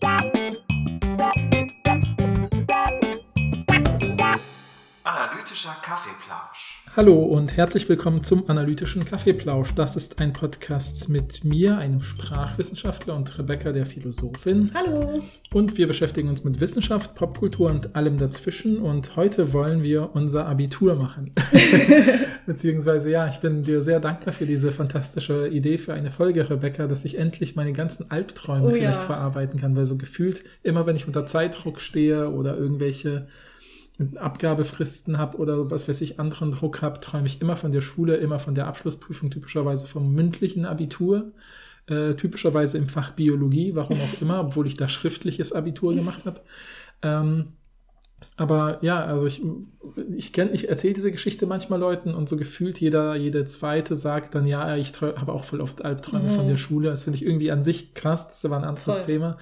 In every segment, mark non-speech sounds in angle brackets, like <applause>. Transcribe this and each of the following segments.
Bye. Analytischer Kaffeeplausch. Hallo und herzlich willkommen zum Analytischen Kaffeeplausch. Das ist ein Podcast mit mir, einem Sprachwissenschaftler und Rebecca, der Philosophin. Hallo. Und wir beschäftigen uns mit Wissenschaft, Popkultur und allem dazwischen. Und heute wollen wir unser Abitur machen. <laughs> Beziehungsweise, ja, ich bin dir sehr dankbar für diese fantastische Idee für eine Folge, Rebecca, dass ich endlich meine ganzen Albträume Oh vielleicht ja. verarbeiten kann, weil so gefühlt immer, wenn ich unter Zeitdruck stehe oder irgendwelche Abgabefristen habe oder was weiß ich, anderen Druck habe, träume ich immer von der Schule, immer von der Abschlussprüfung, typischerweise vom mündlichen Abitur, äh, typischerweise im Fach Biologie, warum auch immer, obwohl ich da schriftliches Abitur gemacht habe. Ähm, aber ja, also ich, ich, kenn- ich erzähle diese Geschichte manchmal Leuten und so gefühlt jeder, jede zweite sagt dann, ja, ich habe auch voll oft Albträume von der Schule. Das finde ich irgendwie an sich krass, das war ein anderes Voll. Thema.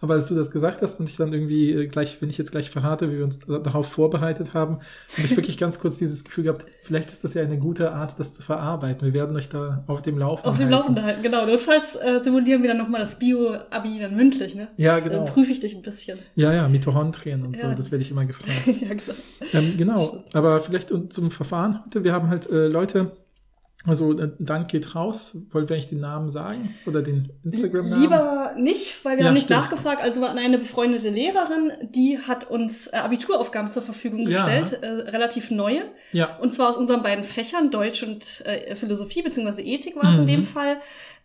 Aber als du das gesagt hast und ich dann irgendwie äh, gleich, wenn ich jetzt gleich verrate, wie wir uns da- darauf vorbereitet haben, habe ich wirklich ganz kurz dieses Gefühl gehabt, vielleicht ist das ja eine gute Art, das zu verarbeiten. Wir werden euch da auf dem Laufenden Auf dem halten. Laufenden halten, genau. Notfalls äh, simulieren wir dann nochmal das Bio-Abi dann mündlich, ne? Ja, Dann genau. prüfe ich dich ein bisschen. Ja, ja, Mitochondrien und so, Ja. das werde ich immer <laughs> gefragt. ja, genau. Ähm, genau, aber vielleicht und zum Verfahren heute. Wir haben halt äh, Leute, also äh, Dank geht raus. Wollt ihr eigentlich den Namen sagen? Oder den Instagram-Namen? Lieber nicht, weil wir Ja, haben nicht stimmt. nachgefragt. Also eine befreundete Lehrerin, die hat uns äh, Abituraufgaben zur Verfügung Ja. gestellt, äh, relativ neue. Ja, Und zwar aus unseren beiden Fächern, Deutsch und äh, Philosophie, beziehungsweise Ethik war es in Mhm. dem Fall.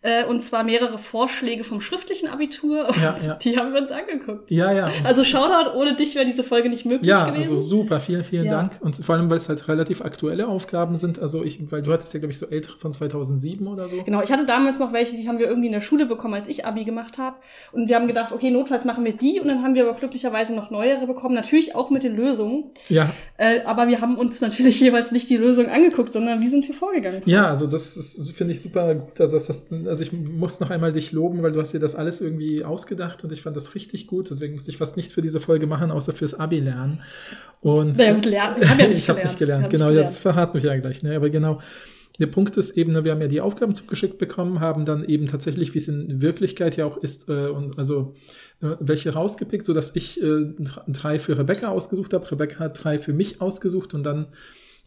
Äh, und zwar mehrere Vorschläge vom schriftlichen Abitur. Und Ja, ja. die haben wir uns angeguckt. ja, ja. Also Shoutout, ohne dich wäre diese Folge nicht möglich ja, gewesen. also super, vielen, vielen Ja. Dank. Und vor allem, weil es halt relativ aktuelle Aufgaben sind. Also ich, weil du hattest ja, glaube ich, so ältere von 2007 oder so. Genau, ich hatte damals noch welche, die haben wir irgendwie in der Schule bekommen, als ich Abi gemacht habe. Und wir haben gedacht, okay, notfalls machen wir die. Und dann haben wir aber glücklicherweise noch neuere bekommen. Natürlich auch mit den Lösungen. Ja, Äh, aber wir haben uns natürlich <laughs> jeweils nicht die Lösung angeguckt, sondern wie sind wir vorgegangen? ja, also das finde ich super gut. Also, das, hast- also ich muss noch einmal dich loben, weil du hast dir das alles irgendwie ausgedacht und ich fand das richtig gut. Deswegen musste ich fast nichts für diese Folge machen, außer fürs Abi lernen. Und Sehr gut lernen. Wir haben ja nicht <laughs> ich habe gelernt. nicht gelernt. Genau, nicht jetzt verraten mich ja gleich. Ne? Aber genau, der Punkt ist eben, ne, wir haben ja die Aufgaben zugeschickt bekommen, haben dann eben tatsächlich, wie es in Wirklichkeit ja auch ist, äh, und also äh, welche rausgepickt, sodass ich äh, dr- drei für Rebecca ausgesucht habe. Rebecca hat drei für mich ausgesucht und dann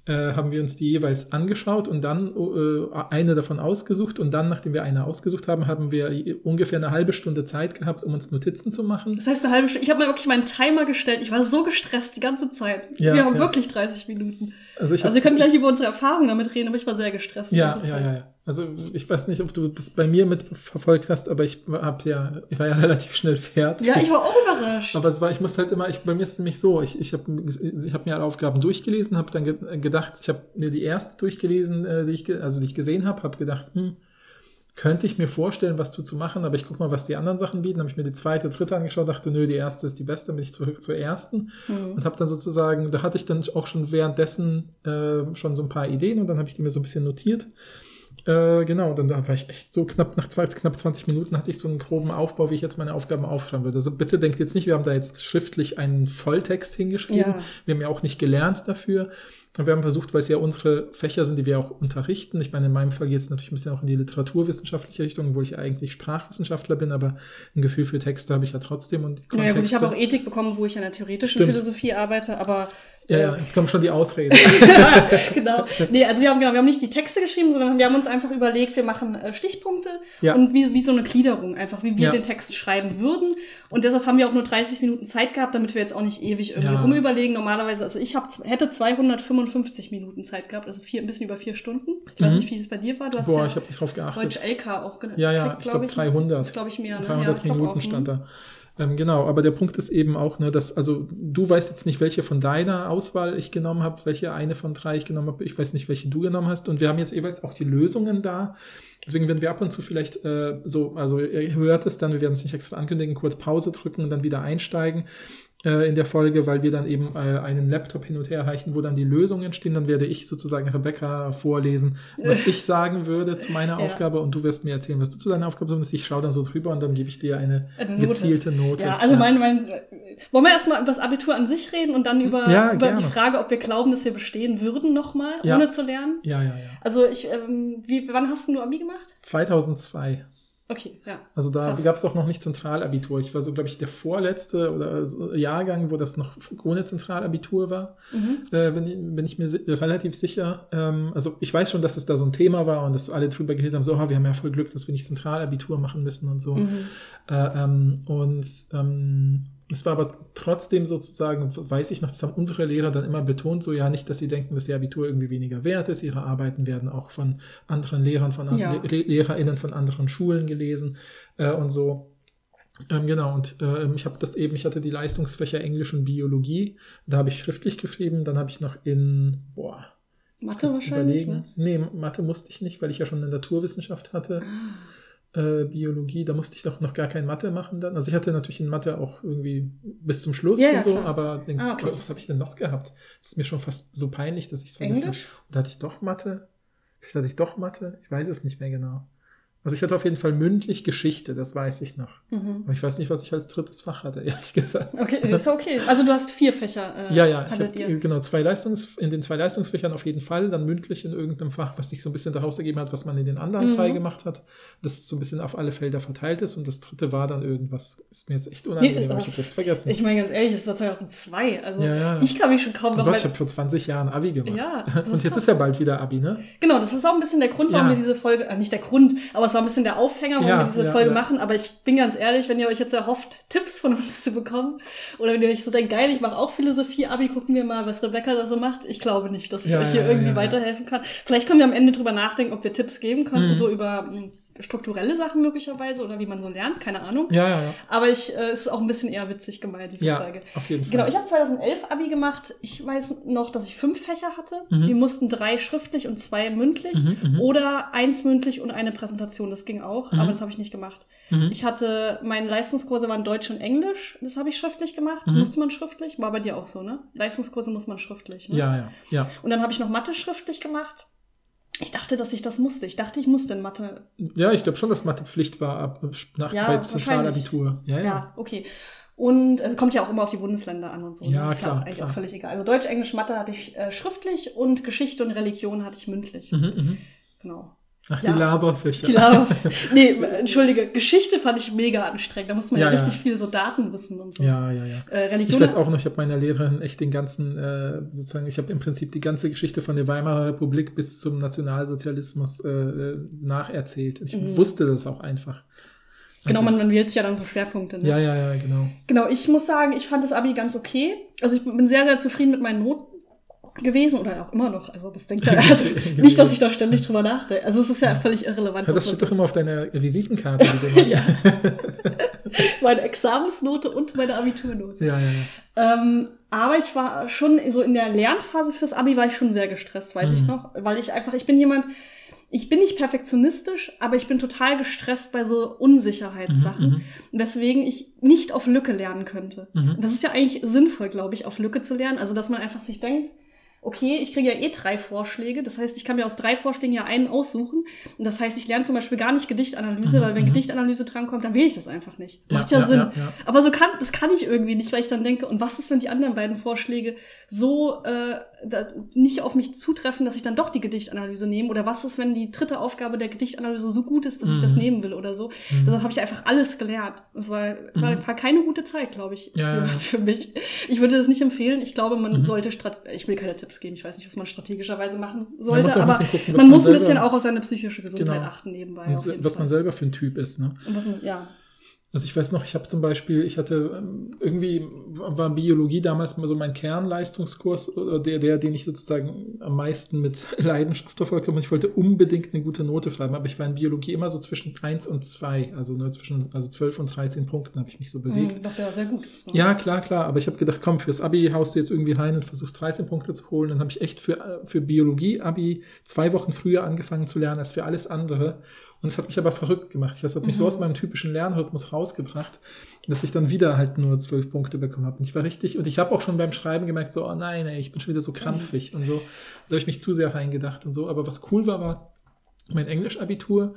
äh, haben wir uns die jeweils angeschaut und dann äh, eine davon ausgesucht und dann, nachdem wir eine ausgesucht haben, haben wir ungefähr eine halbe Stunde Zeit gehabt, um uns Notizen zu machen. Das heißt, eine halbe Stunde. Ich habe mir wirklich meinen Timer gestellt. Ich war so gestresst die ganze Zeit. Ja, wir haben ja. wirklich 30 Minuten. Also ich Also wir können gleich über unsere Erfahrungen damit reden, aber ich war sehr gestresst. die Ja, ganze ja, Zeit. ja, ja. Also ich weiß nicht, ob du das bei mir mitverfolgt hast, aber ich hab ja, ich war ja <laughs> relativ schnell fertig. Ja, ich war auch überrascht. aber es war, ich musste halt immer, ich, bei mir ist es nämlich so, ich, ich habe ich hab mir alle Aufgaben durchgelesen, habe dann ge gedacht, ich habe mir die erste durchgelesen, äh, die ich, also die ich gesehen habe, habe gedacht, hm, könnte ich mir vorstellen, was du zu machen, aber ich guck mal, was die anderen Sachen bieten. Habe ich mir die zweite, dritte angeschaut, dachte, nö, die erste ist die beste, bin ich zurück zur ersten Hm. und habe dann sozusagen, da hatte ich dann auch schon währenddessen äh, schon so ein paar Ideen und dann habe ich die mir so ein bisschen notiert. Äh, genau, dann war ich echt so knapp nach zwei, knapp 20 Minuten hatte ich so einen groben Aufbau, wie ich jetzt meine Aufgaben aufschreiben würde. Also bitte denkt jetzt nicht, wir haben da jetzt schriftlich einen Volltext hingeschrieben. Ja. Wir haben ja auch nicht gelernt dafür. Und wir haben versucht, weil es ja unsere Fächer sind, die wir auch unterrichten. Ich meine, in meinem Fall geht es natürlich ein bisschen auch in die literaturwissenschaftliche Richtung, wo ich ja eigentlich Sprachwissenschaftler bin, aber ein Gefühl für Texte habe ich ja trotzdem und Naja, gut, ich habe auch Kontexte- Ethik bekommen, wo ich an der theoretischen Stimmt. Philosophie arbeite, aber Ja, ja, jetzt kommen schon die Ausreden. <laughs> genau. Nee, also wir haben, genau, wir haben nicht die Texte geschrieben, sondern wir haben uns einfach überlegt, wir machen äh, Stichpunkte Ja. und wie, wie so eine Gliederung, einfach wie wir Ja. den Text schreiben würden. Und deshalb haben wir auch nur 30 Minuten Zeit gehabt, damit wir jetzt auch nicht ewig irgendwie Ja. rumüberlegen. Normalerweise, also ich hab, hätte 255 Minuten Zeit gehabt, also vier, ein bisschen über vier Stunden. Ich weiß Mhm. nicht, wie es bei dir war. Du hast Boah, ja ich habe nicht drauf geachtet. Deutsch LK auch ge- Ja, ja, ich glaube Das 300. ist, glaube ich, mehr. Ne? 300 ja, ich glaub Minuten auch, stand da. Ähm, genau, aber der Punkt ist eben auch, ne, dass, also du weißt jetzt nicht, welche von deiner Auswahl ich genommen habe, welche eine von drei ich genommen habe. Ich weiß nicht, welche du genommen hast. Und wir haben jetzt jeweils auch die Lösungen da. Deswegen werden wir ab und zu vielleicht äh, so, also ihr hört es dann, wir werden es nicht extra ankündigen, kurz Pause drücken und dann wieder einsteigen in der Folge, weil wir dann eben äh, einen Laptop hin und her reichen, wo dann die Lösungen stehen. Dann werde ich sozusagen Rebecca vorlesen, was <laughs> ich sagen würde zu meiner Ja. Aufgabe und du wirst mir erzählen, was du zu deiner Aufgabe sagst. Ich schaue dann so drüber und dann gebe ich dir eine, Eine Note. gezielte Note. Ja, also mein, mein, wollen wir erstmal über das Abitur an sich reden und dann über, Ja, über die Frage, ob wir glauben, dass wir bestehen würden nochmal, Ja. ohne zu lernen? Ja, ja, ja. Also ich, ähm, wie, wann hast du Abi gemacht? 2002. Okay, ja. Also da gab es auch noch nicht Zentralabitur. Ich war so, glaube ich, der vorletzte oder so Jahrgang, wo das noch ohne Zentralabitur war. Mhm. Äh, bin, ich- bin ich mir si relativ sicher. Ähm, also ich weiß schon, dass es da so ein Thema war und dass alle drüber geredet haben, so, ah, wir haben ja voll Glück, dass wir nicht Zentralabitur machen müssen und so. Mhm. Äh, ähm, und ähm, es war aber trotzdem sozusagen, weiß ich noch, das haben unsere Lehrer dann immer betont, so ja nicht, dass sie denken, dass ihr Abitur irgendwie weniger wert ist. Ihre Arbeiten werden auch von anderen Lehrern, von an Ja. Le LehrerInnen von anderen Schulen gelesen äh, und so. Ähm, genau, und äh, ich habe das eben, ich hatte die Leistungsfächer Englisch und Biologie, da habe ich schriftlich geschrieben, dann habe ich noch in, boah, Mathe wahrscheinlich, ne? Nee, Mathe musste ich nicht, weil ich ja schon eine Naturwissenschaft hatte. Äh, Biologie, da musste ich doch noch gar kein Mathe machen dann. Also ich hatte natürlich in Mathe auch irgendwie bis zum Schluss Ja, ja, und so, klar. aber denkst, Ah, okay. was habe ich denn noch gehabt? Das ist mir schon fast so peinlich, dass ich es vergessen habe. Und hatte ich doch Mathe? Vielleicht hatte ich doch Mathe? Ich weiß es nicht mehr genau. Also ich hatte auf jeden Fall mündlich Geschichte, das weiß ich noch. Mhm. Aber ich weiß nicht, was ich als drittes Fach hatte, ehrlich gesagt. Okay, das ist okay. Also du hast vier Fächer. Äh, Ja, ja, ich hattet habe ihr. genau zwei Leistungs in den zwei Leistungsfächern auf jeden Fall, dann mündlich in irgendeinem Fach, was sich so ein bisschen daraus ergeben hat, was man in den anderen Mhm. drei gemacht hat, dass es so ein bisschen auf alle Felder verteilt ist und das dritte war dann irgendwas, ist mir jetzt echt unangenehm, Nee, aber ich habe echt vergessen. Ich meine ganz ehrlich, es ist 2002. Also Ja, ja. ich kann mich schon kaum oh noch Gott, ich habe vor 20 Jahren Abi gemacht. Ja, das <laughs> und jetzt krass. ist ja bald wieder Abi, ne? Genau, das ist auch ein bisschen der Grund, warum Ja. wir diese Folge, äh, nicht der Grund, aber es war ein bisschen der Aufhänger, warum Ja, wir diese ja, Folge ja. machen. Aber ich bin ganz ehrlich, wenn ihr euch jetzt erhofft, <laughs> Tipps von uns zu bekommen, oder wenn ihr euch so denkt, geil, ich mache auch Philosophie, Abi, gucken wir mal, was Rebecca da so macht. Ich glaube nicht, dass ich euch hier irgendwie weiterhelfen kann. Vielleicht können wir am Ende drüber nachdenken, ob wir Tipps geben können, Mhm. so über mh, strukturelle Sachen möglicherweise oder wie man so lernt, keine Ahnung. Ja, ja, ja. Aber ich, äh, es ist auch ein bisschen eher witzig gemeint, diese Ja, Folge. auf jeden Fall. Genau, ich habe 2011 Abi gemacht. Ich weiß noch, dass ich fünf Fächer hatte. Mhm. Wir mussten drei schriftlich und zwei mündlich. Mhm, mhm. Oder eins mündlich und eine Präsentation. Das ging auch, Mhm. aber das habe ich nicht gemacht. Mhm. Ich hatte, meine Leistungskurse waren Deutsch und Englisch. Das habe ich schriftlich gemacht. Das musste man schriftlich. War bei dir auch so, ne? Leistungskurse muss man schriftlich, ne? Ja, ja, ja. Und dann habe ich noch Mathe schriftlich gemacht. Ich dachte, dass ich das musste. Ich dachte, ich musste in Mathe. Ja, ich glaube schon, dass Mathe Pflicht war ab, nach, Ja, bei. Zentralabitur. Ja, Ja, ja. okay. Und es kommt ja auch immer auf die Bundesländer an und so. ne? Ja, ist ja klar, auch eigentlich klar. auch völlig egal. Also Deutsch, Englisch, Mathe hatte ich äh, schriftlich und Geschichte und Religion hatte ich mündlich. Mhm, mhm. Genau. Ach, Ja. die Laberfächer. Die Laber. <laughs> nee, entschuldige, Geschichte fand ich mega anstrengend. Da muss man ja, Ja, ja. richtig viel so Daten wissen und so. Ja, ja, ja. Äh, Religion. Ich weiß auch noch, ich habe meiner Lehrerin echt den ganzen, äh, sozusagen, ich habe im Prinzip die ganze Geschichte von der Weimarer Republik bis zum Nationalsozialismus äh, äh, nacherzählt. Ich Mhm. wusste das auch einfach. Genau, Also- man, man wählt ja dann so Schwerpunkte. Ne? Ja, ja, ja, genau. Genau, ich muss sagen, ich fand das Abi ganz okay. Also ich bin sehr, sehr zufrieden mit meinen Noten gewesen oder auch immer noch. Also das denkt ja, also <laughs> nicht, dass ich da ständig drüber nachdenke. Also es ist ja völlig irrelevant. Ja, das steht doch immer auf deiner Visitenkarte. Die du <laughs> Ja. <laughs> meine Examensnote und meine Abiturnote. ja, ja, ja. Ähm, aber ich war schon so in der Lernphase fürs Abi war ich schon sehr gestresst, weiß ich Mhm. noch, weil ich einfach, ich bin jemand, ich bin nicht perfektionistisch, aber ich bin total gestresst bei so Unsicherheitssachen, Mhm, weswegen ich nicht auf Lücke lernen könnte. mhm. Das ist ja eigentlich sinnvoll, glaube ich, auf Lücke zu lernen. Also, dass man einfach sich denkt, okay, ich kriege ja eh drei Vorschläge. Das heißt, ich kann mir aus drei Vorschlägen ja einen aussuchen. Und das heißt, ich lerne zum Beispiel gar nicht Gedichtanalyse, Mhm, weil wenn mhm. Gedichtanalyse drankommt, dann wähle ich das einfach nicht. Ja, Macht ja, ja, Sinn. ja. Aber so kann, das kann ich irgendwie nicht, weil ich dann denke, und was ist, wenn die anderen beiden Vorschläge so äh, nicht auf mich zutreffen, dass ich dann doch die Gedichtanalyse nehme? Oder was ist, wenn die dritte Aufgabe der Gedichtanalyse so gut ist, dass ich das Mhm. nehmen will oder so? Mhm. Deshalb habe ich einfach alles gelernt. Das war, war, Mhm. war keine gute Zeit, glaube ich, Ja, für, <laughs> für mich. Ich würde das nicht empfehlen. Ich glaube, man Mhm. sollte Strat ich will keine Tipps geben. Ich weiß nicht, was man strategischerweise machen Man sollte, ein aber gucken, was man muss ein bisschen auch auf seine psychische Gesundheit Genau. achten nebenbei. Was Fall. man selber für ein Typ ist, ne? Und was man, ja. Also ich weiß noch, ich habe zum Beispiel, ich hatte ähm, irgendwie war Biologie damals mal so mein Kernleistungskurs, oder der, der, den ich sozusagen am meisten mit <laughs> Leidenschaft verfolgt habe. Und ich wollte unbedingt eine gute Note schreiben, aber ich war in Biologie immer so zwischen 1 und 2, also nur zwischen also 12 und 13 Punkten habe ich mich so bewegt. Mhm, Was ja sehr gut ist. ne? Ja, klar, klar. Aber ich habe gedacht, komm, fürs Abi haust du jetzt irgendwie rein und versuchst 13 Punkte zu holen. Dann habe ich echt für, äh, für Biologie-Abi zwei Wochen früher angefangen zu lernen als für alles andere. Und es hat mich aber verrückt gemacht. Das hat mich Mhm. so aus meinem typischen Lernrhythmus rausgebracht, dass ich dann wieder halt nur zwölf Punkte bekommen habe. Und ich war richtig, und ich habe auch schon beim Schreiben gemerkt, so, oh nein, ey, ich bin schon wieder so krampfig und so. Da habe ich mich zu sehr reingedacht und so. Aber was cool war, war mein Englisch-Abitur.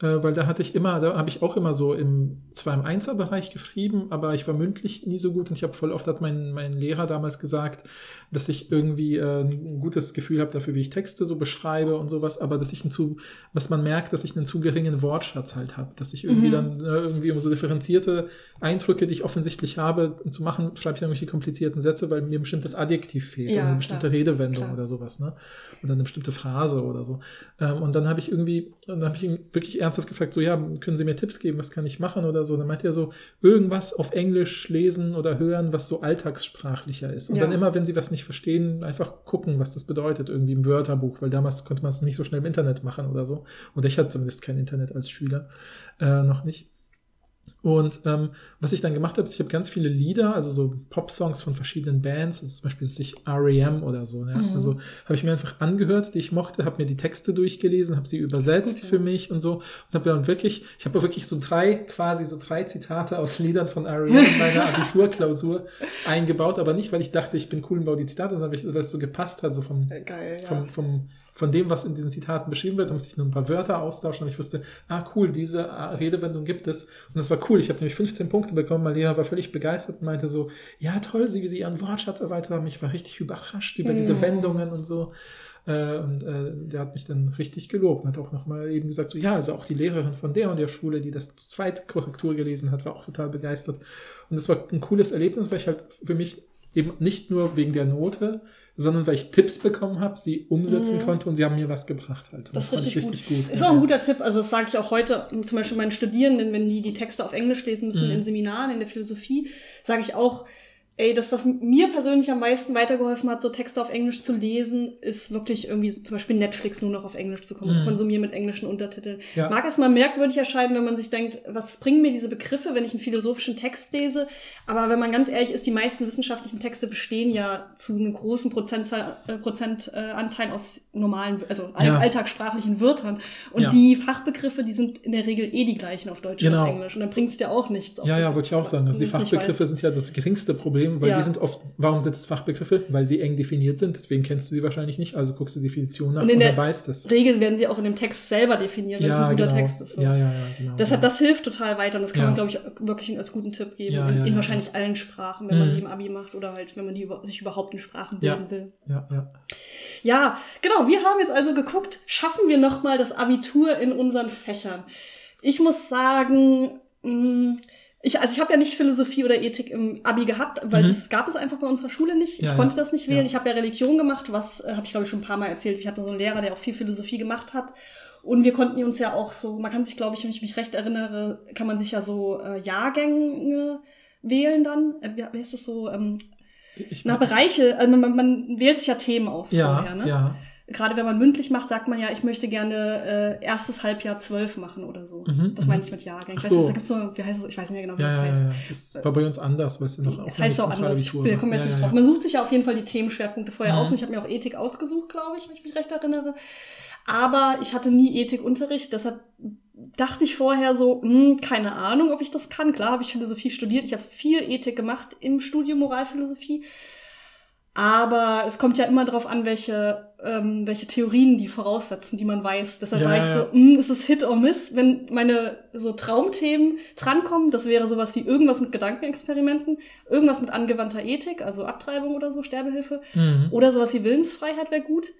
äh, weil da hatte ich immer, da habe ich auch immer so im, zwar im Einser-Bereich geschrieben, aber ich war mündlich nie so gut und ich habe voll oft hat mein, mein Lehrer damals gesagt, dass ich irgendwie äh, ein gutes Gefühl habe dafür, wie ich Texte so beschreibe und sowas, aber dass ich einen zu, was man merkt, dass ich einen zu geringen Wortschatz halt habe, dass ich irgendwie Mhm. dann äh, irgendwie um so differenzierte Eindrücke, die ich offensichtlich habe, zu machen, schreibe ich dann irgendwelche komplizierten Sätze, weil mir ein bestimmtes Adjektiv fehlt Ja, oder eine bestimmte klar. Redewendung Klar. oder sowas, ne? Oder eine bestimmte Phrase oder so. Ähm, und dann habe ich irgendwie, dann habe ich ihn wirklich ernsthaft gefragt, so, ja, können Sie mir Tipps geben, was kann ich machen oder so. Und dann meinte er so, irgendwas auf Englisch lesen oder hören, was so alltagssprachlicher ist. Und Ja. dann immer, wenn Sie was nicht verstehen, einfach gucken, was das bedeutet, irgendwie im Wörterbuch, weil damals konnte man es nicht so schnell im Internet machen oder so. Und ich hatte zumindest kein Internet als Schüler, äh, noch nicht. Und ähm, was ich dann gemacht habe, ist, ich habe ganz viele Lieder, also so Pop-Songs von verschiedenen Bands, also zum Beispiel sich R.E.M. oder so. Ja? Mhm. Also habe ich mir einfach angehört, die ich mochte, habe mir die Texte durchgelesen, habe sie übersetzt gut, ja. für mich und so. Und habe dann wirklich, ich habe wirklich so drei, quasi so drei Zitate aus Liedern von R.E.M. in <laughs> meiner Abiturklausur eingebaut, aber nicht, weil ich dachte, ich bin cool und baue die Zitate, sondern weil es so gepasst hat, so vom, Geil, ja. vom, vom, von dem, was in diesen Zitaten beschrieben wird, da musste ich nur ein paar Wörter austauschen, aber ich wusste, ah cool, diese äh, Redewendung gibt es. Und das war cool. Ich habe nämlich 15 Punkte bekommen. Mein Lehrer war völlig begeistert und meinte so, ja toll, Sie, wie Sie Ihren Wortschatz erweitert haben. Ich war richtig überrascht über diese Mhm. Wendungen und so. Äh, und äh, der hat mich dann richtig gelobt und hat auch nochmal eben gesagt, so ja, also auch die Lehrerin von der und der Schule, die das zweite Korrektur gelesen hat, war auch total begeistert. Und das war ein cooles Erlebnis, weil ich halt für mich eben nicht nur wegen der Note, sondern weil ich Tipps bekommen habe, sie umsetzen Mhm. konnte und sie haben mir was gebracht halt. Und Das ist fand ich richtig richtig gut. Ist auch ein guter Tipp. Also das sage ich auch heute zum Beispiel meinen Studierenden, wenn die die Texte auf Englisch lesen müssen Mhm. in Seminaren, in der Philosophie, sage ich auch, ey, das, was mir persönlich am meisten weitergeholfen hat, so Texte auf Englisch zu lesen, ist wirklich irgendwie zum Beispiel Netflix nur noch auf Englisch zu kon Mhm. konsumieren mit englischen Untertiteln. Ja. Mag es mal merkwürdig erscheinen, wenn man sich denkt, was bringen mir diese Begriffe, wenn ich einen philosophischen Text lese? Aber wenn man ganz ehrlich ist, die meisten wissenschaftlichen Texte bestehen ja zu einem großen Prozentzahl, äh, Prozentanteil äh, Anteil aus normalen, also Ja. alltagssprachlichen Wörtern. Und Ja. die Fachbegriffe, die sind in der Regel eh die gleichen auf Deutsch und Genau. auf Englisch. Und dann bringt es dir auch nichts. Ja, ja, wollte ich auch sagen. Also die Fachbegriffe sind ja das geringste Problem, weil Ja. die sind oft, warum sind es Fachbegriffe? Weil sie eng definiert sind, deswegen kennst du sie wahrscheinlich nicht, also guckst du die Definition nach Und und, in dann der weißt es. Regel werden sie auch in dem Text selber definieren, wenn es ein guter genau. Text ist. So. Ja, ja, ja, genau. Das, ja. hat, das hilft total weiter und das kann Ja. man, glaube ich, wirklich als guten Tipp geben. Ja, in ja, in ja, wahrscheinlich allen Sprachen, wenn man Mhm. die im Abi macht oder halt, wenn man die sich überhaupt in Sprachen Ja. bilden will. ja, ja. Ja, genau. Wir haben jetzt also geguckt, schaffen wir nochmal das Abitur in unseren Fächern? Ich muss sagen, mh, ich, also ich habe ja nicht Philosophie oder Ethik im Abi gehabt, weil Mhm. das gab es einfach bei unserer Schule nicht. Ich Ja, konnte ja. das nicht wählen. Ja. Ich habe ja Religion gemacht, was äh, habe ich glaube ich schon ein paar Mal erzählt. Ich hatte so einen Lehrer, der auch viel Philosophie gemacht hat. Und wir konnten uns ja auch so, man kann sich, glaube ich, wenn ich mich recht erinnere, kann man sich ja so äh, Jahrgänge wählen dann. Äh, wie, heißt das so? Ähm, Ich, na, Bereiche, also man, man wählt sich ja Themen aus vorher, ne? ja. Gerade wenn man mündlich macht, sagt man ja, ich möchte gerne äh, erstes Halbjahr zwölf machen oder so. Mhm, das mhm. meine ich mit Jahrgang. Ich weiß so. gibt's so, wie heißt es, ich weiß nicht mehr genau, wie Ja, das heißt. ja. Das war bei uns anders, es ja noch Es heißt auch anders. Ich Abitur komme jetzt nicht drauf. Man sucht sich ja auf jeden Fall die Themenschwerpunkte vorher Mhm. aus und ich habe mir auch Ethik ausgesucht, glaube ich, wenn ich mich recht erinnere. Aber ich hatte nie Ethikunterricht, deshalb dachte ich vorher so, hm, keine Ahnung, ob ich das kann. Klar habe ich Philosophie studiert, ich habe viel Ethik gemacht im Studium Moralphilosophie. Aber es kommt ja immer darauf an, welche, ähm, welche Theorien die voraussetzen, die man weiß. Deshalb Ja, war ich so, hm, ist es Hit or Miss, wenn meine so Traumthemen drankommen. Das wäre sowas wie irgendwas mit Gedankenexperimenten, irgendwas mit angewandter Ethik, also Abtreibung oder so, Sterbehilfe. Mhm. Oder sowas wie Willensfreiheit wäre gut.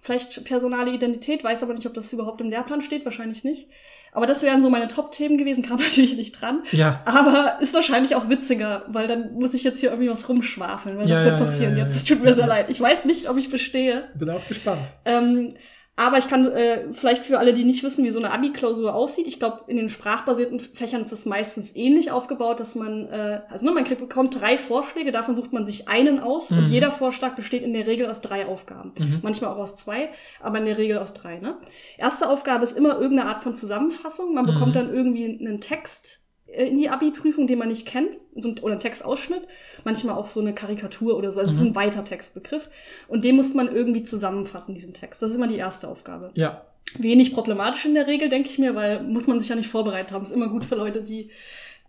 Vielleicht personale Identität, weiß aber nicht, ob das überhaupt im Lehrplan steht, wahrscheinlich nicht. Aber das wären so meine Top-Themen gewesen, kam <laughs> natürlich nicht dran. Ja, Aber ist wahrscheinlich auch witziger, weil dann muss ich jetzt hier irgendwie was rumschwafeln, weil Ja, das wird passieren ja, ja, jetzt. Es tut mir sehr leid. Ich weiß nicht, ob ich bestehe. bin auch gespannt. Ähm, aber ich kann äh, vielleicht für alle, die nicht wissen, wie so eine Abi-Klausur aussieht. Ich glaube, in den sprachbasierten Fächern ist es meistens ähnlich aufgebaut, dass man, äh, also ne, man kriegt, bekommt drei Vorschläge, davon sucht man sich einen aus Mhm. und jeder Vorschlag besteht in der Regel aus drei Aufgaben. Mhm. Manchmal auch aus zwei, aber in der Regel aus drei. Ne? Erste Aufgabe ist immer irgendeine Art von Zusammenfassung. Man Mhm. bekommt dann irgendwie einen Text in die Abi-Prüfung, den man nicht kennt, so ein- oder einen Textausschnitt, manchmal auch so eine Karikatur oder so. Also es ist Mhm. ein weiter Textbegriff. Und den muss man irgendwie zusammenfassen, diesen Text. Das ist immer die erste Aufgabe. Ja, Wenig problematisch in der Regel, denke ich mir, weil muss man sich ja nicht vorbereitet haben. Ist immer gut für Leute, die,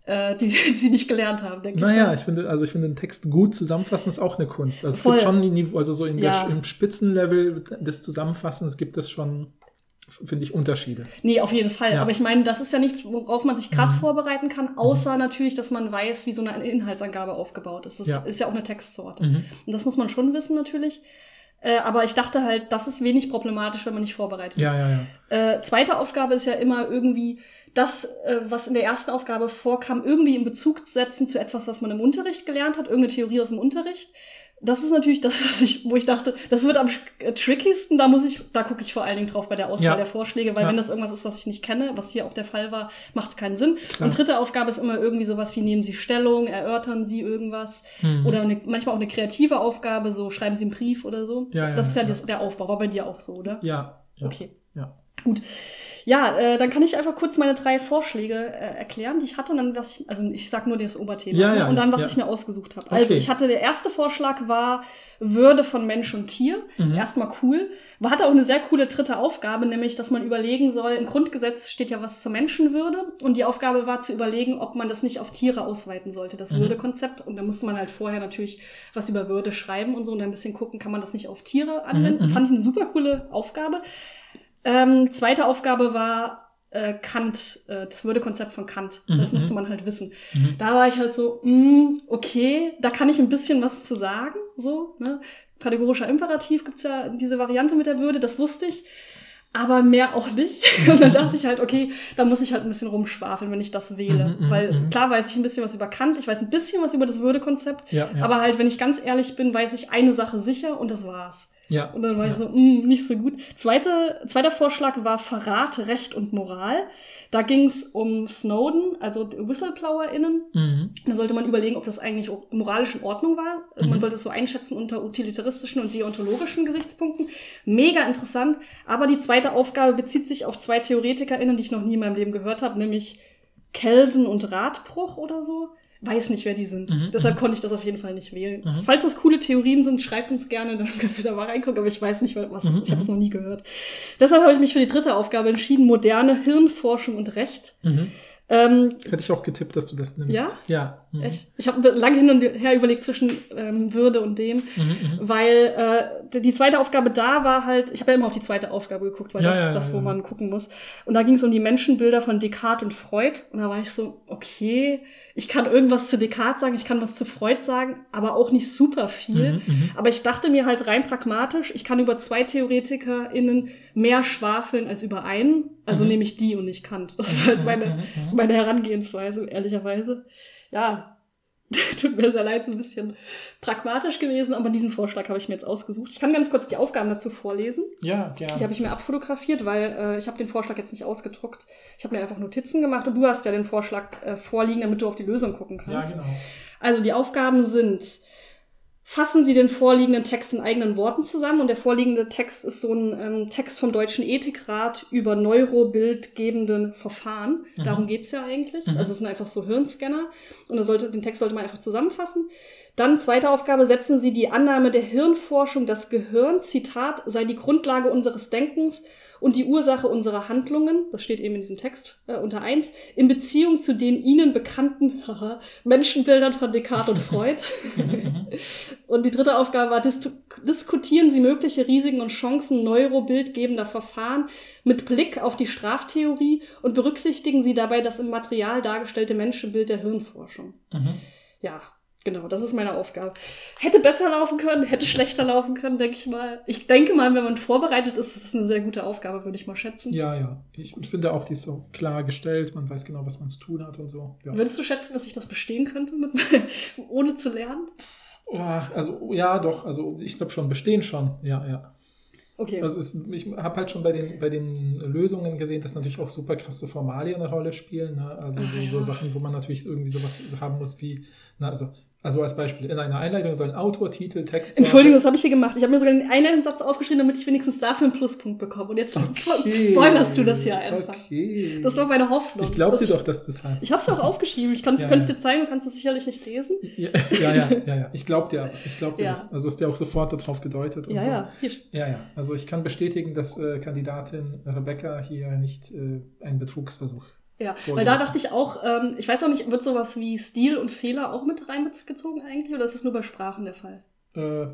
äh, die, <laughs> sie nicht gelernt haben, denke ich. naja, ich finde, also ich finde, einen Text gut zusammenfassen ist auch eine Kunst. Also es Voll. gibt schon also so in Ja. der, im Spitzenlevel des Zusammenfassens gibt es schon finde ich, Unterschiede. Nee, auf jeden Fall. Ja. Aber ich meine, das ist ja nichts, worauf man sich krass Mhm. vorbereiten kann, außer natürlich, dass man weiß, wie so eine Inhaltsangabe aufgebaut ist. Das Ja. ist ja auch eine Textsorte. Mhm. Und das muss man schon wissen, natürlich. Äh, aber ich dachte halt, das ist wenig problematisch, wenn man nicht vorbereitet ist. Ja, ja, ja. Äh, zweite Aufgabe ist ja immer irgendwie das, äh, was in der ersten Aufgabe vorkam, irgendwie in Bezug setzen zu etwas, was man im Unterricht gelernt hat, irgendeine Theorie aus dem Unterricht. Das ist natürlich das, was ich, wo ich dachte, das wird am äh, trickiesten. Da muss ich, da gucke ich vor allen Dingen drauf bei der Auswahl Ja. der Vorschläge, weil Ja. wenn das irgendwas ist, was ich nicht kenne, was hier auch der Fall war, macht es keinen Sinn. Klar. Und dritte Aufgabe ist immer irgendwie sowas wie nehmen Sie Stellung, erörtern Sie irgendwas Mhm. oder eine, manchmal auch eine kreative Aufgabe, so schreiben Sie einen Brief oder so. Ja, das ist ja. Das, der Aufbau, war bei dir auch so, oder? Ja. ja. Okay. Ja. Gut. Ja, äh, dann kann ich einfach kurz meine drei Vorschläge äh, erklären, die ich hatte und dann was ich, also ich sag nur das Oberthema Ja, ne? ja, und dann was ja. ich mir ausgesucht habe. Also Okay. ich hatte der erste Vorschlag war Würde von Mensch und Tier. Mhm. Erstmal cool. War hatte auch eine sehr coole dritte Aufgabe, nämlich dass man überlegen soll. Im Grundgesetz steht ja was zur Menschenwürde und die Aufgabe war zu überlegen, ob man das nicht auf Tiere ausweiten sollte, das Mhm. Würdekonzept. Und da musste man halt vorher natürlich was über Würde schreiben und so und dann ein bisschen gucken, kann man das nicht auf Tiere anwenden. Mhm, mhm. Fand ich eine super coole Aufgabe. Ähm, zweite Aufgabe war äh, Kant, äh, das Würdekonzept von Kant. Das Mhm, musste mhm. man halt wissen. Mhm. Da war ich halt so, mh, okay, da kann ich ein bisschen was zu sagen, so, ne? Kategorischer Imperativ gibt's ja diese Variante mit der Würde, das wusste ich, aber mehr auch nicht. <laughs> Und dann dachte ich halt, okay, da muss ich halt ein bisschen rumschwafeln, wenn ich das wähle. Mhm, mhm, Weil mhm. klar weiß ich ein bisschen was über Kant, ich weiß ein bisschen was über das Würdekonzept, Ja, ja. aber halt, wenn ich ganz ehrlich bin, weiß ich eine Sache sicher und das war's. Ja. Und dann war ja. ich so, mh, nicht so gut. Zweite, zweiter Vorschlag war Verrat, Recht und Moral. Da ging es um Snowden, also WhistleblowerInnen. Mhm. Da sollte man überlegen, ob das eigentlich auch moralisch in Ordnung war. Mhm. Man sollte es so einschätzen unter utilitaristischen und deontologischen Gesichtspunkten. Mega interessant. Aber die zweite Aufgabe bezieht sich auf zwei TheoretikerInnen, die ich noch nie in meinem Leben gehört habe, nämlich Kelsen und Radbruch oder so. Weiß nicht, wer die sind. Mhm, Deshalb mhm. konnte ich das auf jeden Fall nicht wählen. Mhm. Falls das coole Theorien sind, schreibt uns gerne, dann <laughs> können wir da mal reingucken. Aber ich weiß nicht, was das Mhm, ist. Ich habe mhm. es noch nie gehört. Deshalb habe ich mich für die dritte Aufgabe entschieden: moderne Hirnforschung und Recht. Mhm. Ähm, Hätte ich auch getippt, dass du das nimmst. Ja? Ja. Mhm. Echt? Ich habe lange hin und her überlegt zwischen ähm, Würde und dem, Mhm, mhm. weil äh, die zweite Aufgabe da war halt, ich habe ja immer auf die zweite Aufgabe geguckt, weil Ja, das ja, ist das, wo ja. man gucken muss. Und da ging es um die Menschenbilder von Descartes und Freud. Und da war ich so, okay, ich kann irgendwas zu Descartes sagen, ich kann was zu Freud sagen, aber auch nicht super viel. Mhm, mhm. Aber ich dachte mir halt rein pragmatisch, ich kann über zwei TheoretikerInnen mehr schwafeln als über einen. Also Mhm. nehme ich die und nicht Kant. Das war halt meine, meine Herangehensweise, ehrlicherweise. Ja, <laughs> tut mir sehr leid, ist ein bisschen pragmatisch gewesen, aber diesen Vorschlag habe ich mir jetzt ausgesucht. Ich kann ganz kurz die Aufgaben dazu vorlesen. Ja, Die gerne. habe ich mir abfotografiert, weil äh, ich habe den Vorschlag jetzt nicht ausgedruckt. Ich habe mir einfach Notizen gemacht und du hast ja den Vorschlag äh, vorliegen, damit du auf die Lösung gucken Ja, kannst. genau. Also die Aufgaben sind, fassen Sie den vorliegenden Text in eigenen Worten zusammen und der vorliegende Text ist so ein ähm, Text vom Deutschen Ethikrat über neurobildgebenden Verfahren. Mhm. Darum geht's ja eigentlich. Mhm. Also es sind einfach so Hirnscanner und da sollte, den Text sollte man einfach zusammenfassen. Dann zweite Aufgabe, setzen Sie die Annahme der Hirnforschung, das Gehirn, Zitat, sei die Grundlage unseres Denkens und die Ursache unserer Handlungen, das steht eben in diesem Text äh, unter eins, in Beziehung zu den Ihnen bekannten Menschenbildern von Descartes und Freud. <laughs> Und die dritte Aufgabe war, dis diskutieren Sie mögliche Risiken und Chancen neurobildgebender Verfahren mit Blick auf die Straftheorie und berücksichtigen Sie dabei das im Material dargestellte Menschenbild der Hirnforschung. Mhm. Ja, genau, das ist meine Aufgabe. Hätte besser laufen können, hätte schlechter laufen können, denke ich mal. Ich denke mal, wenn man vorbereitet ist, ist es eine sehr gute Aufgabe, würde ich mal schätzen. Ja, ja. Ich finde auch, die ist so klar gestellt. Man weiß genau, was man zu tun hat und so. Ja. Würdest du schätzen, dass ich das bestehen könnte, mit, <laughs> ohne zu lernen? Ja, Also, ja, doch. Also, ich glaube schon, bestehen schon. Ja, ja. Okay. Also ist, ich habe halt schon bei den, bei den Lösungen gesehen, dass natürlich auch super krasse Formalien eine Rolle spielen. Ne? Also Ah, so, so ja. Sachen, wo man natürlich irgendwie sowas haben muss wie, na, also, also als Beispiel, in einer Einleitung sollen Autor, Titel, Text. Entschuldigung, das habe ich hier gemacht. Ich habe mir sogar den einen Satz aufgeschrieben, damit ich wenigstens dafür einen Pluspunkt bekomme. Und jetzt Okay. spoilerst du das hier einfach. Okay. Das war meine Hoffnung. Ich glaube dir doch, dass du es hast. Ich habe es auch aufgeschrieben. Ich kann es Ja, könnte es ja. dir zeigen, du kannst es sicherlich nicht lesen. ja, ja, ja, ja, ja. Ich glaube dir aber. Ich glaube dir Ja. das. Also ist dir auch sofort darauf gedeutet. Und Ja, so. ja. Hier. Ja, ja. Also ich kann bestätigen, dass äh, Kandidatin Rebecca hier nicht äh, einen Betrugsversuch. Ja, Vorgelesen. weil da dachte ich auch, ähm, ich weiß auch nicht, wird sowas wie Stil und Fehler auch mit reingezogen eigentlich oder ist das nur bei Sprachen der Fall? Äh,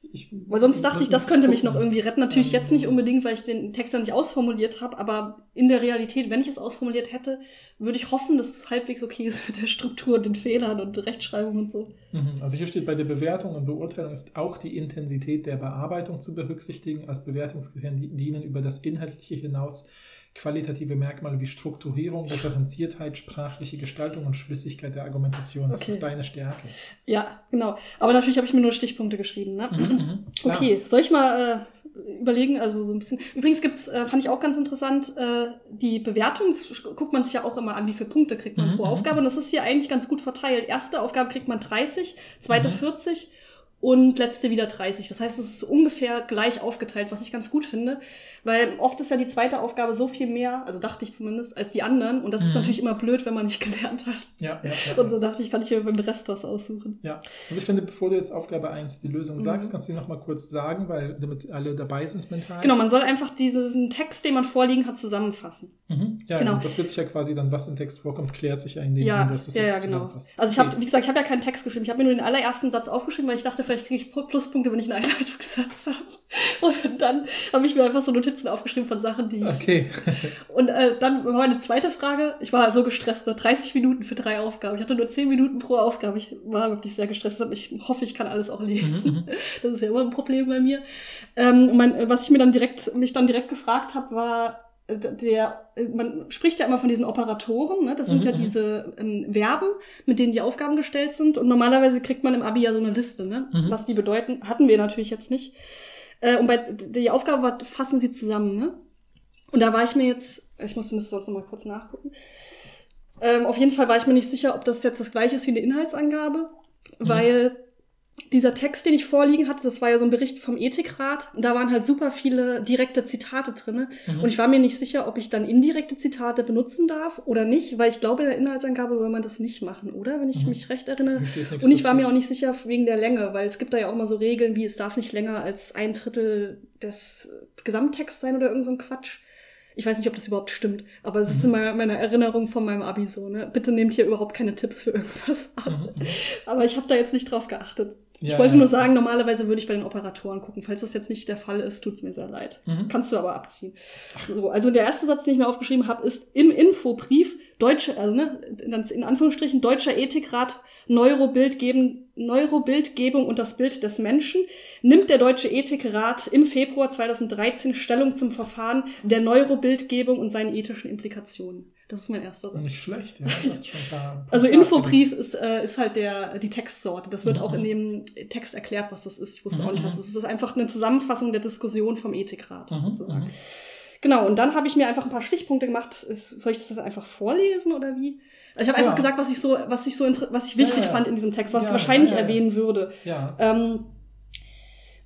Ich, Weil sonst dachte ich, das könnte mich gucken. noch irgendwie retten. Natürlich Ähm, jetzt nicht unbedingt, weil ich den Text ja nicht ausformuliert habe, aber in der Realität, wenn ich es ausformuliert hätte, würde ich hoffen, dass es halbwegs okay ist mit der Struktur und den Fehlern und Rechtschreibung und so. Mhm. Also hier steht, bei der Bewertung und Beurteilung ist auch die Intensität der Bearbeitung zu berücksichtigen. Als Bewertungskriterien dienen über das Inhaltliche hinaus qualitative Merkmale wie Strukturierung, Differenziertheit, sprachliche Gestaltung und Schlüssigkeit der Argumentation. Das Okay. ist deine Stärke. Ja, genau. Aber natürlich habe ich mir nur Stichpunkte geschrieben. Ne? Mhm, mhm. <clears throat> Okay, soll ich mal äh, überlegen? Also so ein bisschen. Übrigens gibt's, äh, fand ich auch ganz interessant, äh, die Bewertung. Guckt man sich ja auch immer an, wie viele Punkte kriegt man Mhm, pro mhm. Aufgabe. Und das ist hier eigentlich ganz gut verteilt. Erste Aufgabe kriegt man 30, zweite Mhm. 40 und letzte wieder 30. Das heißt, es ist ungefähr gleich aufgeteilt, was ich ganz gut finde. Weil oft ist ja die zweite Aufgabe so viel mehr, also dachte ich zumindest, als die anderen. Und das ist Mhm. natürlich immer blöd, wenn man nicht <laughs> gelernt hat. Ja, ja, ja. Und so dachte ich, kann ich mir beim Rest was aussuchen. Ja, also ich finde, bevor du jetzt Aufgabe 1 die Lösung Mhm. sagst, kannst du die nochmal kurz sagen, weil damit alle dabei sind mental. Genau, man soll einfach diesen Text, den man vorliegen hat, zusammenfassen. Mhm. Ja, Genau. das wird sich ja quasi dann, was im Text vorkommt, klärt sich ja in dem Ja, Sinn, dass du es ja, jetzt ja, genau. zusammenfasst. Also ich habe, wie gesagt, ich habe ja keinen Text geschrieben. Ich habe mir nur den allerersten Satz aufgeschrieben, weil ich dachte, vielleicht kriege ich Pluspunkte, wenn ich einen Einleitungssatz <laughs> habe. Und dann habe ich mir einfach so Notizen aufgeschrieben von Sachen, die ich. Okay. <laughs> Und äh, dann war meine zweite Frage. Ich war so gestresst, ne? 30 Minuten für drei Aufgaben. Ich hatte nur 10 Minuten pro Aufgabe. Ich war wirklich sehr gestresst. Ich hoffe, ich kann alles auch lesen. Mhm, mhm. Das ist ja immer ein Problem bei mir. Ähm, mein, was ich mir dann direkt, mich dann direkt gefragt habe, war, der, man spricht ja immer von diesen Operatoren, ne? das sind Mhm, ja diese ähm, Verben, mit denen die Aufgaben gestellt sind. Und normalerweise kriegt man im Abi ja so eine Liste, ne? Mhm. was die bedeuten. Hatten wir natürlich jetzt nicht. Äh, und bei die Aufgabe war, fassen sie zusammen, ne? Und da war ich mir jetzt, ich muss, müsste sonst noch mal kurz nachgucken. Ähm, auf jeden Fall war ich mir nicht sicher, ob das jetzt das gleiche ist wie eine Inhaltsangabe, Mhm. weil dieser Text, den ich vorliegen hatte, das war ja so ein Bericht vom Ethikrat. Da waren halt super viele direkte Zitate drinne. Mhm. Und ich war mir nicht sicher, ob ich dann indirekte Zitate benutzen darf oder nicht, weil ich glaube, in der Inhaltsangabe soll man das nicht machen, oder? Wenn ich Mhm. mich recht erinnere. Und ich war mir auch nicht sicher wegen der Länge, weil es gibt da ja auch mal so Regeln, wie es darf nicht länger als ein Drittel des Gesamttexts sein oder irgend so ein Quatsch. Ich weiß nicht, ob das überhaupt stimmt, aber es ist Mhm. in meiner, meiner Erinnerung von meinem Abi so. Ne? Bitte nehmt hier überhaupt keine Tipps für irgendwas ab. Mhm. Aber ich habe da jetzt nicht drauf geachtet. Ich Ja, wollte nur sagen, normalerweise würde ich bei den Operatoren gucken. Falls das jetzt nicht der Fall ist, tut's mir sehr leid. Mhm. Kannst du aber abziehen. So, also der erste Satz, den ich mir aufgeschrieben habe, ist im Infobrief deutsche, also ne, in Anführungsstrichen deutscher Ethikrat Neurobildgeben, Neurobildgebung und das Bild des Menschen nimmt der Deutsche Ethikrat im Februar 2013 Stellung zum Verfahren der Neurobildgebung und seinen ethischen Implikationen. Das ist mein erster Satz. Nicht schlecht, ja. Das ist schon paar, <laughs> Also Infobrief ist, äh, ist halt der, die Textsorte. Das wird Mhm. auch in dem Text erklärt, was das ist. Ich wusste Mhm, auch nicht, was mhm. das ist. Das ist einfach eine Zusammenfassung der Diskussion vom Ethikrat Mhm, sozusagen. mhm. Genau, und dann habe ich mir einfach ein paar Stichpunkte gemacht. Soll ich das einfach vorlesen oder wie? Ich habe einfach Ja. gesagt, was ich so, was ich so, was ich wichtig ja. fand in diesem Text, was ich wahrscheinlich erwähnen würde. Ja, Ähm,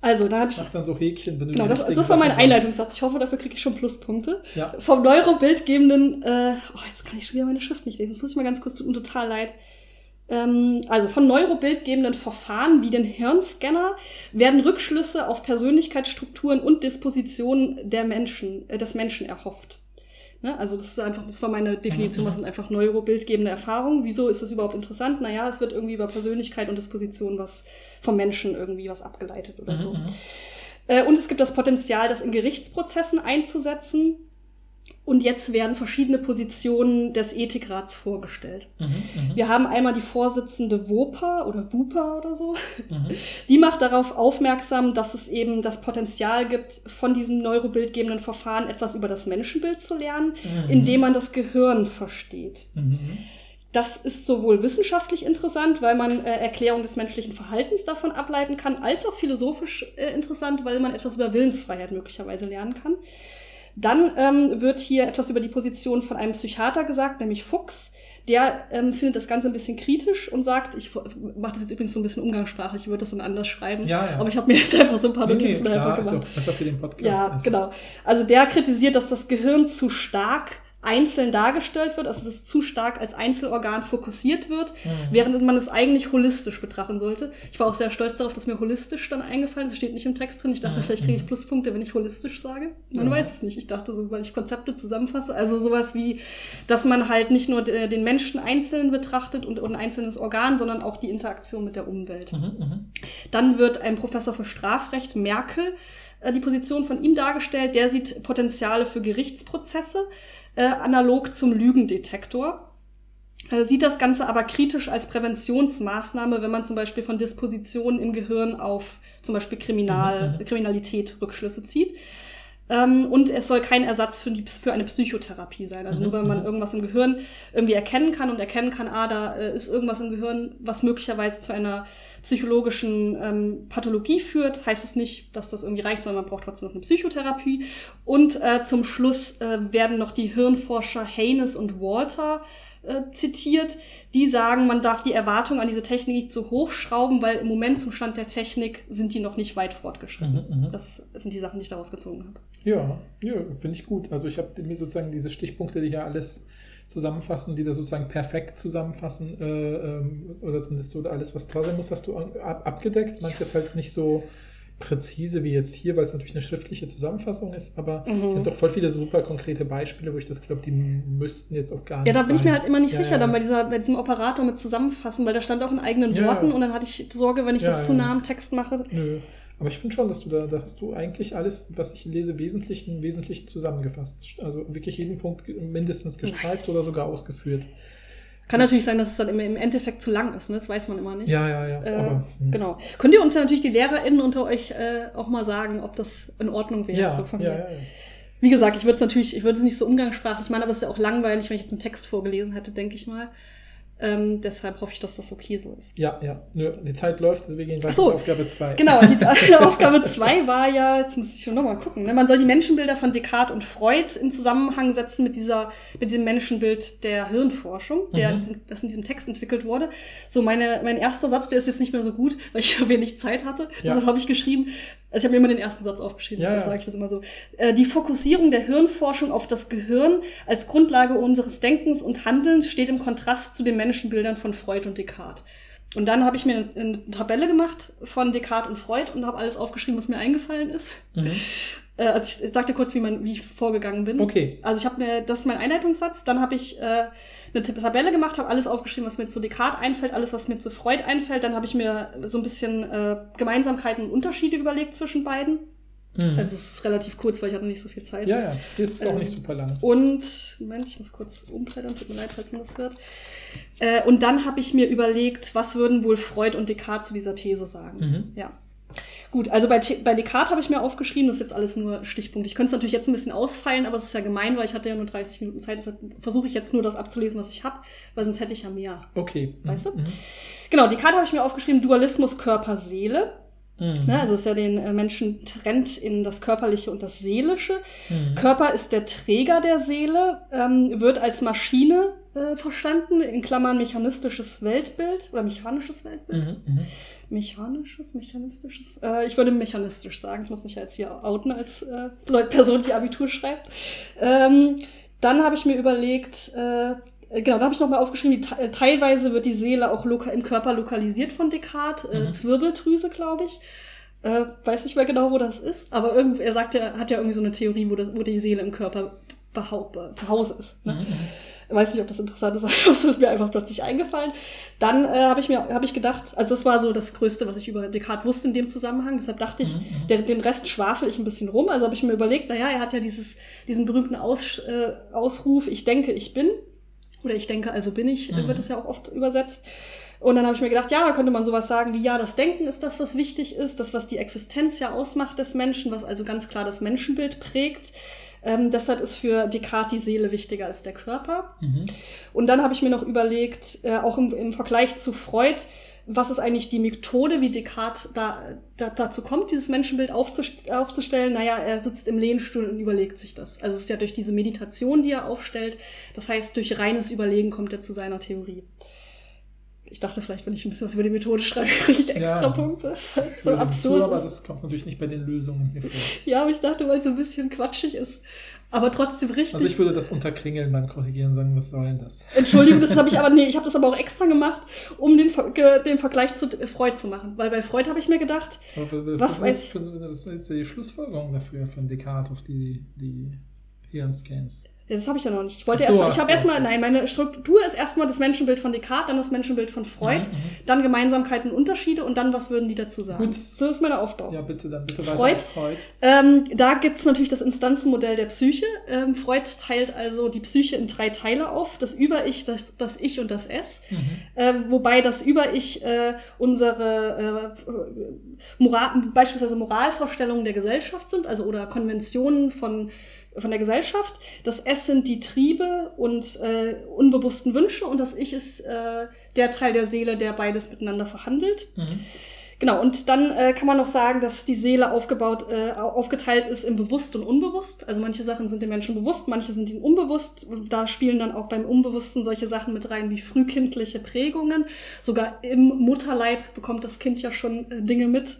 also, da habe ich. mach dann so Häkchen, wenn du Genau, das, richtigen das war mein. Einleitungssatz. Ich hoffe, dafür kriege ich schon Pluspunkte. Ja. Vom neurobildgebenden, äh, oh, jetzt kann ich schon wieder meine Schrift nicht lesen. Das muss ich mal ganz kurz, tut mir total leid. Ähm, also von neurobildgebenden Verfahren wie den Hirnscanner werden Rückschlüsse auf Persönlichkeitsstrukturen und Dispositionen der Menschen, äh, des Menschen erhofft. Ne? Also das ist einfach, das war meine Definition, was sind einfach neurobildgebende Erfahrungen. Wieso ist das überhaupt interessant? Naja, es wird irgendwie über Persönlichkeit und Disposition was vom Menschen irgendwie was abgeleitet oder Mhm, so. mhm. Äh, und es gibt das Potenzial, das in Gerichtsprozessen einzusetzen. Und jetzt werden verschiedene Positionen des Ethikrats vorgestellt. Mhm, mhm, Wir haben einmal die Vorsitzende WOPA oder WUPA oder so. mhm. <laughs> Die macht darauf aufmerksam, dass es eben das Potenzial gibt, von diesem neurobildgebenden Verfahren etwas über das Menschenbild zu lernen, Mhm. indem man das Gehirn versteht. Mhm. Das ist sowohl wissenschaftlich interessant, weil man äh, Erklärung des menschlichen Verhaltens davon ableiten kann, als auch philosophisch äh, interessant, weil man etwas über Willensfreiheit möglicherweise lernen kann. Dann ähm, wird hier etwas über die Position von einem Psychiater gesagt, nämlich Fuchs. Der ähm, findet das Ganze ein bisschen kritisch und sagt, ich mache das jetzt übrigens so ein bisschen umgangssprachlich, ich würde das dann anders schreiben, Ja, ja. aber ich habe mir <laughs> jetzt einfach so ein paar Nee, nee, Notizen klar, einfach ist gemacht. besser für den Podcast. Ja, einfach. genau. Also der kritisiert, dass das Gehirn zu stark einzeln dargestellt wird, also dass es zu stark als Einzelorgan fokussiert wird, Mhm. während man es eigentlich holistisch betrachten sollte. Ich war auch sehr stolz darauf, dass mir holistisch dann eingefallen ist. Das steht nicht im Text drin. Ich dachte, Mhm. vielleicht kriege ich Pluspunkte, wenn ich holistisch sage. Man Ja. weiß es nicht. Ich dachte so, weil ich Konzepte zusammenfasse. Also sowas wie, dass man halt nicht nur den Menschen einzeln betrachtet und, und ein einzelnes Organ, sondern auch die Interaktion mit der Umwelt. Mhm, mhm. Dann wird ein Professor für Strafrecht, Merkel, äh, die Position von ihm dargestellt. Der sieht Potenziale für Gerichtsprozesse, äh, analog zum Lügendetektor. Äh, sieht das Ganze aber kritisch als Präventionsmaßnahme, wenn man zum Beispiel von Dispositionen im Gehirn auf zum Beispiel Kriminal, Mhm. Kriminalität Rückschlüsse zieht. Ähm, und es soll kein Ersatz für, die, für eine Psychotherapie sein. Also Mhm, nur wenn man mhm. irgendwas im Gehirn irgendwie erkennen kann und erkennen kann, ah, da äh, ist irgendwas im Gehirn, was möglicherweise zu einer psychologischen ähm, Pathologie führt, heißt es nicht, dass das irgendwie reicht, sondern man braucht trotzdem noch eine Psychotherapie. Und äh, zum Schluss äh, werden noch die Hirnforscher Haynes und Walter äh, zitiert, die sagen, man darf die Erwartung an diese Technik nicht so hochschrauben, weil im Moment zum Stand der Technik sind die noch nicht weit fortgeschritten. Mhm, mhm. Das sind die Sachen, die ich daraus gezogen habe. Ja, ja finde ich gut. Also ich habe mir sozusagen diese Stichpunkte, die hier alles zusammenfassen, die da sozusagen perfekt zusammenfassen, äh, ähm, oder zumindest so alles, was da sein muss, hast du ab, abgedeckt. Manches halt nicht so präzise wie jetzt hier, weil es natürlich eine schriftliche Zusammenfassung ist, aber Mhm. es sind doch voll viele super konkrete Beispiele, wo ich das glaube, die müssten jetzt auch gar nicht Ja, da bin ich mir sein. halt immer nicht Ja, sicher ja. dann bei, dieser, bei diesem Operator mit zusammenfassen, weil da stand auch in eigenen Ja. Worten und dann hatte ich Sorge, wenn ich das zu nah am Text mache. Nö. Aber ich finde schon, dass du da, da hast du eigentlich alles, was ich lese, wesentlich, im Wesentlichen zusammengefasst. Also wirklich jeden Punkt mindestens gestreift Nice. oder sogar ausgeführt. Kann natürlich sein, dass es dann im, Endeffekt zu lang ist, ne? das weiß man immer nicht. Ja, ja, ja. Äh, aber, hm. Genau. Könnt ihr uns ja natürlich die LehrerInnen unter euch äh, auch mal sagen, ob das in Ordnung wäre? Ja, so von ja, mir. ja, ja. Wie gesagt, ich würde es natürlich, ich würde es nicht so umgangssprachlich meinen, aber es ist ja auch langweilig, wenn ich jetzt einen Text vorgelesen hätte, denke ich mal. Ähm, deshalb hoffe ich, dass das okay so ist. Ja, ja. Nö, die Zeit läuft, deswegen gehen wir so. zur Aufgabe 2. Genau, die <laughs> Aufgabe 2 war ja, jetzt muss ich schon nochmal gucken, ne? man soll die Menschenbilder von Descartes und Freud in Zusammenhang setzen mit dieser, mit diesem Menschenbild der Hirnforschung, der Mhm. das in diesem Text entwickelt wurde. So, meine, mein erster Satz, der ist jetzt nicht mehr so gut, weil ich <laughs> wenig Zeit hatte. Ja. Deshalb habe ich geschrieben, also ich habe mir immer den ersten Satz aufgeschrieben, Ja, deshalb sage ich das immer so. Äh, die Fokussierung der Hirnforschung auf das Gehirn als Grundlage unseres Denkens und Handelns steht im Kontrast zu den Menschenbildern von Freud und Descartes. Und dann habe ich mir eine, Tabelle gemacht von Descartes und Freud und habe alles aufgeschrieben, was mir eingefallen ist. Mhm. <laughs> Äh, also ich, ich sag dir kurz, wie, man, wie ich vorgegangen bin. Okay. Also ich habe mir, das ist mein Einleitungssatz, dann habe ich äh, eine Tabelle gemacht, habe alles aufgeschrieben, was mir zu Descartes einfällt, alles, was mir zu Freud einfällt. Dann habe ich mir so ein bisschen äh, Gemeinsamkeiten und Unterschiede überlegt zwischen beiden. Mhm. Also es ist relativ kurz, weil ich hatte nicht so viel Zeit. ja, ja. Das ist auch Ähm, nicht super lang. Und, Moment, ich muss kurz umblättern, tut mir leid, falls man das hört. Äh, und dann habe ich mir überlegt, was würden wohl Freud und Descartes zu dieser These sagen. Mhm. Ja. Gut, also bei, bei Descartes habe ich mir aufgeschrieben, das ist jetzt alles nur Stichpunkt. Ich könnte es natürlich jetzt ein bisschen ausfeilen, aber es ist ja gemein, weil ich hatte ja nur 30 Minuten Zeit. Deshalb versuche ich jetzt nur das abzulesen, was ich habe, weil sonst hätte ich ja mehr. Okay. Mhm. Weißt du? Mhm. Genau, Descartes habe ich mir aufgeschrieben, Dualismus Körper-Seele. Mhm. Ne, also es ist ja den äh, Menschen trennt in das Körperliche und das Seelische. Mhm. Körper ist der Träger der Seele, ähm, wird als Maschine äh, verstanden, in Klammern mechanistisches Weltbild oder mechanisches Weltbild. Mhm. Mhm. Mechanisches, mechanistisches? Äh, ich würde mechanistisch sagen. Ich muss mich ja jetzt hier outen als äh, Person, die Abitur schreibt. Ähm, dann habe ich mir überlegt, äh, genau, da habe ich nochmal aufgeschrieben, te- teilweise wird die Seele auch im Körper lokalisiert von Descartes, äh, Mhm. Zwirbeldrüse, glaube ich. Äh, weiß nicht mehr genau, wo das ist, aber irgend, er sagt ja, hat ja irgendwie so eine Theorie, wo, das, wo die Seele im Körper behaupt, zu Hause ist. Ne? Mhm. Weiß nicht, ob das interessant ist, <laughs> aber es ist mir einfach plötzlich eingefallen. Dann äh, habe ich mir habe ich gedacht, also das war so das Größte, was ich über Descartes wusste in dem Zusammenhang. Deshalb dachte ich, Mhm, mhm. der, den Rest schwafel ich ein bisschen rum. Also habe ich mir überlegt, naja, er hat ja dieses, diesen berühmten Aus, äh, Ausruf, ich denke, ich bin. Oder ich denke, also bin ich, Mhm. wird das ja auch oft übersetzt. Und dann habe ich mir gedacht, ja, da könnte man sowas sagen wie, ja, das Denken ist das, was wichtig ist, das, was die Existenz ja ausmacht des Menschen, was also ganz klar das Menschenbild prägt. Ähm, deshalb ist für Descartes die Seele wichtiger als der Körper. Mhm. Und dann habe ich mir noch überlegt, äh, auch im, im Vergleich zu Freud, was ist eigentlich die Methode, wie Descartes da, da, dazu kommt, dieses Menschenbild aufzust aufzustellen? Naja, er sitzt im Lehnstuhl und überlegt sich das. Also es ist ja durch diese Meditation, die er aufstellt. Das heißt, durch reines Überlegen kommt er zu seiner Theorie. Ich dachte vielleicht, wenn ich ein bisschen was über die Methode schreibe, <laughs> kriege ich extra Ja. Punkte. <laughs> so absurd zu, aber ist. das kommt natürlich nicht bei den Lösungen hier vor. Ja, aber ich dachte, weil es so ein bisschen quatschig ist. Aber trotzdem richtig. Also ich würde das unterkringeln beim Korrigieren sagen, was soll denn das? Entschuldigung, das habe ich aber, <laughs> nee, ich habe das aber auch extra gemacht, um den, Ver den Vergleich zu Freud zu machen. Weil bei Freud habe ich mir gedacht, das, Was ist weiß jetzt ich? für, das ist die Schlussfolgerung dafür von Descartes auf die, die Hirnscans. Ja, das habe ich ja noch nicht. Ich wollte so, erstmal, ich habe erstmal, nein, meine Struktur ist erstmal das Menschenbild von Descartes, dann das Menschenbild von Freud, Mhm, mhm. dann Gemeinsamkeiten und Unterschiede und dann, was würden die dazu sagen? Gut. So ist mein Aufbau. Ja, bitte, dann bitte weiter Freud? Freud. Ähm, da gibt es natürlich das Instanzenmodell der Psyche. Ähm, Freud teilt also die Psyche in drei Teile auf. Das Über-Ich, das, das Ich und das Es. Mhm. Ähm, wobei das Über-Ich äh, unsere äh, Moral, beispielsweise Moralvorstellungen der Gesellschaft sind, also oder Konventionen von, von der Gesellschaft. Das S sind die Triebe und äh, unbewussten Wünsche und das Ich ist äh, der Teil der Seele, der beides miteinander verhandelt. Mhm. Genau, und dann äh, kann man noch sagen, dass die Seele aufgebaut, äh, aufgeteilt ist in bewusst und unbewusst. Also manche Sachen sind den Menschen bewusst, manche sind ihnen unbewusst. Da spielen dann auch beim Unbewussten solche Sachen mit rein wie frühkindliche Prägungen. Sogar im Mutterleib bekommt das Kind ja schon äh, Dinge mit.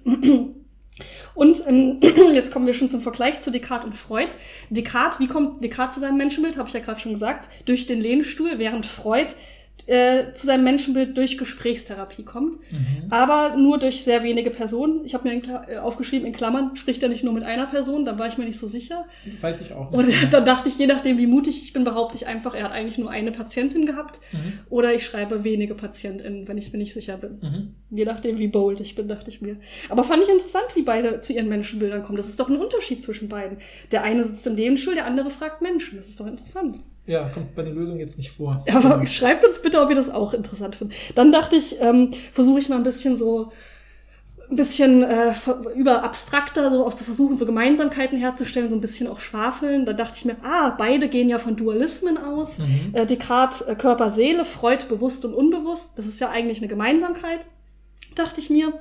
Und ähm, <clears throat> jetzt kommen wir schon zum Vergleich zu Descartes und Freud. Descartes, wie kommt Descartes zu seinem Menschenbild? Habe ich ja gerade schon gesagt. Durch den Lehnstuhl, während Freud äh, zu seinem Menschenbild durch Gesprächstherapie kommt. Mhm. Aber nur durch sehr wenige Personen. Ich habe mir in äh, aufgeschrieben, in Klammern, spricht er nicht nur mit einer Person, da war ich mir nicht so sicher. Weiß ich auch nicht. Und <laughs> dann dachte ich, je nachdem, wie mutig ich bin, behaupte ich einfach, er hat eigentlich nur eine Patientin gehabt. Mhm. Oder ich schreibe wenige PatientInnen, wenn ich mir nicht sicher bin. Mhm. Je nachdem, wie bold ich bin, dachte ich mir. Aber fand ich interessant, wie beide zu ihren Menschenbildern kommen. Das ist doch ein Unterschied zwischen beiden. Der eine sitzt im Lehnstuhl, der andere fragt Menschen. Das ist doch interessant. Ja, kommt bei den Lösungen jetzt nicht vor. <laughs> Aber schreibt uns bitte, ob ihr das auch interessant findet. Dann dachte ich, ähm, versuche ich mal ein bisschen so ein bisschen äh, über abstrakter so auch zu versuchen, so Gemeinsamkeiten herzustellen, so ein bisschen auch schwafeln. Da dachte ich mir, ah, beide gehen ja von Dualismen aus. Mhm. Äh, Descartes äh, Körper, Seele, Freud bewusst und unbewusst. Das ist ja eigentlich eine Gemeinsamkeit, dachte ich mir.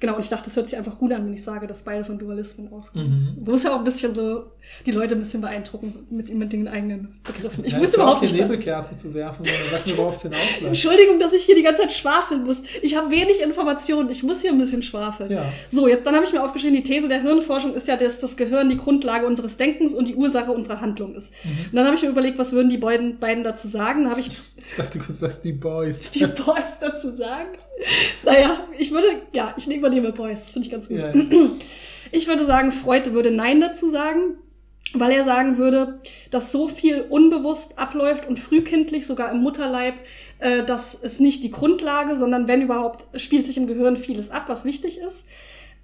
Genau, und ich dachte, das hört sich einfach gut an, wenn ich sage, dass beide von Dualismen ausgehen. Mhm. Du musst ja auch ein bisschen so die Leute ein bisschen beeindrucken mit, mit den eigenen Begriffen. Ich Ja, wusste überhaupt nicht. Nebelkerzen zu werfen, sondern mir, worauf es hinausläuft. Entschuldigung, dass ich hier die ganze Zeit schwafeln muss. Ich habe wenig Informationen. Ich muss hier ein bisschen schwafeln. Ja. So, jetzt dann habe ich mir aufgeschrieben, die These der Hirnforschung ist ja, dass das Gehirn die Grundlage unseres Denkens und die Ursache unserer Handlung ist. Mhm. Und dann habe ich mir überlegt, was würden die beiden, beiden dazu sagen? Ich Ich dachte, du sagst die Boys. <laughs> die Boys dazu sagen. Naja, ich würde, ja, ich übernehme Boys. Das finde ich ganz gut. Ja. Ich würde sagen, Freud würde Nein dazu sagen, weil er sagen würde, dass so viel unbewusst abläuft und frühkindlich, sogar im Mutterleib, äh, dass es nicht die Grundlage, sondern wenn überhaupt, spielt sich im Gehirn vieles ab, was wichtig ist.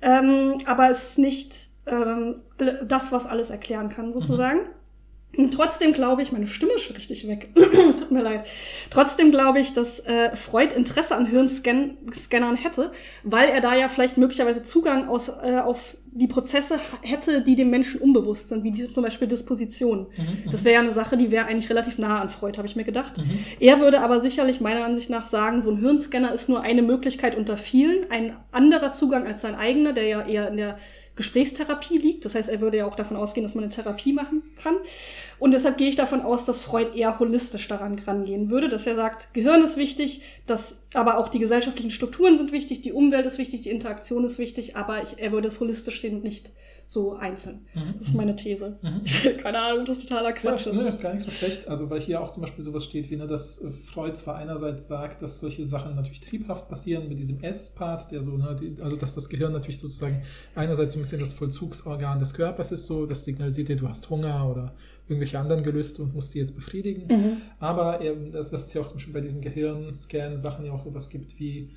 Ähm, aber es ist nicht ähm, das, was alles erklären kann, sozusagen. Und trotzdem glaube ich, meine Stimme ist schon richtig weg. <clears throat> Tut mir leid. Trotzdem glaube ich, dass äh, Freud Interesse an Hirnscannern hätte, weil er da ja vielleicht möglicherweise Zugang aus, äh, auf die Prozesse hätte, die dem Menschen unbewusst sind, wie die, zum Beispiel Disposition. Mhm, Das wäre ja eine Sache, die wäre eigentlich relativ nah an Freud, habe ich mir gedacht. Mhm. Er würde aber sicherlich meiner Ansicht nach sagen, so ein Hirnscanner ist nur eine Möglichkeit unter vielen, ein anderer Zugang als sein eigener, der ja eher in der Gesprächstherapie liegt. Das heißt, er würde ja auch davon ausgehen, dass man eine Therapie machen kann. Und deshalb gehe ich davon aus, dass Freud eher holistisch daran rangehen würde, dass er sagt, Gehirn ist wichtig, dass aber auch die gesellschaftlichen Strukturen sind wichtig, die Umwelt ist wichtig, die Interaktion ist wichtig, aber ich, er würde es holistisch sehen und nicht so einzeln. Mhm. Das ist meine These. Mhm. <laughs> Keine Ahnung, das ist totaler Ja, Quatsch. ne, ist gar nicht so schlecht. Also, weil hier auch zum Beispiel sowas steht, wie ne, dass äh, Freud zwar einerseits sagt, dass solche Sachen natürlich triebhaft passieren mit diesem S-Part, der so, ne, die, also dass das Gehirn natürlich sozusagen einerseits so ein bisschen das Vollzugsorgan des Körpers ist, so, das signalisiert dir, du hast Hunger oder irgendwelche anderen Gelüste und musst sie jetzt befriedigen. Mhm. Aber eben, das, das ist ja auch zum Beispiel bei diesen Gehirnscan-Sachen ja auch sowas gibt wie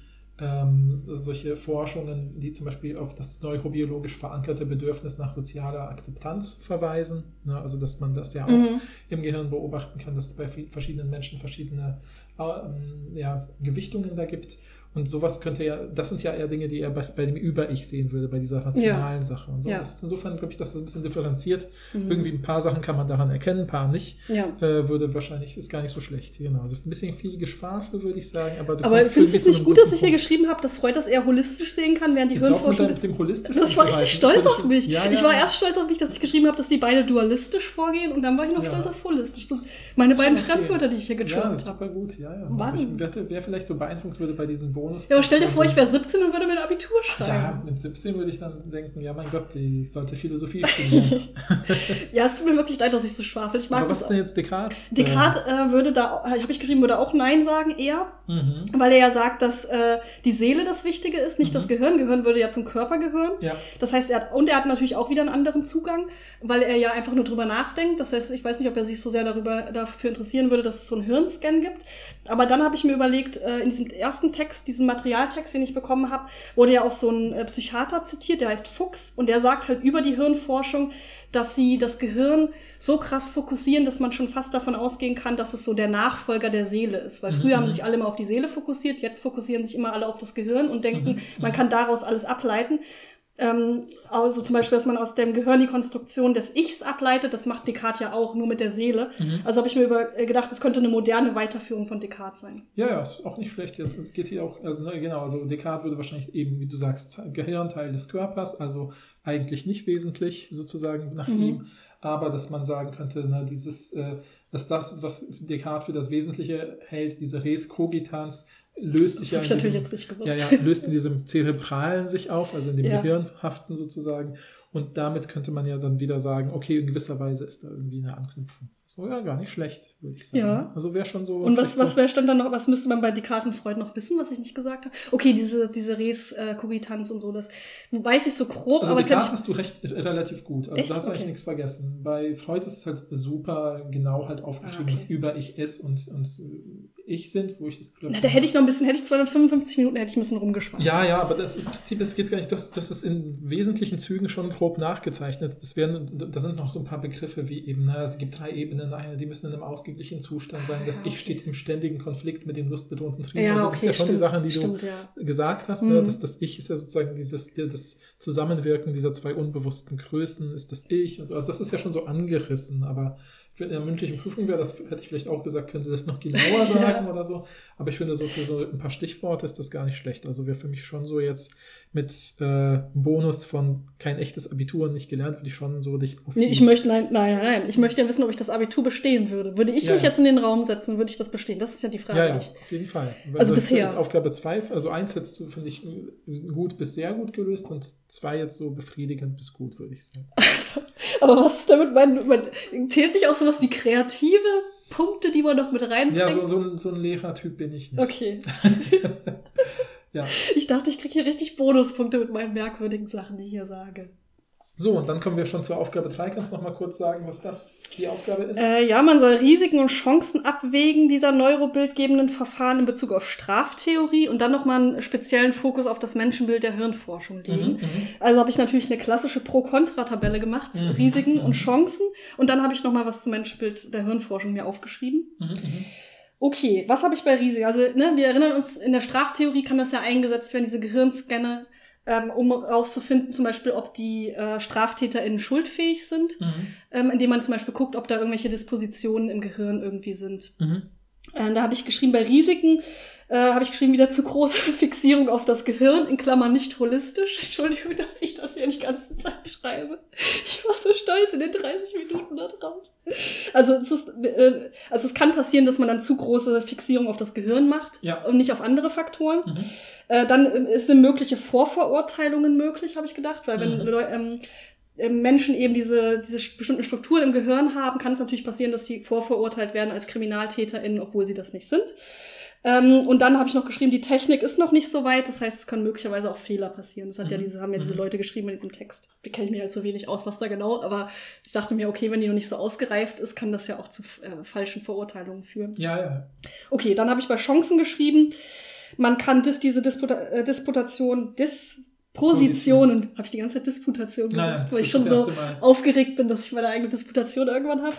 ähm, so, solche Forschungen, die zum Beispiel auf das neurobiologisch verankerte Bedürfnis nach sozialer Akzeptanz verweisen. Ne? Also dass man das ja auch Mhm. im Gehirn beobachten kann, dass es bei verschiedenen Menschen verschiedene ähm, ja, Gewichtungen da gibt. Und sowas könnte ja, das sind ja eher Dinge, die er bei, bei dem Über-Ich sehen würde, bei dieser rationalen Sache und so. Ja. Das ist insofern, glaube ich, dass das ein bisschen differenziert. Mhm. Irgendwie ein paar Sachen kann man daran erkennen, ein paar nicht. Ja. Äh, würde wahrscheinlich, ist gar nicht so schlecht. Genau. Also ein bisschen viel Geschwafel, würde ich sagen. Aber, du Aber findest du es nicht gut, dass ich hier geschrieben habe, dass Freud das eher holistisch sehen kann, während die Jetzt auch mit Hirnforschung dem, das dem war richtig stolz auf mich. Ja, Ich ja. war erst stolz auf mich, dass ich geschrieben habe, dass die beide dualistisch vorgehen und dann war ich noch Ja. stolz auf holistisch. Das meine beiden okay. Fremdwörter, die ich hier Ja, ist habe. super gut. Ja, ja. Mann. Also ich wer vielleicht so beeindruckt würde bei diesen Bonus. Ja, aber stell dir vor, ich wäre 17 und würde mir ein Abitur Ja, schreiben. mit 17 würde ich dann denken, ja mein Gott, die sollte Philosophie studieren. <laughs> Ja, es tut mir wirklich leid, dass ich so schwafel. Ich mag Aber was ist denn jetzt Descartes? Descartes äh, würde da, habe ich geschrieben, würde auch Nein sagen eher, Äh, mhm. weil er ja sagt, dass äh, die Seele das Wichtige ist, nicht Mhm. das Gehirn. Gehirn würde ja zum Körper gehören. Ja, Das heißt, er hat, und er hat natürlich auch wieder einen anderen Zugang, weil er ja einfach nur drüber nachdenkt. Das heißt, ich weiß nicht, ob er sich so sehr darüber, dafür interessieren würde, dass es so einen Hirnscan gibt. Aber dann habe ich mir überlegt, äh, in diesem ersten Text, diesem Materialtext, den ich bekommen habe, wurde ja auch so ein äh, Psychiater zitiert, der heißt Fuchs. Und der sagt halt über die Hirnforschung, dass sie das Gehirn so krass fokussieren, dass man schon fast davon ausgehen kann, dass es so der Nachfolger der Seele ist. Weil Mhm, früher haben mhm. sich alle immer auf die Seele fokussiert, jetzt fokussieren sich immer alle auf das Gehirn und denken, Mhm, <laughs> man kann daraus alles ableiten. Ähm, also zum Beispiel, dass man aus dem Gehirn die Konstruktion des Ichs ableitet, das macht Descartes ja auch, nur mit der Seele. Mhm. Also habe ich mir über, äh, gedacht, das könnte eine moderne Weiterführung von Descartes sein. ja, ja, ist auch nicht schlecht. Es geht hier auch, also ne, genau, also Descartes würde wahrscheinlich eben, wie du sagst, Gehirn Teil des Körpers, also eigentlich nicht wesentlich sozusagen nach Mhm. ihm, aber dass man sagen könnte, na, dieses, äh, dass das, was Descartes für das Wesentliche hält, diese Res Cogitans, löst sich ja in diesem- jetzt nicht gewusst. Ja, ja, löst in diesem Zerebralen sich auf, also in dem Ja. Gehirnhaften sozusagen. Und damit könnte man ja dann wieder sagen, okay, in gewisser Weise ist da irgendwie eine Anknüpfung. So, ja, gar nicht schlecht, würde ich sagen. Ja. Also wäre schon so. Und was, was wäre stand dann noch, was müsste man bei Descartes und Freud noch wissen, was ich nicht gesagt habe? Okay, diese, diese Res äh, und so, das weiß ich so grob, also aber jetzt hätte hast du recht äh, relativ gut. Also Echt? da hast du eigentlich Okay. nichts vergessen. Bei Freud ist es halt super genau halt aufgeschrieben, Ah, okay. was über ich es und, und äh, ich sind, wo ich das glaube na, da hätte ich noch ein bisschen, hätte ich 255 Minuten, hätte ich ein bisschen rumgeschwommen. Ja, ja, aber das ist im Prinzip, es geht gar nicht, das, das ist in wesentlichen Zügen schon grob nachgezeichnet. Das werden, da sind noch so ein paar Begriffe wie eben, na, es gibt drei Ebenen, eine, die müssen in einem ausgeglichenen Zustand sein. Das ja, Ich steht im ständigen Konflikt mit den lustbetonten Trieben. Ja, also das okay, sind ja schon stimmt, die Sachen, die stimmt, du ja. gesagt hast. Ne? Mhm. Das, das Ich ist ja sozusagen dieses, das Zusammenwirken dieser zwei unbewussten Größen ist das Ich. und so. Also das ist ja schon so angerissen, aber für in der mündlichen Prüfung wäre das, hätte ich vielleicht auch gesagt, können Sie das noch genauer <laughs> sagen oder so. Aber ich finde, so für so ein paar Stichworte ist das gar nicht schlecht. Also wäre für mich schon so jetzt mit äh, Bonus von kein echtes Abitur nicht gelernt, würde ich schon so dicht auf Nee, ich möchte, nein, nein, nein. Ich möchte ja wissen, ob ich das Abitur bestehen würde. Würde ich Ja, mich ja. jetzt in den Raum setzen, würde ich das bestehen? Das ist ja die Frage. Ja, ja, auf jeden Fall. Also das bisher. Jetzt Aufgabe 2, also 1 hättest du, finde ich, gut bis sehr gut gelöst und 2 jetzt so befriedigend bis gut, würde ich sagen. Aber was ist damit mein, mein zählt nicht auch sowas wie kreative Punkte, die man noch mit reinbringt? Ja, so, so, ein, so ein Lehrertyp bin ich nicht. Okay. <laughs> Ja. Ich dachte, ich kriege hier richtig Bonuspunkte mit meinen merkwürdigen Sachen, die ich hier sage. So, und dann kommen wir schon zur Aufgabe 3. Kannst du noch mal kurz sagen, was das die Aufgabe ist? Äh, ja, man soll Risiken und Chancen abwägen dieser neurobildgebenden Verfahren in Bezug auf Straftheorie und dann nochmal einen speziellen Fokus auf das Menschenbild der Hirnforschung legen. Mhm, mhm. Also habe ich natürlich eine klassische Pro-Kontra-Tabelle gemacht, Mhm, Risiken mhm. und Chancen. Und dann habe ich nochmal was zum Menschenbild der Hirnforschung mir aufgeschrieben. Mhm, mhm. Okay, was habe ich bei Risiken? Also, ne, wir erinnern uns, in der Straftheorie kann das ja eingesetzt werden, diese Gehirnscanner, ähm, um herauszufinden, zum Beispiel, ob die äh, StraftäterInnen schuldfähig sind, Mhm. ähm, indem man zum Beispiel guckt, ob da irgendwelche Dispositionen im Gehirn irgendwie sind. Mhm. Äh, da habe ich geschrieben, bei Risiken äh, habe ich geschrieben, wieder zu große <laughs> Fixierung auf das Gehirn, in Klammern nicht holistisch. Entschuldigung, dass ich das hier die ganze Zeit schreibe. Ich war so stolz in den 30 Minuten da drauf. Also es, ist, äh, also es kann passieren, dass man dann zu große Fixierung auf das Gehirn macht Ja. und nicht auf andere Faktoren. Mhm. Äh, dann äh, sind mögliche Vorverurteilungen möglich, habe ich gedacht, weil wenn Mhm. Ähm, ähm, Menschen eben diese, diese st- bestimmten Strukturen im Gehirn haben, kann es natürlich passieren, dass sie vorverurteilt werden als KriminaltäterInnen, obwohl sie das nicht sind. Ähm, und dann habe ich noch geschrieben, die Technik ist noch nicht so weit, das heißt, es können möglicherweise auch Fehler passieren. Das hat ja Mhm. diese, haben ja diese Mhm. Leute geschrieben in diesem Text. Da kenne ich mich halt so wenig aus, was da genau, aber ich dachte mir, okay, wenn die noch nicht so ausgereift ist, kann das ja auch zu äh, falschen Verurteilungen führen. Ja, ja. Okay, dann habe ich bei Chancen geschrieben. Man kann dis, diese Disputa äh, Disputation, Dis, Positionen. Habe ich die ganze Zeit Disputation Naja, gesagt, das weil ich schon so Mal. aufgeregt bin, dass ich meine eigene Disputation irgendwann habe.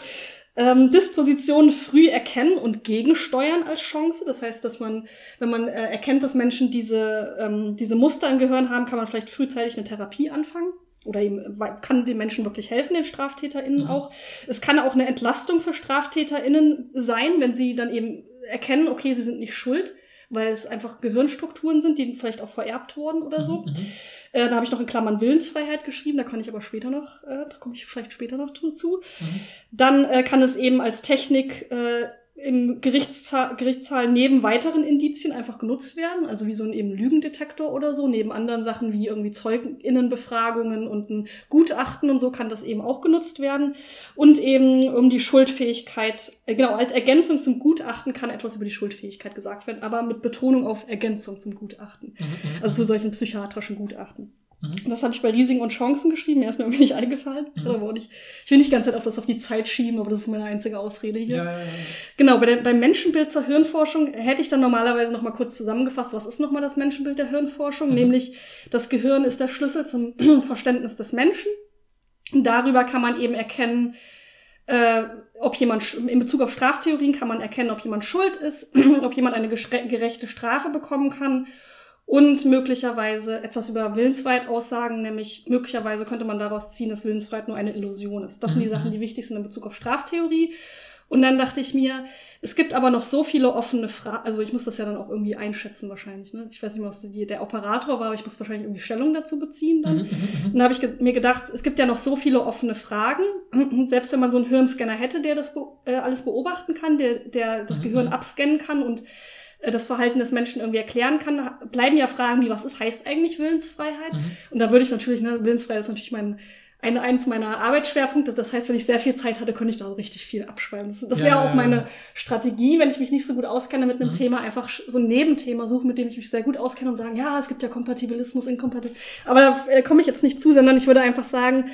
Ähm, Dispositionen früh erkennen und gegensteuern als Chance. Das heißt, dass man, wenn man äh, erkennt, dass Menschen diese, ähm, diese Muster im Gehirn haben, kann man vielleicht frühzeitig eine Therapie anfangen. Oder eben kann den Menschen wirklich helfen, den StraftäterInnen Mhm. auch. Es kann auch eine Entlastung für StraftäterInnen sein, wenn sie dann eben erkennen, okay, sie sind nicht schuld, weil es einfach Gehirnstrukturen sind, die vielleicht auch vererbt wurden oder so. Mhm, mhm. Äh, da habe ich noch in Klammern Willensfreiheit geschrieben, da kann ich aber später noch, äh, da komme ich vielleicht später noch zu. Mhm. Dann äh, kann es eben als Technik äh, im Gerichtssaal, Gerichtssaal neben weiteren Indizien einfach genutzt werden, also wie so ein eben Lügendetektor oder so, neben anderen Sachen wie irgendwie ZeugenInnenbefragungen und ein Gutachten und so kann das eben auch genutzt werden. Und eben um die Schuldfähigkeit, äh, genau, als Ergänzung zum Gutachten kann etwas über die Schuldfähigkeit gesagt werden, aber mit Betonung auf Ergänzung zum Gutachten. Mhm, mhm, Also zu solchen psychiatrischen Gutachten. Mhm. Das habe ich bei Risiken und Chancen geschrieben. Mir ist mir irgendwie nicht eingefallen. Mhm. Nicht. Ich will nicht die ganze Zeit auf das auf die Zeit schieben, aber das ist meine einzige Ausrede hier. Ja, ja, ja. Genau, bei der, beim Menschenbild zur Hirnforschung hätte ich dann normalerweise noch mal kurz zusammengefasst, was ist noch mal das Menschenbild der Hirnforschung? Mhm. Nämlich, das Gehirn ist der Schlüssel zum <clears throat> Verständnis des Menschen. Und darüber kann man eben erkennen, äh, ob jemand, in Bezug auf Straftheorien kann man erkennen, ob jemand schuld ist, <clears throat> ob jemand eine gerechte Strafe bekommen kann und möglicherweise etwas über Willensfreiheit aussagen, nämlich möglicherweise könnte man daraus ziehen, dass Willensfreiheit nur eine Illusion ist. Das sind die Mhm. Sachen, die wichtig sind in Bezug auf Straftheorie. Und dann dachte ich mir, es gibt aber noch so viele offene Fragen. Also ich muss das ja dann auch irgendwie einschätzen wahrscheinlich. Ne? Ich weiß nicht mehr, was die, der Operator war, aber ich muss wahrscheinlich irgendwie Stellung dazu beziehen dann. Mhm, mhm. Und dann habe ich ge mir gedacht, es gibt ja noch so viele offene Fragen. <clears throat> Selbst wenn man so einen Hirnscanner hätte, der das be äh, alles beobachten kann, der, der das Mhm, Gehirn abscannen kann und das Verhalten des Menschen irgendwie erklären kann, bleiben ja Fragen wie, was ist, heißt eigentlich Willensfreiheit? Mhm. Und da würde ich natürlich, ne, Willensfreiheit ist natürlich mein, ein, eins meiner Arbeitsschwerpunkte. Das heißt, wenn ich sehr viel Zeit hatte, könnte ich da richtig viel abschreiben. Das, das Ja, wäre ja, auch ja. meine Strategie, wenn ich mich nicht so gut auskenne mit einem Mhm. Thema, einfach so ein Nebenthema suchen, mit dem ich mich sehr gut auskenne und sagen, ja, es gibt ja Kompatibilismus, Inkompatibilismus. Aber da äh, komme ich jetzt nicht zu, sondern ich würde einfach sagen,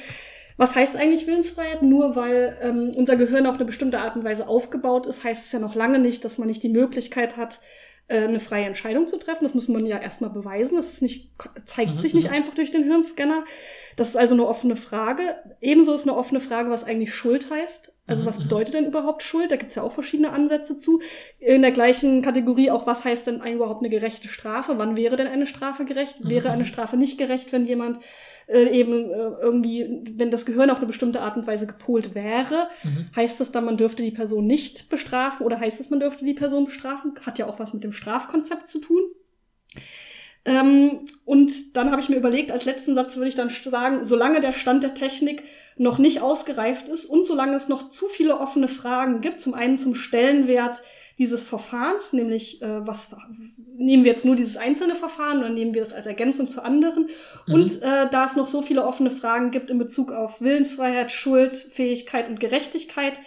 was heißt eigentlich Willensfreiheit? Nur weil ähm, unser Gehirn auf eine bestimmte Art und Weise aufgebaut ist, heißt es ja noch lange nicht, dass man nicht die Möglichkeit hat, äh, eine freie Entscheidung zu treffen. Das muss man ja erstmal beweisen. Das ist nicht, zeigt Mhm, sich nicht mhm. einfach durch den Hirnscanner. Das ist also eine offene Frage. Ebenso ist eine offene Frage, was eigentlich Schuld heißt. Also Mhm, was mhm. bedeutet denn überhaupt Schuld? Da gibt's ja auch verschiedene Ansätze zu. In der gleichen Kategorie auch, was heißt denn eigentlich überhaupt eine gerechte Strafe? Wann wäre denn eine Strafe gerecht? Wäre eine Strafe nicht gerecht, wenn jemand äh, eben äh, irgendwie, wenn das Gehirn auf eine bestimmte Art und Weise gepolt wäre? Mhm. Heißt das dann, man dürfte die Person nicht bestrafen oder heißt es, man dürfte die Person bestrafen? Hat ja auch was mit dem Strafkonzept zu tun. Ähm, und dann habe ich mir überlegt, als letzten Satz würde ich dann sagen, solange der Stand der Technik noch nicht ausgereift ist und solange es noch zu viele offene Fragen gibt, zum einen zum Stellenwert dieses Verfahrens, nämlich äh, was nehmen wir jetzt nur dieses einzelne Verfahren oder nehmen wir das als Ergänzung zu anderen Mhm. und äh, da es noch so viele offene Fragen gibt in Bezug auf Willensfreiheit, Schuld, Fähigkeit und Gerechtigkeit,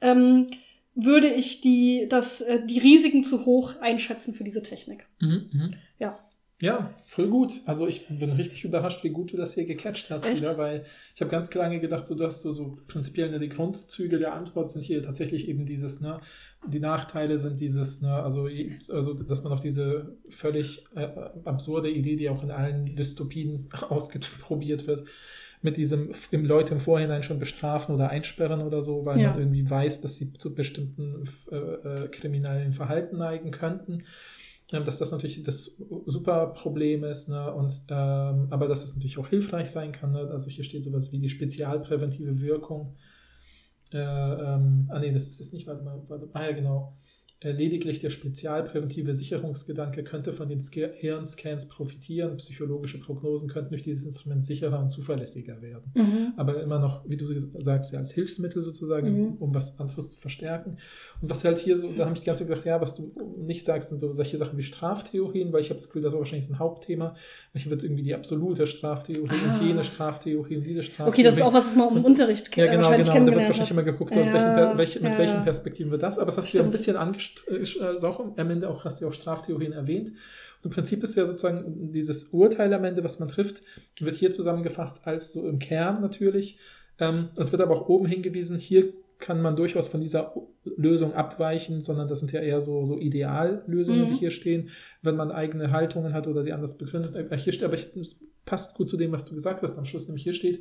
ähm, würde ich die, das, äh, die Risiken zu hoch einschätzen für diese Technik. Mhm, mhm. Ja. Ja, voll gut. Also ich bin richtig überrascht, wie gut du das hier gecatcht hast Echt? wieder, weil ich habe ganz lange gedacht, so, du hast so, so prinzipiell die Grundzüge der Antwort sind hier tatsächlich eben dieses, ne, die Nachteile sind dieses, ne, also, also dass man auf diese völlig äh, absurde Idee, die auch in allen Dystopien <laughs> ausprobiert wird, mit diesem im Leute im Vorhinein schon bestrafen oder einsperren oder so, weil Ja. man irgendwie weiß, dass sie zu bestimmten äh, äh, kriminellen Verhalten neigen könnten dass das natürlich das super Problem ist, ne? und, ähm, aber dass es natürlich auch hilfreich sein kann. Ne? Also hier steht sowas wie die spezialpräventive Wirkung. Äh, ähm, ah nee, das ist es nicht, warte mal, warte, ah ja genau. Lediglich der spezialpräventive Sicherungsgedanke könnte von den Hirnscans profitieren. Psychologische Prognosen könnten durch dieses Instrument sicherer und zuverlässiger werden. Aber immer noch, wie du sagst, ja, als Hilfsmittel sozusagen, Mhm. um, was anderes zu verstärken. Und was halt hier so, da habe ich die ganze Zeit gedacht, ja, was du nicht sagst, sind so solche Sachen wie Straftheorien, weil ich habe das Gefühl, das ist wahrscheinlich so ein Hauptthema. Hier wird irgendwie die absolute Straftheorie Ah. und jene Straftheorie und diese Straftheorie. Okay, das ist auch was, was man im Unterricht Ja, äh, genau, genau. Da wird wahrscheinlich hat. immer geguckt, so Ja, welchen, welch, mit ja, welchen ja. Perspektiven wird das. Aber das hast du ja ein Stimmt. Bisschen angesprochen, auch am Ende auch, hast du ja auch Straftheorien erwähnt. Und im Prinzip ist ja sozusagen dieses Urteil am Ende, was man trifft, wird hier zusammengefasst als so im Kern natürlich. Ähm, es wird aber auch oben hingewiesen, hier kann man durchaus von dieser Lösung abweichen, sondern das sind ja eher so, so Ideallösungen, Mhm. die hier stehen, wenn man eigene Haltungen hat oder sie anders begründet. Äh, Hier steht, aber ich, es passt gut zu dem, was du gesagt hast am Schluss, nämlich hier steht,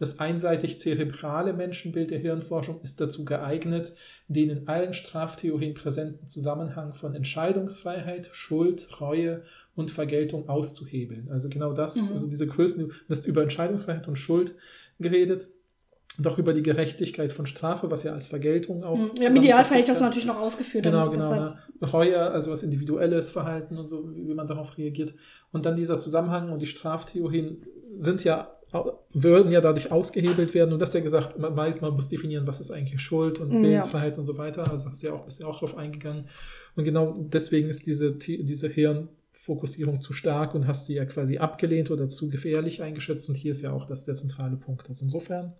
das einseitig zerebrale Menschenbild der Hirnforschung ist dazu geeignet, den in allen Straftheorien präsenten Zusammenhang von Entscheidungsfreiheit, Schuld, Reue und Vergeltung auszuhebeln. Also genau das, Mhm. also diese Größen, du hast über Entscheidungsfreiheit und Schuld geredet, doch über die Gerechtigkeit von Strafe, was ja als Vergeltung auch. Mhm. Ja, Im Idealfall hätte ich das natürlich noch ausgeführt. Genau, genau. deshalb- Ne? Reue, also was individuelles Verhalten und so, wie wie man darauf reagiert. Und dann dieser Zusammenhang und die Straftheorien sind ja, würden ja dadurch ausgehebelt werden. Und das ja gesagt, man weiß, man muss definieren, was ist eigentlich Schuld und Ja. Willensfreiheit und so weiter. Also hast du ja auch, bist ja auch drauf eingegangen. Und genau deswegen ist diese, diese Hirnfokussierung zu stark und hast sie ja quasi abgelehnt oder zu gefährlich eingeschätzt. Und hier ist ja auch das der zentrale Punkt. Also insofern.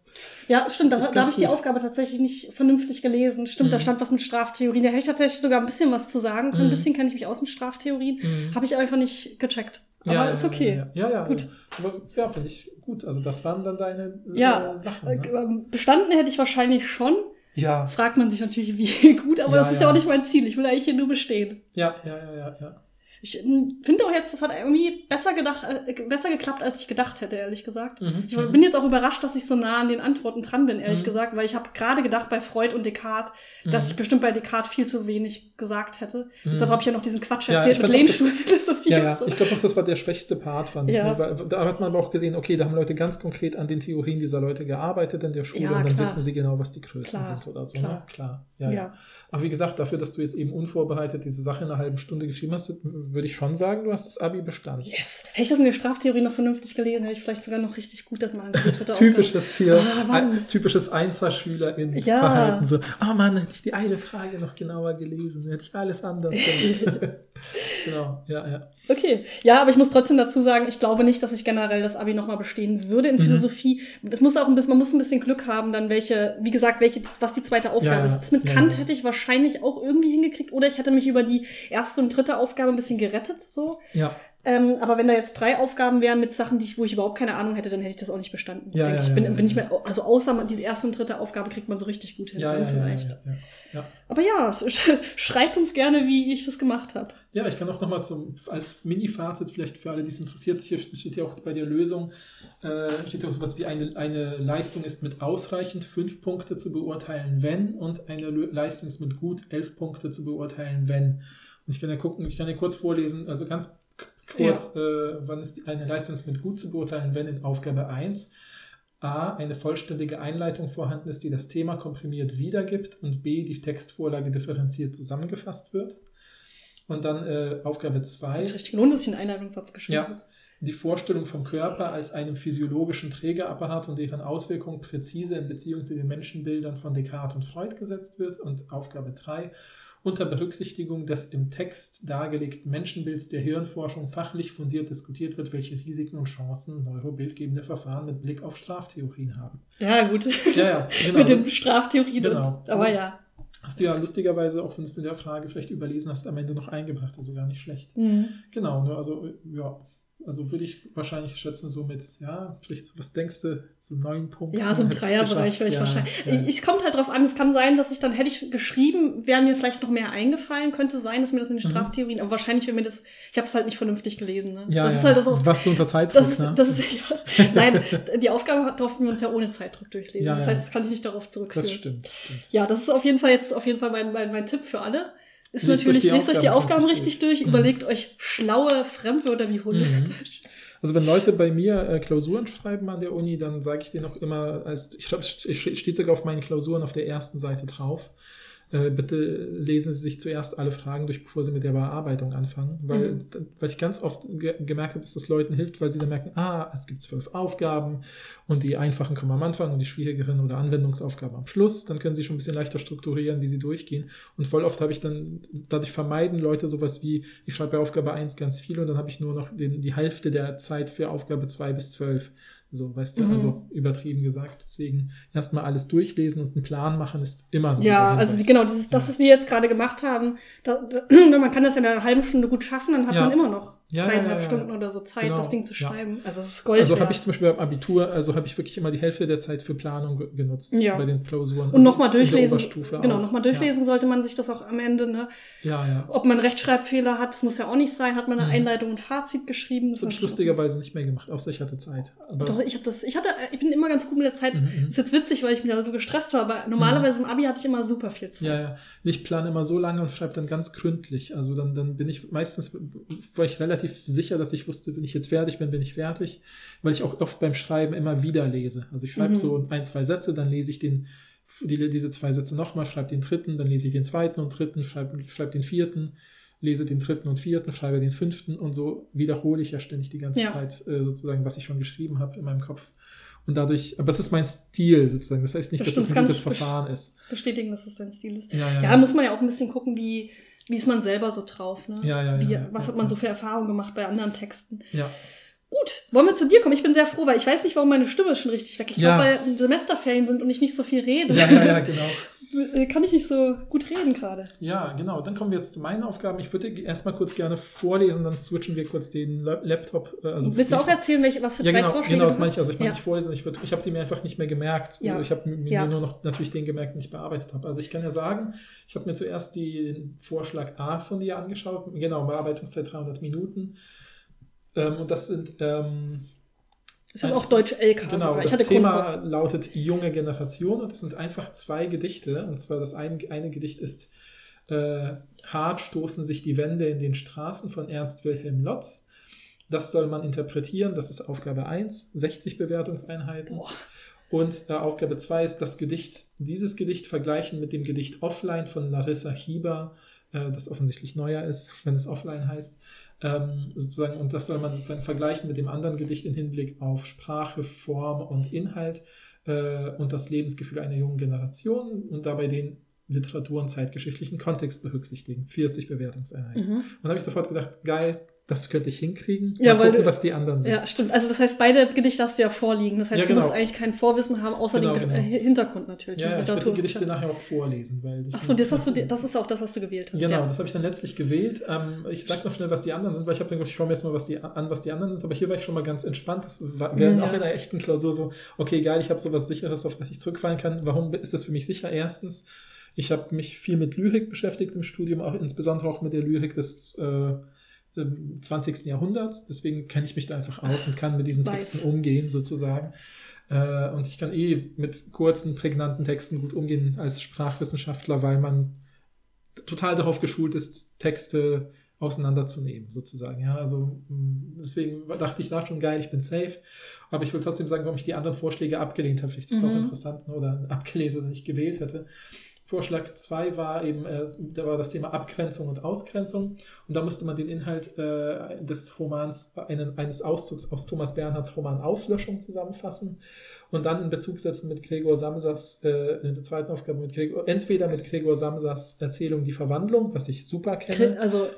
Ja, stimmt, da, da habe ich die. Aufgabe tatsächlich nicht vernünftig gelesen. Stimmt, da Mhm. stand was mit Straftheorien. Da hätte ich tatsächlich sogar ein bisschen was zu sagen können. Ein Mhm. bisschen kenne ich mich aus mit Straftheorien. Mhm. Habe ich einfach nicht gecheckt. Aber Ja, ist okay. Ja, ja, ja, Gut. ja. Aber ja, finde ich gut. Also das waren dann deine äh, Ja, Sachen. Äh, Ne? ähm, Bestanden hätte ich wahrscheinlich schon. Ja, Fragt man sich natürlich, <laughs> wie gut, aber Ja, das ist ja. ja auch nicht mein Ziel. Ich will eigentlich hier nur bestehen. ja, ja, ja, ja, ja. Ich ähm, finde auch jetzt, das hat irgendwie besser gedacht, äh, besser geklappt, als ich gedacht hätte, ehrlich gesagt. Mhm, Ich bin jetzt auch überrascht, dass ich so nah an den Antworten dran bin, ehrlich Mhm. gesagt, weil ich habe gerade gedacht bei Freud und Descartes, dass Mhm. ich bestimmt bei Descartes viel zu wenig gesagt hätte. Mhm. Deshalb habe ich ja noch diesen Quatsch Ja, erzählt ich mit Lehnstuhlphilosophie Ja, ja. so. Ich glaube auch, das war der schwächste Part, fand ich. Ja. Ne? Weil, da hat man aber auch gesehen, okay, da haben Leute ganz konkret an den Theorien dieser Leute gearbeitet in der Schule Ja, und dann klar. wissen sie genau, was die Größen Klar, sind oder so. klar. Ne? Klar. Ja, Ja. ja. Aber wie gesagt, dafür, dass du jetzt eben unvorbereitet diese Sache in einer halben Stunde geschrieben hast, würde ich schon sagen, du hast das Abi bestanden. Yes. Hätte ich das mit der Straftheorie noch vernünftig gelesen, hätte ich vielleicht sogar noch richtig gut das mal angeführt. <laughs> Typisches hier, Ah, ein, typisches Einserschüler-in Ja. Verhalten. So, oh Mann, hätte ich die eine Frage noch genauer gelesen, hätte ich alles anders gemacht. <laughs> <laughs> genau, ja, ja. Okay, ja, aber ich muss trotzdem dazu sagen, ich glaube nicht, dass ich generell das Abi nochmal bestehen würde in Mhm. Philosophie. Es muss auch ein bisschen, man muss ein bisschen Glück haben, dann welche, wie gesagt, welche, was die zweite Aufgabe Ja, ist. Das mit Ja, Kant ja. hätte ich wahrscheinlich auch irgendwie hingekriegt oder ich hätte mich über die erste und dritte Aufgabe ein bisschen gerettet, so. Ja, Ähm, aber wenn da jetzt drei Aufgaben wären mit Sachen, die ich, wo ich überhaupt keine Ahnung hätte, dann hätte ich das auch nicht bestanden. Ja, ja, ich. Bin, ja, bin ich mir, also außer man- die erste und dritte Aufgabe kriegt man so richtig gut hin, dann vielleicht. Aber ja, <laughs> schreibt uns gerne, wie ich das gemacht habe. Ja, ich kann auch nochmal zum als Mini-Fazit vielleicht für alle, die es interessiert, hier steht ja auch bei der Lösung, äh, steht ja auch sowas wie eine, eine Leistung ist mit ausreichend fünf Punkte zu beurteilen, wenn, und eine Leistung ist mit gut elf Punkte zu beurteilen, wenn. Und ich kann ja gucken, ich kann ja kurz vorlesen, also ganz kurz, äh, wann ist die, eine Leistung ist mit gut zu beurteilen, wenn in Aufgabe 1. A, eine vollständige Einleitung vorhanden ist, die das Thema komprimiert wiedergibt und B, die Textvorlage differenziert zusammengefasst wird. Und dann äh, Aufgabe Hat 2, sich richtig gelohnt, dass ich einen Einleitungssatz geschrieben Ja. habe. die Vorstellung vom Körper als einem physiologischen Trägerapparat und deren Auswirkungen präzise in Beziehung zu den Menschenbildern von Descartes und Freud gesetzt wird. Und Aufgabe 3, unter Berücksichtigung des im Text dargelegten Menschenbilds der Hirnforschung fachlich fundiert diskutiert wird, welche Risiken und Chancen neurobildgebende Verfahren mit Blick auf Straftheorien haben. Ja, gut. Ja, ja, <laughs> genau. Mit den Straftheorien. Genau. Und, aber ja. Hast du ja lustigerweise, auch wenn du es in der Frage vielleicht überlesen hast, am Ende noch eingebracht, also gar nicht schlecht. Mhm. Genau, ne, also ja, also würde ich wahrscheinlich schätzen, so mit, ja, vielleicht so, was denkst du, so neun Punkte. Ja, so im Dreierbereich wäre ich wahrscheinlich. Ja, ja. Es kommt halt drauf an, es kann sein, dass ich dann, hätte ich geschrieben, wäre mir vielleicht noch mehr eingefallen, könnte sein, dass mir das mit den Mhm. Straftheorien, aber wahrscheinlich wäre mir das, ich habe es halt nicht vernünftig gelesen. Ne? ja, das ja. ist halt das auch. Was du unter Zeitdruck, Das ist, ne? das ist, ja, <laughs> nein, die Aufgabe durften wir uns ja ohne Zeitdruck durchlesen. Ja, das ja. heißt, das kann ich nicht darauf zurückführen. das stimmt, das stimmt. Ja, das ist auf jeden Fall jetzt auf jeden Fall mein, mein, mein Tipp für alle. Ist Lest natürlich, euch die lest euch die Aufgaben Aufgaben richtig richtig durch, durch. überlegt euch schlaue Fremdwörter wie holistisch. Also wenn Leute bei mir äh, Klausuren schreiben an der Uni, dann sage ich denen auch immer, als ich glaube, es steht sogar auf meinen Klausuren auf der ersten Seite drauf. Äh, bitte lesen Sie sich zuerst alle Fragen durch, bevor Sie mit der Bearbeitung anfangen, weil, Mhm. weil ich ganz oft ge gemerkt habe, dass das Leuten hilft, weil sie dann merken, ah, es gibt zwölf Aufgaben und die einfachen kommen am Anfang und die schwierigeren oder Anwendungsaufgaben am Schluss. Dann können sie schon ein bisschen leichter strukturieren, wie sie durchgehen. Und voll oft habe ich dann, dadurch vermeiden Leute sowas wie, ich schreibe bei Aufgabe 1 ganz viel und dann habe ich nur noch den, die Hälfte der Zeit für Aufgabe 2 bis 12. So, weißt du, Mhm. also übertrieben gesagt. Deswegen erstmal alles durchlesen und einen Plan machen ist immer ein Ja, also die, genau, dieses, das, Ja. was wir jetzt gerade gemacht haben, da, da, <clears throat> man kann das ja in einer halben Stunde gut schaffen, dann hat Ja. man immer noch Ja, dreieinhalb ja, ja. Stunden oder so Zeit, Genau, das Ding zu ja. schreiben. Also es ist Gold Also habe ich zum Beispiel beim Abitur, also habe ich wirklich immer die Hälfte der Zeit für Planung ge- genutzt Ja. bei den Klausuren. und Also nochmal durchlesen. Genau, nochmal durchlesen sollte man sich das auch am Ende, ne? Ja, ja. Ob man Rechtschreibfehler hat, das muss ja auch nicht sein. Hat man eine Mhm. Einleitung und Fazit geschrieben? Das habe ich lustigerweise nicht mehr gemacht, außer ich hatte Zeit. Aber, Doch, ich habe das, ich hatte, ich bin immer ganz gut mit der Zeit. Mhm, mhm. Ist jetzt witzig, weil ich mich da so gestresst war, aber normalerweise im Abi hatte ich immer super viel Zeit. Ja, ja. Ich plane immer so lange und schreibe dann ganz gründlich. Also dann, dann bin ich meistens, war ich relativ sicher, dass ich wusste, wenn ich jetzt fertig bin, bin ich fertig, weil ich auch oft beim Schreiben immer wieder lese. Also ich schreibe Mhm. so ein, zwei Sätze, dann lese ich den, die, diese zwei Sätze nochmal, schreibe den dritten, dann lese ich den zweiten und dritten, schreibe schreib den vierten, lese den dritten und vierten, schreibe den fünften und so wiederhole ich ja ständig die ganze Ja. Zeit äh, sozusagen, was ich schon geschrieben habe in meinem Kopf. Und dadurch, aber das ist mein Stil sozusagen. Das heißt nicht, Das dass das stimmt, ein kann gutes Verfahren ist. Bestätigen, dass das dein Stil ist. Ja, ja, Ja, muss man ja auch ein bisschen gucken, wie, wie ist man selber so drauf, ne? Ja, ja, ja, Wie, ja, was hat man so für Erfahrungen gemacht bei anderen Texten? ja. Gut, wollen wir zu dir kommen? Ich bin sehr froh, weil ich weiß nicht, warum meine Stimme ist schon richtig weg. Ich glaube, weil Semesterferien sind und ich nicht so viel rede, Ja, ja, ja, genau. <laughs> äh, kann ich nicht so gut reden gerade. Ja, genau. Dann kommen wir jetzt zu meinen Aufgaben. Ich würde erstmal kurz gerne vorlesen, dann switchen wir kurz den La- Laptop. äh, Also Willst du auch erzählen, welche, was für Ja, drei genau, Vorschläge genau, das meine ich. Also ich meine ja. nicht vorlesen, ich, würd- ich habe die mir einfach nicht mehr gemerkt. Ja. Ich habe mir Ja. nur noch natürlich den gemerkt, den ich bearbeitet habe. Also ich kann ja sagen, ich habe mir zuerst den Vorschlag A von dir angeschaut. Genau, Bearbeitungszeit 300 Minuten. Ähm, und das sind ähm, Ist das auch Deutsch LK Genau, sogar? Ich das Thema Grundkurs. lautet junge Generation und das sind einfach zwei Gedichte. Und zwar das eine, eine Gedicht ist äh, Hart stoßen sich die Wände in den Straßen von Ernst Wilhelm Lotz. Das soll man interpretieren, das ist Aufgabe 1, 60 Bewertungseinheiten. Boah. Und äh, Aufgabe 2 ist das Gedicht, dieses Gedicht vergleichen mit dem Gedicht Offline von Larissa Hieber, äh, das offensichtlich neuer ist, wenn es Offline heißt. Ähm, sozusagen, und das soll man sozusagen vergleichen mit dem anderen Gedicht im Hinblick auf Sprache, Form und Inhalt äh, und das Lebensgefühl einer jungen Generation und dabei den Literatur- und zeitgeschichtlichen Kontext berücksichtigen. 40 Bewertungseinheiten. Mhm. Und da habe ich sofort gedacht, geil, das könnte ich hinkriegen. Ja, Mal weil gucken, du- was die anderen sind. Ja, stimmt. Also das heißt, beide Gedichte hast du ja vorliegen. Das heißt, Ja, du genau. musst eigentlich kein Vorwissen haben, außer Genau, den genau. äh, Hintergrund natürlich. Ja, ja, ich werde die Gedichte nachher auch vorlesen. Weil Achso, muss- das hast du, das ist auch das, was du gewählt hast. Genau, ja. das habe ich dann letztlich gewählt. Ähm, ich sage noch schnell, was die anderen sind, weil ich habe dann ich schaue mir erstmal was die, an, was die anderen sind. Aber hier war ich schon mal ganz entspannt. Das war während Ja. auch in einer echten Klausur so, okay, geil, ich habe sowas Sicheres, auf das ich zurückfallen kann. Warum ist das für mich sicher? Erstens, ich habe mich viel mit Lyrik beschäftigt im Studium, auch insbesondere auch mit der Lyrik des äh, ähm, 20. Jahrhunderts. Deswegen kenne ich mich da einfach aus und kann mit diesen Weiß. Texten umgehen, sozusagen. Äh, und ich kann eh mit kurzen, prägnanten Texten gut umgehen als Sprachwissenschaftler, weil man total darauf geschult ist, Texte auseinanderzunehmen, sozusagen. Ja, also mh, deswegen dachte ich da schon geil, ich bin safe. Aber ich will trotzdem sagen, warum ich die anderen Vorschläge abgelehnt habe. Vielleicht ist das auch Mhm. interessant ne, oder abgelehnt oder nicht gewählt hätte. Vorschlag 2 war eben, äh, da war das Thema Abgrenzung und Ausgrenzung. Und da musste man den Inhalt äh, des Romans, einen, eines Auszugs aus Thomas Bernhards Roman Auslöschung zusammenfassen und dann in Bezug setzen mit Gregor Samsas, äh, in der zweiten Aufgabe mit Gregor, entweder mit Gregor Samsas Erzählung Die Verwandlung, was ich super kenne. Also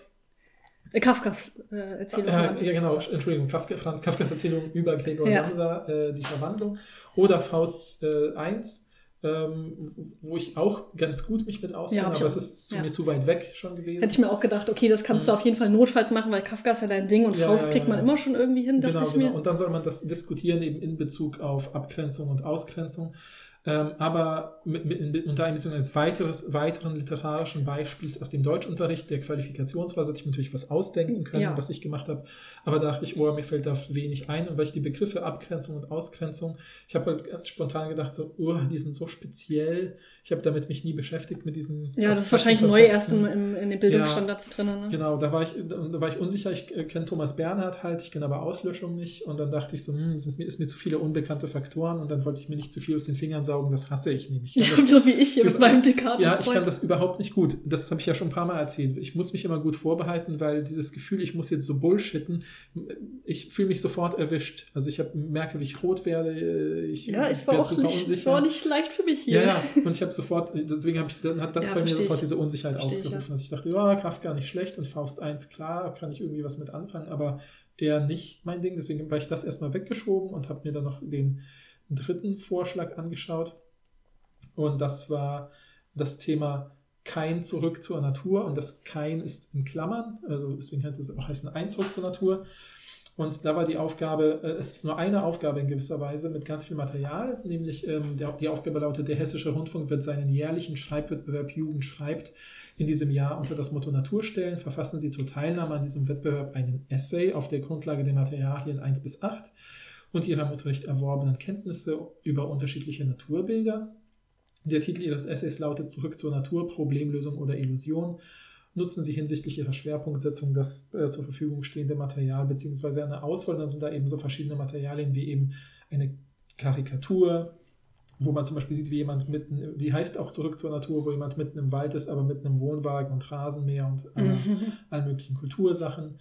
äh, Kafkas äh, Erzählung. Äh, ja, genau, Entschuldigung, Kafka, Franz Kafkas Erzählung über Gregor Ja. Samsa, äh, die Verwandlung. Oder Faust äh, 1, ähm, wo ich auch ganz gut mich mit auskenne, Ja, aber es ist zu Ja. mir zu weit weg schon gewesen. Hätte ich mir auch gedacht, okay, das kannst du Mhm. auf jeden Fall notfalls machen, weil Kafka ist ja dein Ding und Ja, Faust ja, kriegt man ja. immer schon irgendwie hin, dachte Genau, ich genau. mir. Und dann soll man das diskutieren eben in Bezug auf Abgrenzung und Ausgrenzung. Ähm, aber mit, mit, mit, unter Einbeziehung eines weiteres, weiteren literarischen Beispiels aus dem Deutschunterricht, der Qualifikationsphase, hätte ich mir natürlich was ausdenken können, Ja. was ich gemacht habe. Aber da dachte ich, oh, mir fällt da wenig ein. Und weil ich die Begriffe Abgrenzung und Ausgrenzung, ich habe halt ganz spontan gedacht, so, oh, die sind so speziell. Ich habe damit mich nie beschäftigt mit diesen. Ja, das ist wahrscheinlich neu erst im, im, in den Bildungsstandards drin. Ne? Genau, da war ich, da war ich unsicher. Ich äh, kenne Thomas Bernhard halt, ich kenne aber Auslöschung nicht. Und dann dachte ich so, hm, sind mir, ist mir zu viele unbekannte Faktoren. Und dann wollte ich mir nicht zu viel aus den Fingern saugen. Das hasse ich nämlich. Ich <laughs> das, so wie ich hier mit meinem Dekaden. ja, ich kann das überhaupt nicht gut. Das habe ich ja schon ein paar Mal erzählt. Ich muss mich immer gut vorbereiten, weil dieses Gefühl, ich muss jetzt so bullshitten, ich fühle mich sofort erwischt. Also ich hab, merke, wie ich rot werde. Ich Ja, es war, auch nicht, es war auch nicht leicht für mich hier. ja, ja, und ich habe sofort, deswegen habe ich, dann hat das Ja, bei mir sofort ich. diese Unsicherheit Versteh ich, ausgerufen, dass ich dachte, ja, Kafka nicht schlecht und Faust 1, klar, kann ich irgendwie was mit anfangen, aber eher nicht mein Ding. Deswegen habe ich das erstmal weggeschoben und habe mir dann noch den dritten Vorschlag angeschaut. Und das war das Thema kein Zurück zur Natur und das kein ist in Klammern, also deswegen hat es auch heißen ein Zurück zur Natur. Und da war die Aufgabe, äh, es ist nur eine Aufgabe in gewisser Weise mit ganz viel Material, nämlich ähm, der, die Aufgabe lautet, der Hessische Rundfunk wird seinen jährlichen Schreibwettbewerb Jugend schreibt in diesem Jahr unter das Motto Natur stellen. Verfassen Sie zur Teilnahme an diesem Wettbewerb einen Essay auf der Grundlage der Materialien 1 bis 8 und Ihrer im Unterricht erworbenen Kenntnisse über unterschiedliche Naturbilder. Der Titel Ihres Essays lautet Zurück zur Natur, Problemlösung oder Illusion nutzen Sie hinsichtlich Ihrer Schwerpunktsetzung das äh, zur Verfügung stehende Material beziehungsweise eine Auswahl. Dann sind da eben so verschiedene Materialien wie eben eine Karikatur, wo man zum Beispiel sieht, wie jemand mitten, die heißt auch zurück zur Natur, wo jemand mitten im Wald ist, aber mit einem Wohnwagen und Rasenmäher und äh, mhm. allen möglichen Kultursachen.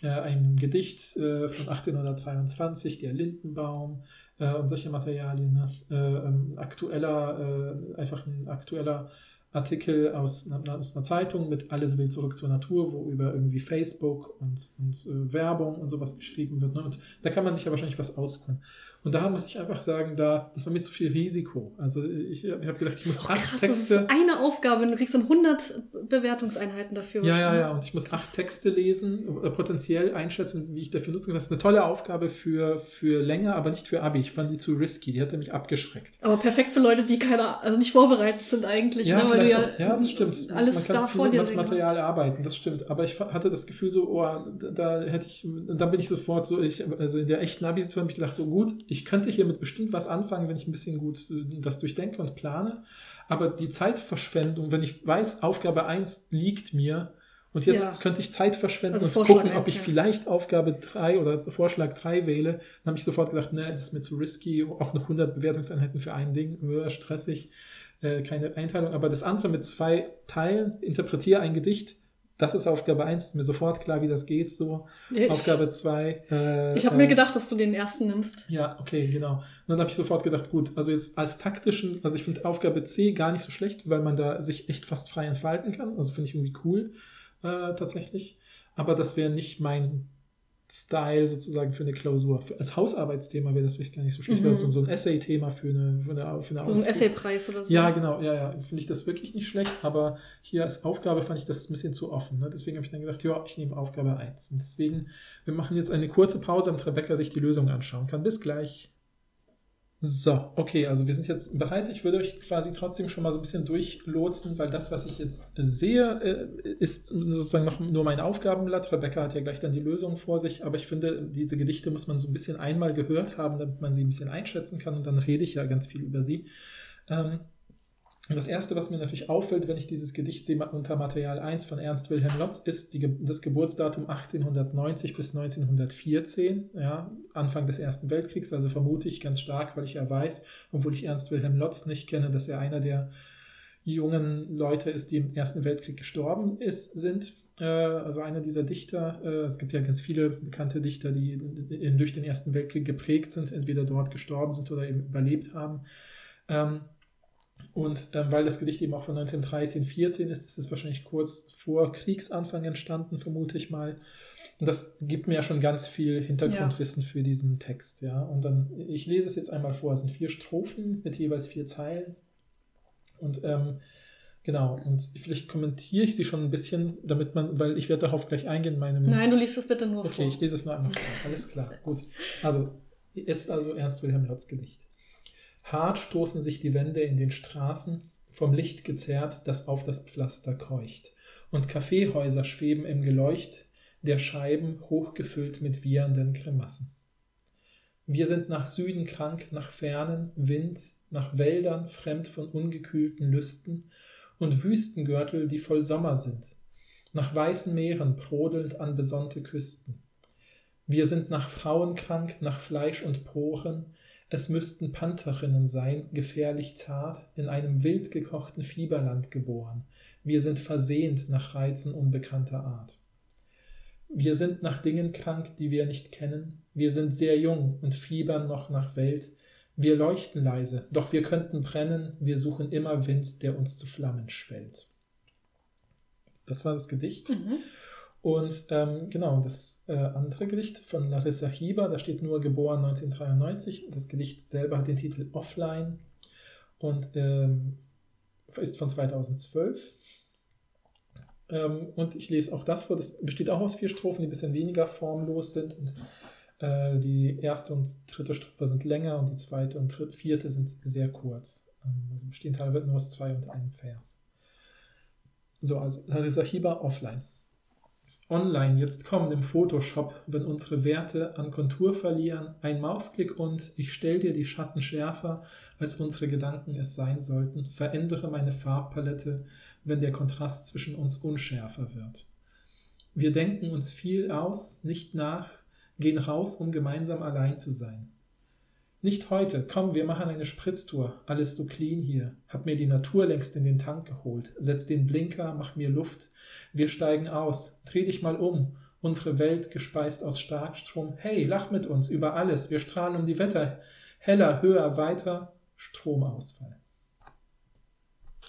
Äh, ein Gedicht äh, von 1823, der Lindenbaum äh, und solche Materialien. Ne? Äh, ähm, aktueller, einfach ein aktueller Artikel aus, aus einer Zeitung mit Alles will zurück zur Natur, wo über irgendwie Facebook und, und äh, Werbung und sowas geschrieben wird. Ne? Und da kann man sich ja wahrscheinlich was aussuchen. Und da muss ich einfach sagen, da, das war mir zu viel Risiko. Also ich, ich habe gedacht, ich muss oh, acht krass, Texte. Das ist eine Aufgabe, du kriegst dann 100 Bewertungseinheiten dafür. Ja, ja, ja. Und ich muss krass. acht Texte lesen, oder potenziell einschätzen, wie ich dafür nutzen kann. Das ist eine tolle Aufgabe für, für länger, aber nicht für Abi. Ich fand die zu risky. Die hatte mich abgeschreckt. Aber perfekt für Leute, die keine, also nicht vorbereitet sind eigentlich. Ja, ne? Weil du ja, auch, ja, das stimmt. Alles Man kann da viel vor dir mit Material hast. arbeiten, das stimmt. Aber ich hatte das Gefühl so, oh, da hätte ich, da bin ich sofort so, ich, also in der echten Abi-Situation habe ich gedacht, so gut, ich könnte hier mit bestimmt was anfangen, wenn ich ein bisschen gut äh, das durchdenke und plane. Aber die Zeitverschwendung, wenn ich weiß, Aufgabe 1 liegt mir und jetzt ja. könnte ich Zeit verschwenden also und Vorschlag gucken, ob ich vielleicht Aufgabe 3 oder Vorschlag 3 wähle, dann habe ich sofort gedacht, ne, das ist mir zu risky, auch noch 100 Bewertungseinheiten für ein Ding, äh, stressig, äh, keine Einteilung. Aber das andere mit zwei Teilen, interpretiere ein Gedicht, das ist Aufgabe 1, ist mir sofort klar, wie das geht. So. Ich, Aufgabe 2. Äh, ich habe äh, mir gedacht, dass du den ersten nimmst. Ja, okay, genau. Und dann habe ich sofort gedacht, gut, also jetzt als taktischen, also ich finde Aufgabe C gar nicht so schlecht, weil man da sich echt fast frei entfalten kann. Also finde ich irgendwie cool, äh, tatsächlich. Aber das wäre nicht mein Style sozusagen für eine Klausur. Für, als Hausarbeitsthema wäre das vielleicht gar nicht so schlecht. Mhm. Ist so ein Essay-Thema für eine, für eine, für eine So ein Essaypreis oder so. Ja, genau, ja, ja. Finde ich das wirklich nicht schlecht, aber hier als Aufgabe fand ich das ein bisschen zu offen. Ne? Deswegen habe ich dann gedacht, ja, ich nehme Aufgabe 1. Und deswegen, wir machen jetzt eine kurze Pause, damit Rebecca sich die Lösung anschauen kann. Bis gleich. So, okay, also wir sind jetzt bereit. Ich würde euch quasi trotzdem schon mal so ein bisschen durchlotsen, weil das, was ich jetzt sehe, äh, ist sozusagen noch nur mein Aufgabenblatt. Rebecca hat ja gleich dann die Lösung vor sich, aber ich finde, diese Gedichte muss man so ein bisschen einmal gehört haben, damit man sie ein bisschen einschätzen kann und dann rede ich ja ganz viel über sie. Ähm, und das Erste, was mir natürlich auffällt, wenn ich dieses Gedicht sehe unter Material 1 von Ernst Wilhelm Lotz, ist die, das Geburtsdatum 1890 bis 1914, ja, Anfang des Ersten Weltkriegs. Also vermute ich ganz stark, weil ich ja weiß, obwohl ich Ernst Wilhelm Lotz nicht kenne, dass er einer der jungen Leute ist, die im Ersten Weltkrieg gestorben ist, sind. Äh, also einer dieser Dichter. Äh, es gibt ja ganz viele bekannte Dichter, die durch den Ersten Weltkrieg geprägt sind, entweder dort gestorben sind oder eben überlebt haben. Und ähm, weil das Gedicht eben auch von 1913, 14 ist, ist es wahrscheinlich kurz vor Kriegsanfang entstanden, vermute ich mal. Und das gibt mir ja schon ganz viel Hintergrundwissen ja. für diesen Text, ja. Und dann, ich lese es jetzt einmal vor. Es sind vier Strophen mit jeweils vier Zeilen. Und ähm, genau, und vielleicht kommentiere ich sie schon ein bisschen, damit man, weil ich werde darauf gleich eingehen in meinem. Nein, du liest es bitte nur okay, vor. Okay, ich lese es nur einmal vor. Alles klar, gut. Also, jetzt also Ernst Wilhelm Lotz Gedicht. Hart stoßen sich die Wände in den Straßen, vom Licht gezerrt, das auf das Pflaster keucht. Und Kaffeehäuser schweben im Geleucht der Scheiben hochgefüllt mit wiehernden Grimassen. Wir sind nach Süden krank, nach fernen Wind, nach Wäldern fremd von ungekühlten Lüsten und Wüstengürtel, die voll Sommer sind, nach weißen Meeren brodelnd an besonnte Küsten. Wir sind nach Frauen krank, nach Fleisch und Poren, es müssten Pantherinnen sein, gefährlich zart, in einem wild gekochten Fieberland geboren. Wir sind versehnt nach Reizen unbekannter Art. Wir sind nach Dingen krank, die wir nicht kennen. Wir sind sehr jung und fiebern noch nach Welt. Wir leuchten leise, doch wir könnten brennen. Wir suchen immer Wind, der uns zu Flammen schwellt. Das war das Gedicht. Mhm. Und ähm, genau, das äh, andere Gedicht von Larissa Hieber, da steht nur geboren 1993. Das Gedicht selber hat den Titel Offline. Und ähm, ist von 2012. Ähm, und ich lese auch das vor. Das besteht auch aus vier Strophen, die ein bisschen weniger formlos sind. Und äh, die erste und dritte Strophe sind länger und die zweite und dritte, vierte sind sehr kurz. Ähm, also bestehen teilweise nur aus zwei und einem Vers. So, also Larissa Hieber offline. Online jetzt kommen im Photoshop, wenn unsere Werte an Kontur verlieren, ein Mausklick und ich stell dir die Schatten schärfer, als unsere Gedanken es sein sollten, verändere meine Farbpalette, wenn der Kontrast zwischen uns unschärfer wird. Wir denken uns viel aus, nicht nach, gehen raus, um gemeinsam allein zu sein. Nicht heute. Komm, wir machen eine Spritztour. Alles so clean hier. Hab mir die Natur längst in den Tank geholt. Setz den Blinker, mach mir Luft. Wir steigen aus. Dreh dich mal um. Unsere Welt gespeist aus Starkstrom. Hey, lach mit uns über alles. Wir strahlen um die Wetter. Heller, höher, weiter. Stromausfall.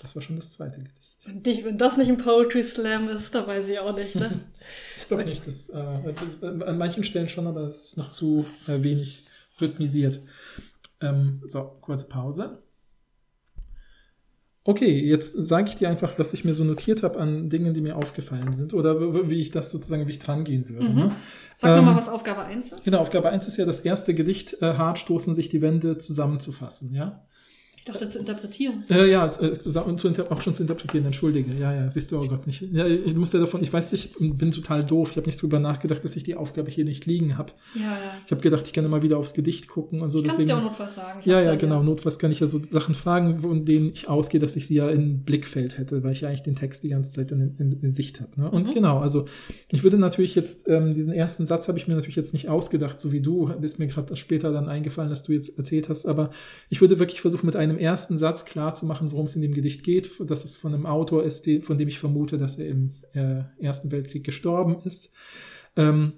Das war schon das zweite Gedicht. Und dich, wenn das nicht ein Poetry Slam ist, da weiß ich auch nicht, ne? <laughs> ich glaube nicht. Das, äh, das, an manchen Stellen schon, aber es ist noch zu äh, wenig rhythmisiert. Ähm, so, kurze Pause. Okay, jetzt sage ich dir einfach, was ich mir so notiert habe an Dingen, die mir aufgefallen sind oder wie ich das sozusagen, wie ich dran gehen würde. Mhm. Ne? Sag ähm, nochmal, was Aufgabe 1 ist. Genau, Aufgabe 1 ist ja das erste Gedicht, äh, hart stoßen sich die Wände zusammenzufassen, ja? Dachte zu interpretieren. Äh, ja, äh, und zu, auch schon zu interpretieren, entschuldige. Ja, ja, siehst du, oh Gott, nicht. Ja, ich musste davon, ich weiß nicht, bin total doof. Ich habe nicht drüber nachgedacht, dass ich die Aufgabe hier nicht liegen habe. Ja, ja. Ich habe gedacht, ich kann immer wieder aufs Gedicht gucken und so. Kannst deswegen, dir auch notfalls sagen. Ja, ja, genau. Notfalls kann ich ja so Sachen fragen, von denen ich ausgehe, dass ich sie ja im Blickfeld hätte, weil ich ja eigentlich den Text die ganze Zeit in, in, in Sicht habe. Ne? Und mhm. genau, also ich würde natürlich jetzt, ähm, diesen ersten Satz habe ich mir natürlich jetzt nicht ausgedacht, so wie du. Bist mir gerade später dann eingefallen, dass du jetzt erzählt hast. Aber ich würde wirklich versuchen, mit einem ersten Satz klar zu machen, worum es in dem Gedicht geht, dass es von einem Autor ist, die, von dem ich vermute, dass er im äh, Ersten Weltkrieg gestorben ist. Ähm,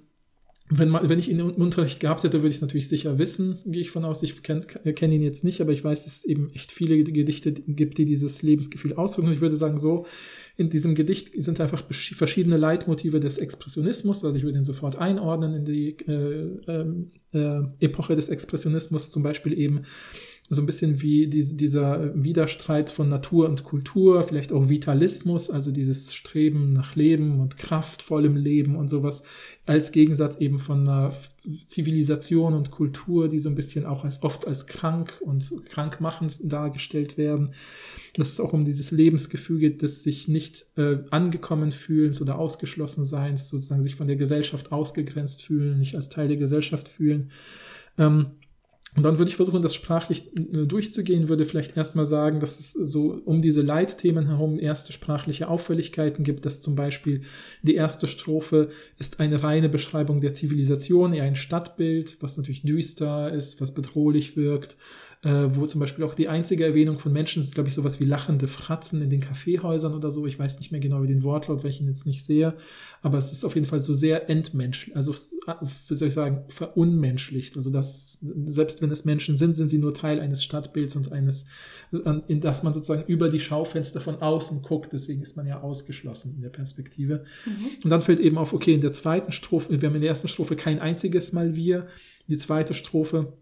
wenn, man, wenn ich ihn im Unterricht gehabt hätte, würde ich es natürlich sicher wissen, gehe ich von aus. Ich kenne kenn ihn jetzt nicht, aber ich weiß, dass es eben echt viele Gedichte gibt, die dieses Lebensgefühl ausdrücken. Und ich würde sagen, so, in diesem Gedicht sind einfach verschiedene Leitmotive des Expressionismus. Also ich würde ihn sofort einordnen in die äh, ähm, äh, Epoche des Expressionismus, zum Beispiel eben so ein bisschen wie die, dieser Widerstreit von Natur und Kultur, vielleicht auch Vitalismus, also dieses Streben nach Leben und kraftvollem Leben und sowas, als Gegensatz eben von einer Zivilisation und Kultur, die so ein bisschen auch als oft als krank und krankmachend dargestellt werden. Dass es auch um dieses Lebensgefühl geht, des sich nicht äh, angekommen fühlens oder ausgeschlossen seins, sozusagen sich von der Gesellschaft ausgegrenzt fühlen, nicht als Teil der Gesellschaft fühlen. Ähm, und dann würde ich versuchen, das sprachlich äh, durchzugehen, würde vielleicht erstmal sagen, dass es so um diese Leitthemen herum erste sprachliche Auffälligkeiten gibt, dass zum Beispiel die erste Strophe ist eine reine Beschreibung der Zivilisation, eher ein Stadtbild, was natürlich düster ist, was bedrohlich wirkt, äh, wo zum Beispiel auch die einzige Erwähnung von Menschen sind, glaube ich, sowas wie lachende Fratzen in den Kaffeehäusern oder so. Ich weiß nicht mehr genau wie den Wortlaut, weil ich ihn jetzt nicht sehe, aber es ist auf jeden Fall so sehr entmenschlich, also wie soll ich sagen, verunmenschlicht. Also dass selbst wenn es Menschen sind, sind sie nur Teil eines Stadtbilds und eines, in das man sozusagen über die Schaufenster von außen guckt. Deswegen ist man ja ausgeschlossen in der Perspektive. Mhm. Und dann fällt eben auf, okay, in der zweiten Strophe, wir haben in der ersten Strophe kein einziges Mal wir. Die zweite Strophe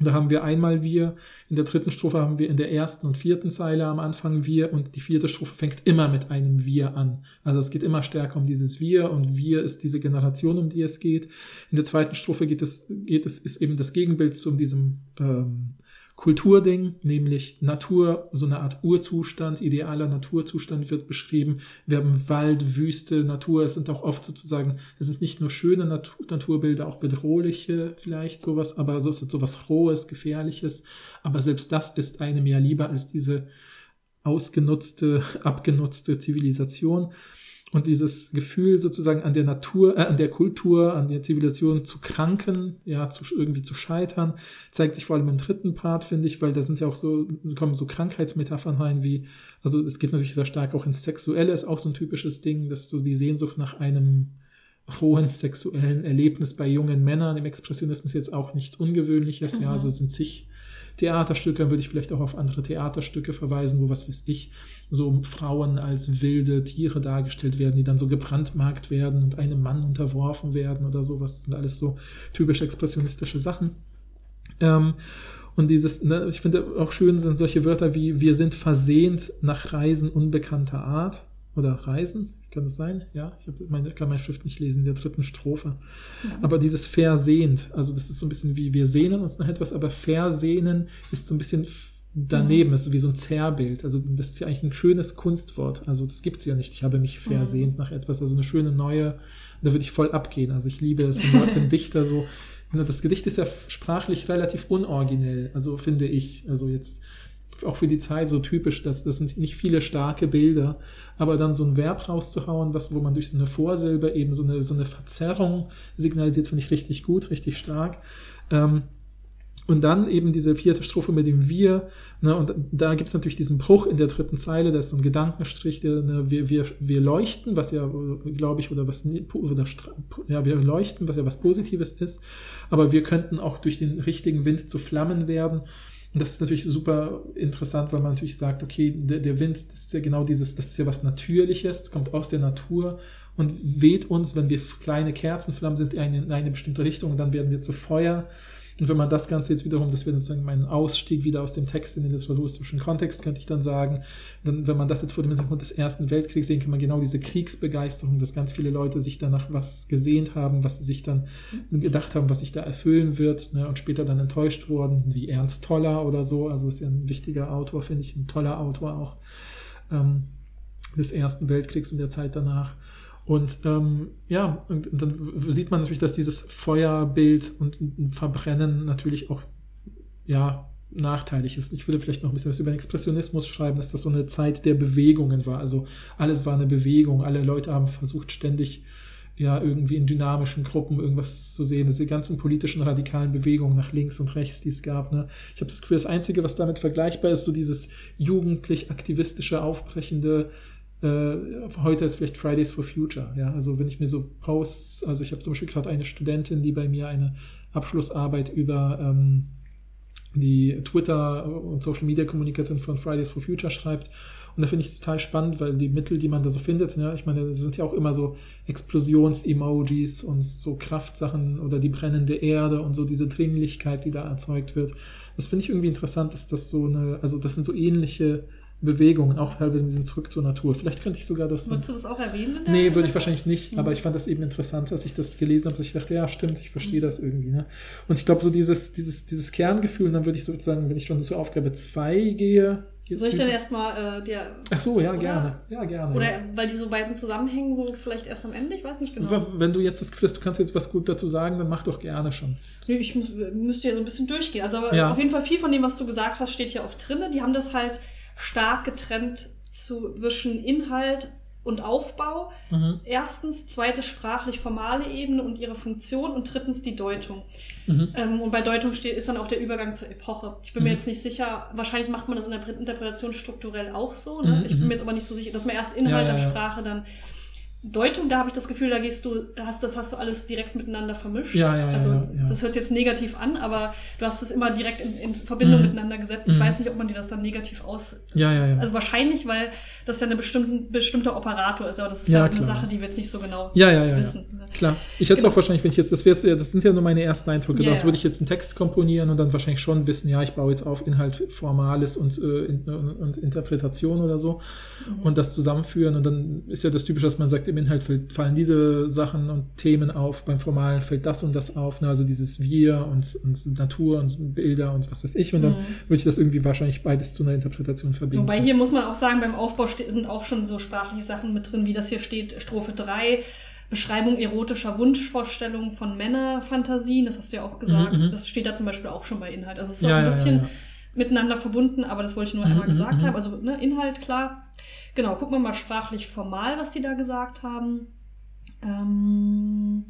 da haben wir einmal wir, in der dritten Strophe haben wir in der ersten und vierten Zeile am Anfang wir und die vierte Strophe fängt immer mit einem wir an. Also es geht immer stärker um dieses wir und wir ist diese Generation, um die es geht. In der zweiten Strophe geht es, geht es, ist eben das Gegenbild zu diesem ähm, Kulturding, nämlich Natur, so eine Art Urzustand, idealer Naturzustand wird beschrieben. Wir haben Wald, Wüste, Natur. Es sind auch oft sozusagen, es sind nicht nur schöne Natur, Naturbilder, auch bedrohliche vielleicht sowas, aber so ist sowas Rohes, Gefährliches. Aber selbst das ist einem ja lieber als diese ausgenutzte, <laughs> abgenutzte Zivilisation. Und dieses Gefühl sozusagen an der Natur, äh, an der Kultur, an der Zivilisation zu kranken, ja, zu, irgendwie zu scheitern, zeigt sich vor allem im dritten Part, finde ich, weil da sind ja auch so, kommen so Krankheitsmetaphern rein, wie, also es geht natürlich sehr stark auch ins Sexuelle, ist auch so ein typisches Ding, dass so die Sehnsucht nach einem hohen sexuellen Erlebnis bei jungen Männern im Expressionismus jetzt auch nichts Ungewöhnliches, mhm. ja, also sind sich Theaterstücke, würde ich vielleicht auch auf andere Theaterstücke verweisen, wo, was weiß ich, so Frauen als wilde Tiere dargestellt werden, die dann so gebrandmarkt werden und einem Mann unterworfen werden oder sowas. Das sind alles so typisch expressionistische Sachen. Ähm, Und dieses, ne, ich finde auch schön sind solche Wörter wie wir sind versehnt nach Reisen unbekannter Art oder Reisen, kann das sein? Ja, ich meine, kann meine Schrift nicht lesen, in der dritten Strophe. Ja. Aber dieses versehnt, also das ist so ein bisschen wie wir sehnen uns nach etwas, aber versehnen ist so ein bisschen daneben, ist so wie so ein Zerrbild. Also das ist ja eigentlich ein schönes Kunstwort. Also das gibt's ja nicht. Ich habe mich versehnt nach etwas, also eine schöne neue, da würde ich voll abgehen. Also ich liebe es, wenn wenn Dichter so das Gedicht ist ja sprachlich relativ unoriginell, also finde ich. Also jetzt auch für die Zeit so typisch, dass das sind nicht viele starke Bilder, aber dann so ein Verb rauszuhauen, was, wo man durch so eine Vorsilbe eben so eine, so eine Verzerrung signalisiert, finde ich richtig gut, richtig stark. Ähm, und dann eben diese vierte Strophe mit dem Wir. Ne, und da gibt es natürlich diesen Bruch in der dritten Zeile, da ist so ein Gedankenstrich, der, ne, wir, wir, wir leuchten, was ja, glaube ich, oder was, oder, ja, wir leuchten, was ja was Positives ist, aber wir könnten auch durch den richtigen Wind zu Flammen werden. Und das ist natürlich super interessant, weil man natürlich sagt, okay, der, der Wind, das ist ja genau dieses, das ist ja was Natürliches, es kommt aus der Natur und weht uns, wenn wir kleine Kerzenflammen sind, in eine, in eine bestimmte Richtung, dann werden wir zu Feuer. Und wenn man das Ganze jetzt wiederum, das wäre sozusagen mein Ausstieg wieder aus dem Text in den literaturhistorischen Kontext, könnte ich dann sagen, dann, wenn man das jetzt vor dem Hintergrund des Ersten Weltkriegs sehen, kann man genau diese Kriegsbegeisterung, dass ganz viele Leute sich danach was gesehnt haben, was sie sich dann gedacht haben, was sich da erfüllen wird, ne, und später dann enttäuscht wurden, wie Ernst Toller oder so, also ist ja ein wichtiger Autor, finde ich, ein toller Autor auch ähm, des Ersten Weltkriegs und der Zeit danach. Und ähm, ja, und, und dann sieht man natürlich, dass dieses Feuerbild und Verbrennen natürlich auch ja nachteilig ist. Ich würde vielleicht noch ein bisschen was über den Expressionismus schreiben, dass das so eine Zeit der Bewegungen war. Also alles war eine Bewegung, alle Leute haben versucht ständig ja irgendwie in dynamischen Gruppen irgendwas zu sehen. Diese ganzen politischen radikalen Bewegungen nach links und rechts, die es gab. Ne? Ich habe das Gefühl, das Einzige, was damit vergleichbar ist, so dieses jugendlich aktivistische, aufbrechende heute ist vielleicht Fridays for Future. Ja, also wenn ich mir so Posts, also ich habe zum Beispiel gerade eine Studentin, die bei mir eine Abschlussarbeit über ähm, die Twitter und Social Media Kommunikation von Fridays for Future schreibt. Und da finde ich es total spannend, weil die Mittel, die man da so findet, ja, ich meine, das sind ja auch immer so Explosions-Emojis und so Kraftsachen oder die brennende Erde und so diese Dringlichkeit, die da erzeugt wird. Das finde ich irgendwie interessant, dass das so eine, also das sind so ähnliche Bewegungen, auch teilweise ein bisschen zurück zur Natur. Vielleicht könnte ich sogar das. Würdest du das auch erwähnen? in Nee, in würde ich wahrscheinlich nicht, Mhm. aber ich fand das eben interessant, dass ich das gelesen habe, dass ich dachte, ja, stimmt, ich verstehe das irgendwie. Ne? Und ich glaube, so dieses, dieses, dieses Kerngefühl, und dann würde ich sozusagen, wenn ich schon zur Aufgabe 2 gehe. Soll ich dann erstmal äh, dir. Ach so, ja, Oder- gerne. Ja, gerne. Oder ja. weil die so beiden zusammenhängen, so vielleicht erst am Ende? Ich weiß nicht genau. Wenn du jetzt das Gefühl hast, du kannst jetzt was gut dazu sagen, dann mach doch gerne schon. Nee, ich muss, müsste ja so ein bisschen durchgehen. Also Ja. auf jeden Fall viel von dem, was du gesagt hast, steht ja auch drin. Die haben das halt stark getrennt zwischen Inhalt und Aufbau. Mhm. Erstens, zweitens sprachlich formale Ebene und ihre Funktion und drittens die Deutung. Mhm. Ähm, und bei Deutung steht, ist dann auch der Übergang zur Epoche. Ich bin mir Mhm. jetzt nicht sicher, wahrscheinlich macht man das in der Interpretation strukturell auch so. Ne? Mhm, Ich bin mhm. mir jetzt aber nicht so sicher, dass man erst Inhalt, Ja, ja, dann. Sprache, dann Deutung, da habe ich das Gefühl, da gehst du, hast, das hast du alles direkt miteinander vermischt. Ja, ja, ja, Also ja, ja. das hört sich jetzt negativ an, aber du hast es immer direkt in, in Verbindung Mhm. miteinander gesetzt. Ich Mhm. weiß nicht, ob man dir das dann negativ aus. Ja, ja, ja. Also wahrscheinlich, weil das ja ein bestimmten, bestimmter Operator ist, aber das ist Ja, ja, eine. Sache, die wir jetzt nicht so genau ja, ja, ja, ja. wissen. Klar. Ich hätte es Genau. auch wahrscheinlich, wenn ich jetzt, das das sind ja nur meine ersten Eindrücke. Das würde ich jetzt einen Text komponieren und dann wahrscheinlich schon wissen, ja, ich baue jetzt auf Inhalt Formales und, äh, und, und Interpretation oder so Mhm. und das zusammenführen. Und dann ist ja das Typische, dass man sagt, im Inhalt fallen diese Sachen und Themen auf, beim Formalen fällt das und das auf, ne? also dieses Wir und, und Natur und Bilder und was weiß ich. Und dann Mhm. würde ich das irgendwie wahrscheinlich beides zu einer Interpretation verbinden. Wobei hier muss man auch sagen, beim Aufbau sind auch schon so sprachliche Sachen mit drin, wie das hier steht, Strophe 3, Beschreibung erotischer Wunschvorstellungen von Männerfantasien, das hast du ja auch gesagt. Mhm, mhm. Das steht da zum Beispiel auch schon bei Inhalt. Also es ist auch ja, ein ja, bisschen ja, ja. miteinander verbunden, aber das wollte ich nur Mhm, einmal mhm, gesagt mhm. haben. Also ne, Inhalt, klar. Genau, gucken wir mal sprachlich formal, was die da gesagt haben. Ähm,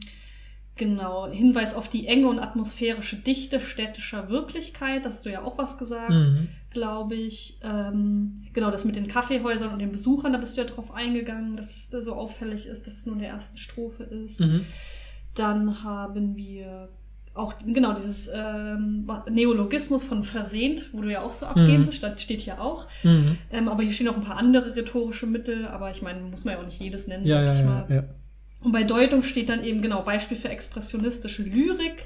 genau, Hinweis auf die enge und atmosphärische Dichte städtischer Wirklichkeit, das hast du ja auch was gesagt Mhm. glaube ich. Ähm, genau, das mit den Kaffeehäusern und den Besuchern, da bist du ja drauf eingegangen, dass es so auffällig ist, dass es nur in der ersten Strophe ist. Mhm. Dann haben wir auch, genau, dieses ähm, Neologismus von versehnt, wo du ja auch so abgeben Mhm. bist, das steht hier auch. Mhm. Ähm, aber hier stehen noch ein paar andere rhetorische Mittel, aber ich meine, muss man ja auch nicht jedes nennen, Ja, sag ja, ich ja, mal. ja. Und bei Deutung steht dann eben genau Beispiel für expressionistische Lyrik.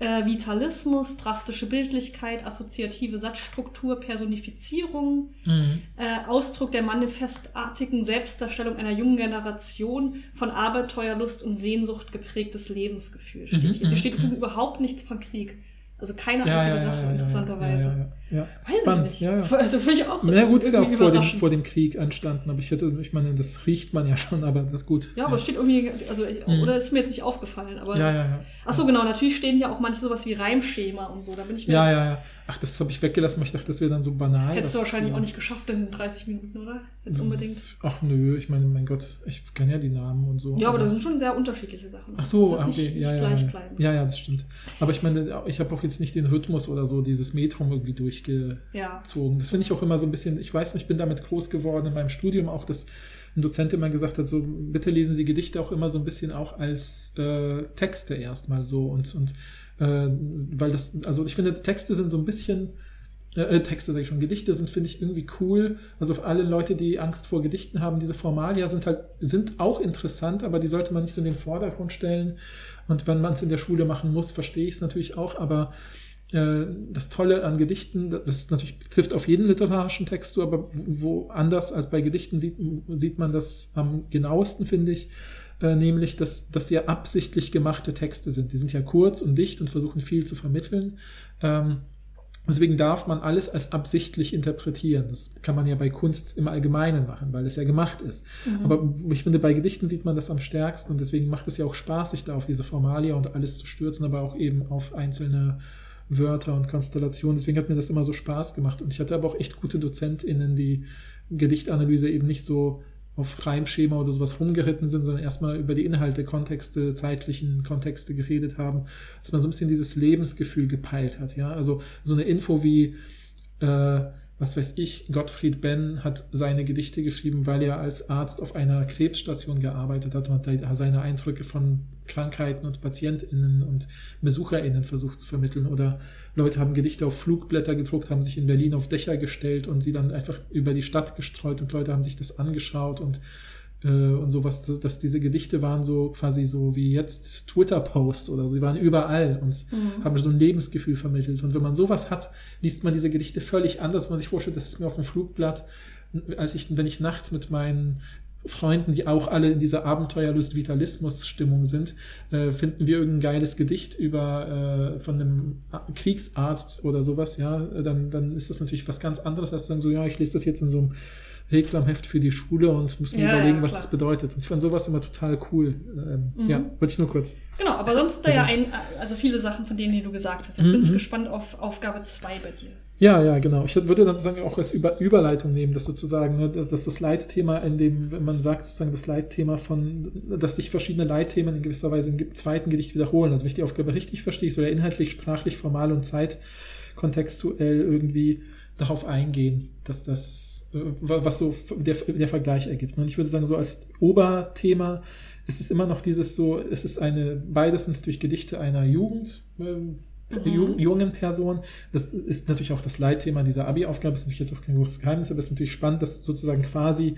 Äh, Vitalismus, drastische Bildlichkeit, assoziative Satzstruktur, Personifizierung, Mhm. äh, Ausdruck der manifestartigen Selbstdarstellung einer jungen Generation von Abenteuerlust und Sehnsucht geprägtes Lebensgefühl steht Mhm, hier. Hier mhm, steht mhm. überhaupt nichts von Krieg. Also keine Ja, einzige ja, Sache, ja, interessanterweise. Ja, ja, ja. ja. Weiß Spannend, ja, ja. Also finde ich auch. Na gut, ist ja auch vor dem, vor dem Krieg entstanden, aber ich hätte, ich meine, das riecht man ja schon, aber das ist gut. Ja, aber es steht irgendwie, also, Mhm. oder ist mir jetzt nicht aufgefallen, aber. ja, ja, ja. Ach so, genau, natürlich stehen hier auch manche sowas wie Reimschema und so. Da bin ich mir Ja, jetzt, ja, ja. Ach, das habe ich weggelassen, weil ich dachte, das wäre dann so banal. Hättest du was- wahrscheinlich ja. auch nicht geschafft in 30 Minuten, oder? Jetzt Mhm. unbedingt. Ach nö, ich meine, mein Gott, ich kenne ja die Namen und so. Ja, aber das sind schon sehr unterschiedliche Sachen. Ach so, das ist okay, nicht, nicht ja, ja, gleich ja. ja, ja, das stimmt. Aber ich meine, ich habe auch jetzt nicht den Rhythmus oder so, dieses Metrum irgendwie durchgezogen. Ja. Das finde ich auch immer so ein bisschen, ich weiß nicht, ich bin damit groß geworden in meinem Studium auch, dass ein Dozent immer gesagt hat, so bitte lesen Sie Gedichte auch immer so ein bisschen auch als äh, Texte erstmal so und, und äh, weil das, also ich finde, Texte sind so ein bisschen äh, äh, Texte sage ich schon, Gedichte sind, finde ich, irgendwie cool. Also für alle Leute, die Angst vor Gedichten haben, diese Formalia sind halt, sind auch interessant, aber die sollte man nicht so in den Vordergrund stellen. Und wenn man es in der Schule machen muss, verstehe ich es natürlich auch, aber äh, das Tolle an Gedichten, das natürlich trifft auf jeden literarischen Text zu, aber wo anders als bei Gedichten sieht, sieht man das am genauesten, finde ich, äh, nämlich, dass, dass sie ja absichtlich gemachte Texte sind. Die sind ja kurz und dicht und versuchen viel zu vermitteln. Ähm, Deswegen darf man alles als absichtlich interpretieren. Das kann man ja bei Kunst im Allgemeinen machen, weil es ja gemacht ist. Mhm. Aber ich finde, bei Gedichten sieht man das am stärksten und deswegen macht es ja auch Spaß, sich da auf diese Formalia und alles zu stürzen, aber auch eben auf einzelne Wörter und Konstellationen. Deswegen hat mir das immer so Spaß gemacht. Und ich hatte aber auch echt gute DozentInnen, die Gedichtanalyse eben nicht so auf Reimschema oder sowas rumgeritten sind, sondern erstmal über die Inhalte, Kontexte, zeitlichen Kontexte geredet haben, dass man so ein bisschen dieses Lebensgefühl gepeilt hat. Ja, also so eine Info wie, äh, was weiß ich, Gottfried Benn hat seine Gedichte geschrieben, weil er als Arzt auf einer Krebsstation gearbeitet hat und hat seine Eindrücke von Krankheiten und PatientInnen und BesucherInnen versucht zu vermitteln. Oder Leute haben Gedichte auf Flugblätter gedruckt, haben sich in Berlin auf Dächer gestellt und sie dann einfach über die Stadt gestreut und Leute haben sich das angeschaut und und sowas, so, dass diese Gedichte waren so quasi so wie jetzt Twitter-Posts oder so, sie waren überall und Mhm. haben so ein Lebensgefühl vermittelt. Und wenn man sowas hat, liest man diese Gedichte völlig anders, wenn man sich vorstellt, das ist mir auf dem Flugblatt, als ich, wenn ich nachts mit meinen Freunden, die auch alle in dieser Abenteuerlust-Vitalismus-Stimmung sind, äh, finden wir irgendein geiles Gedicht über äh, von einem Kriegsarzt oder sowas, ja, dann, dann ist das natürlich was ganz anderes, als dann so, ja, ich lese das jetzt in so einem Reklamheft für die Schule und muss mir Ja, überlegen, ja, was das bedeutet. Und ich fand sowas immer total cool. Ähm, Mhm. Ja, wollte ich nur kurz. Genau, aber sonst da ja ein, also viele Sachen von denen, die du gesagt hast. Jetzt bin ich Mhm. gespannt auf Aufgabe 2 bei dir. Ja, ja, genau. Ich würde dann sozusagen auch als Über Überleitung nehmen, dass sozusagen, ne, dass, das Leitthema, in dem, wenn man sagt, sozusagen das Leitthema von, dass sich verschiedene Leitthemen in gewisser Weise im zweiten Gedicht wiederholen. Also wenn ich die Aufgabe richtig verstehe, soll ja inhaltlich, sprachlich, formal und zeitkontextuell irgendwie darauf eingehen, dass das, was so der, der Vergleich ergibt. Und ich würde sagen, so als Oberthema ist es immer noch dieses so, es ist eine, beides sind natürlich Gedichte einer Jugend, ähm, Mhm. ju- jungen Person. Das ist natürlich auch das Leitthema dieser Abi-Aufgabe, ist natürlich jetzt auch kein großes Geheimnis, aber es ist natürlich spannend, dass sozusagen quasi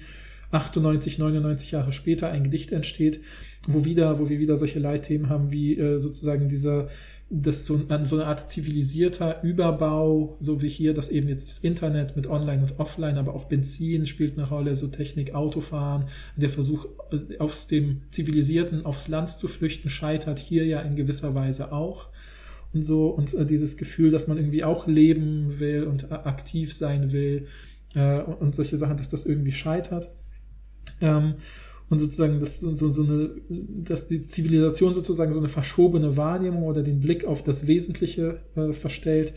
98, 99 Jahre später ein Gedicht entsteht, wo wieder, wo wir wieder solche Leitthemen haben, wie äh, sozusagen dieser, das so, ein- so eine Art zivilisierter Überbau, so wie hier, dass eben jetzt das Internet mit Online und Offline, aber auch Benzin spielt eine Rolle, so Technik, Autofahren, der Versuch äh, aus dem Zivilisierten aufs Land zu flüchten, scheitert hier ja in gewisser Weise auch und so und äh, dieses Gefühl, dass man irgendwie auch leben will und äh, aktiv sein will äh, und, und solche Sachen, dass das irgendwie scheitert. Ähm, und sozusagen, dass, so, so so eine, dass die Zivilisation sozusagen so eine verschobene Wahrnehmung oder den Blick auf das Wesentliche äh, verstellt.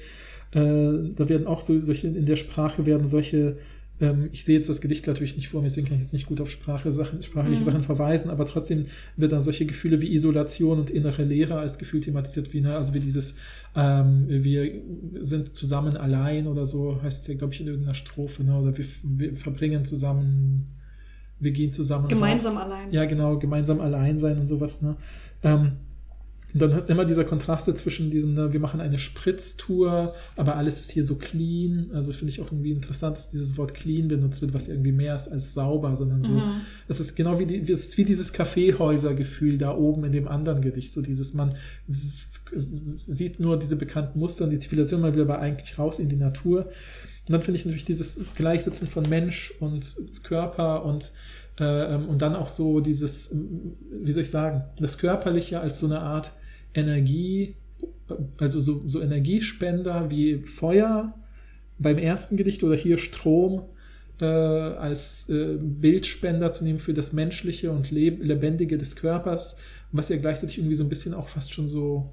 Äh, da werden auch so solche, in der Sprache werden solche, ähm, ich sehe jetzt das Gedicht natürlich nicht vor mir, deswegen kann ich jetzt nicht gut auf Sprache, Sachen, sprachliche Mhm. Sachen verweisen, aber trotzdem wird dann solche Gefühle wie Isolation und innere Leere als Gefühl thematisiert, wie, ne, also wie dieses, ähm, wir sind zusammen allein oder so, heißt es ja, glaube ich, in irgendeiner Strophe, ne, oder wir, wir verbringen zusammen, wir gehen zusammen. Gemeinsam allein. Ja, genau, gemeinsam allein sein und sowas, ne? Ähm, Und dann hat immer dieser Kontraste zwischen diesem, ne, wir machen eine Spritztour, aber alles ist hier so clean. Also finde ich auch irgendwie interessant, dass dieses Wort clean benutzt wird, was irgendwie mehr ist als sauber, sondern so. Mhm. Es ist genau wie, die, es ist wie dieses Kaffeehäuser-Gefühl da oben in dem anderen Gedicht. So dieses, man sieht nur diese bekannten Muster und die Zivilisation mal wieder aber eigentlich raus in die Natur. Und dann finde ich natürlich dieses Gleichsetzen von Mensch und Körper und, äh, ähm, und dann auch so dieses, wie soll ich sagen, das Körperliche als so eine Art Energie, also so, so Energiespender wie Feuer beim ersten Gedicht oder hier Strom äh, als äh, Bildspender zu nehmen für das Menschliche und Leb Lebendige des Körpers, was ja gleichzeitig irgendwie so ein bisschen auch fast schon so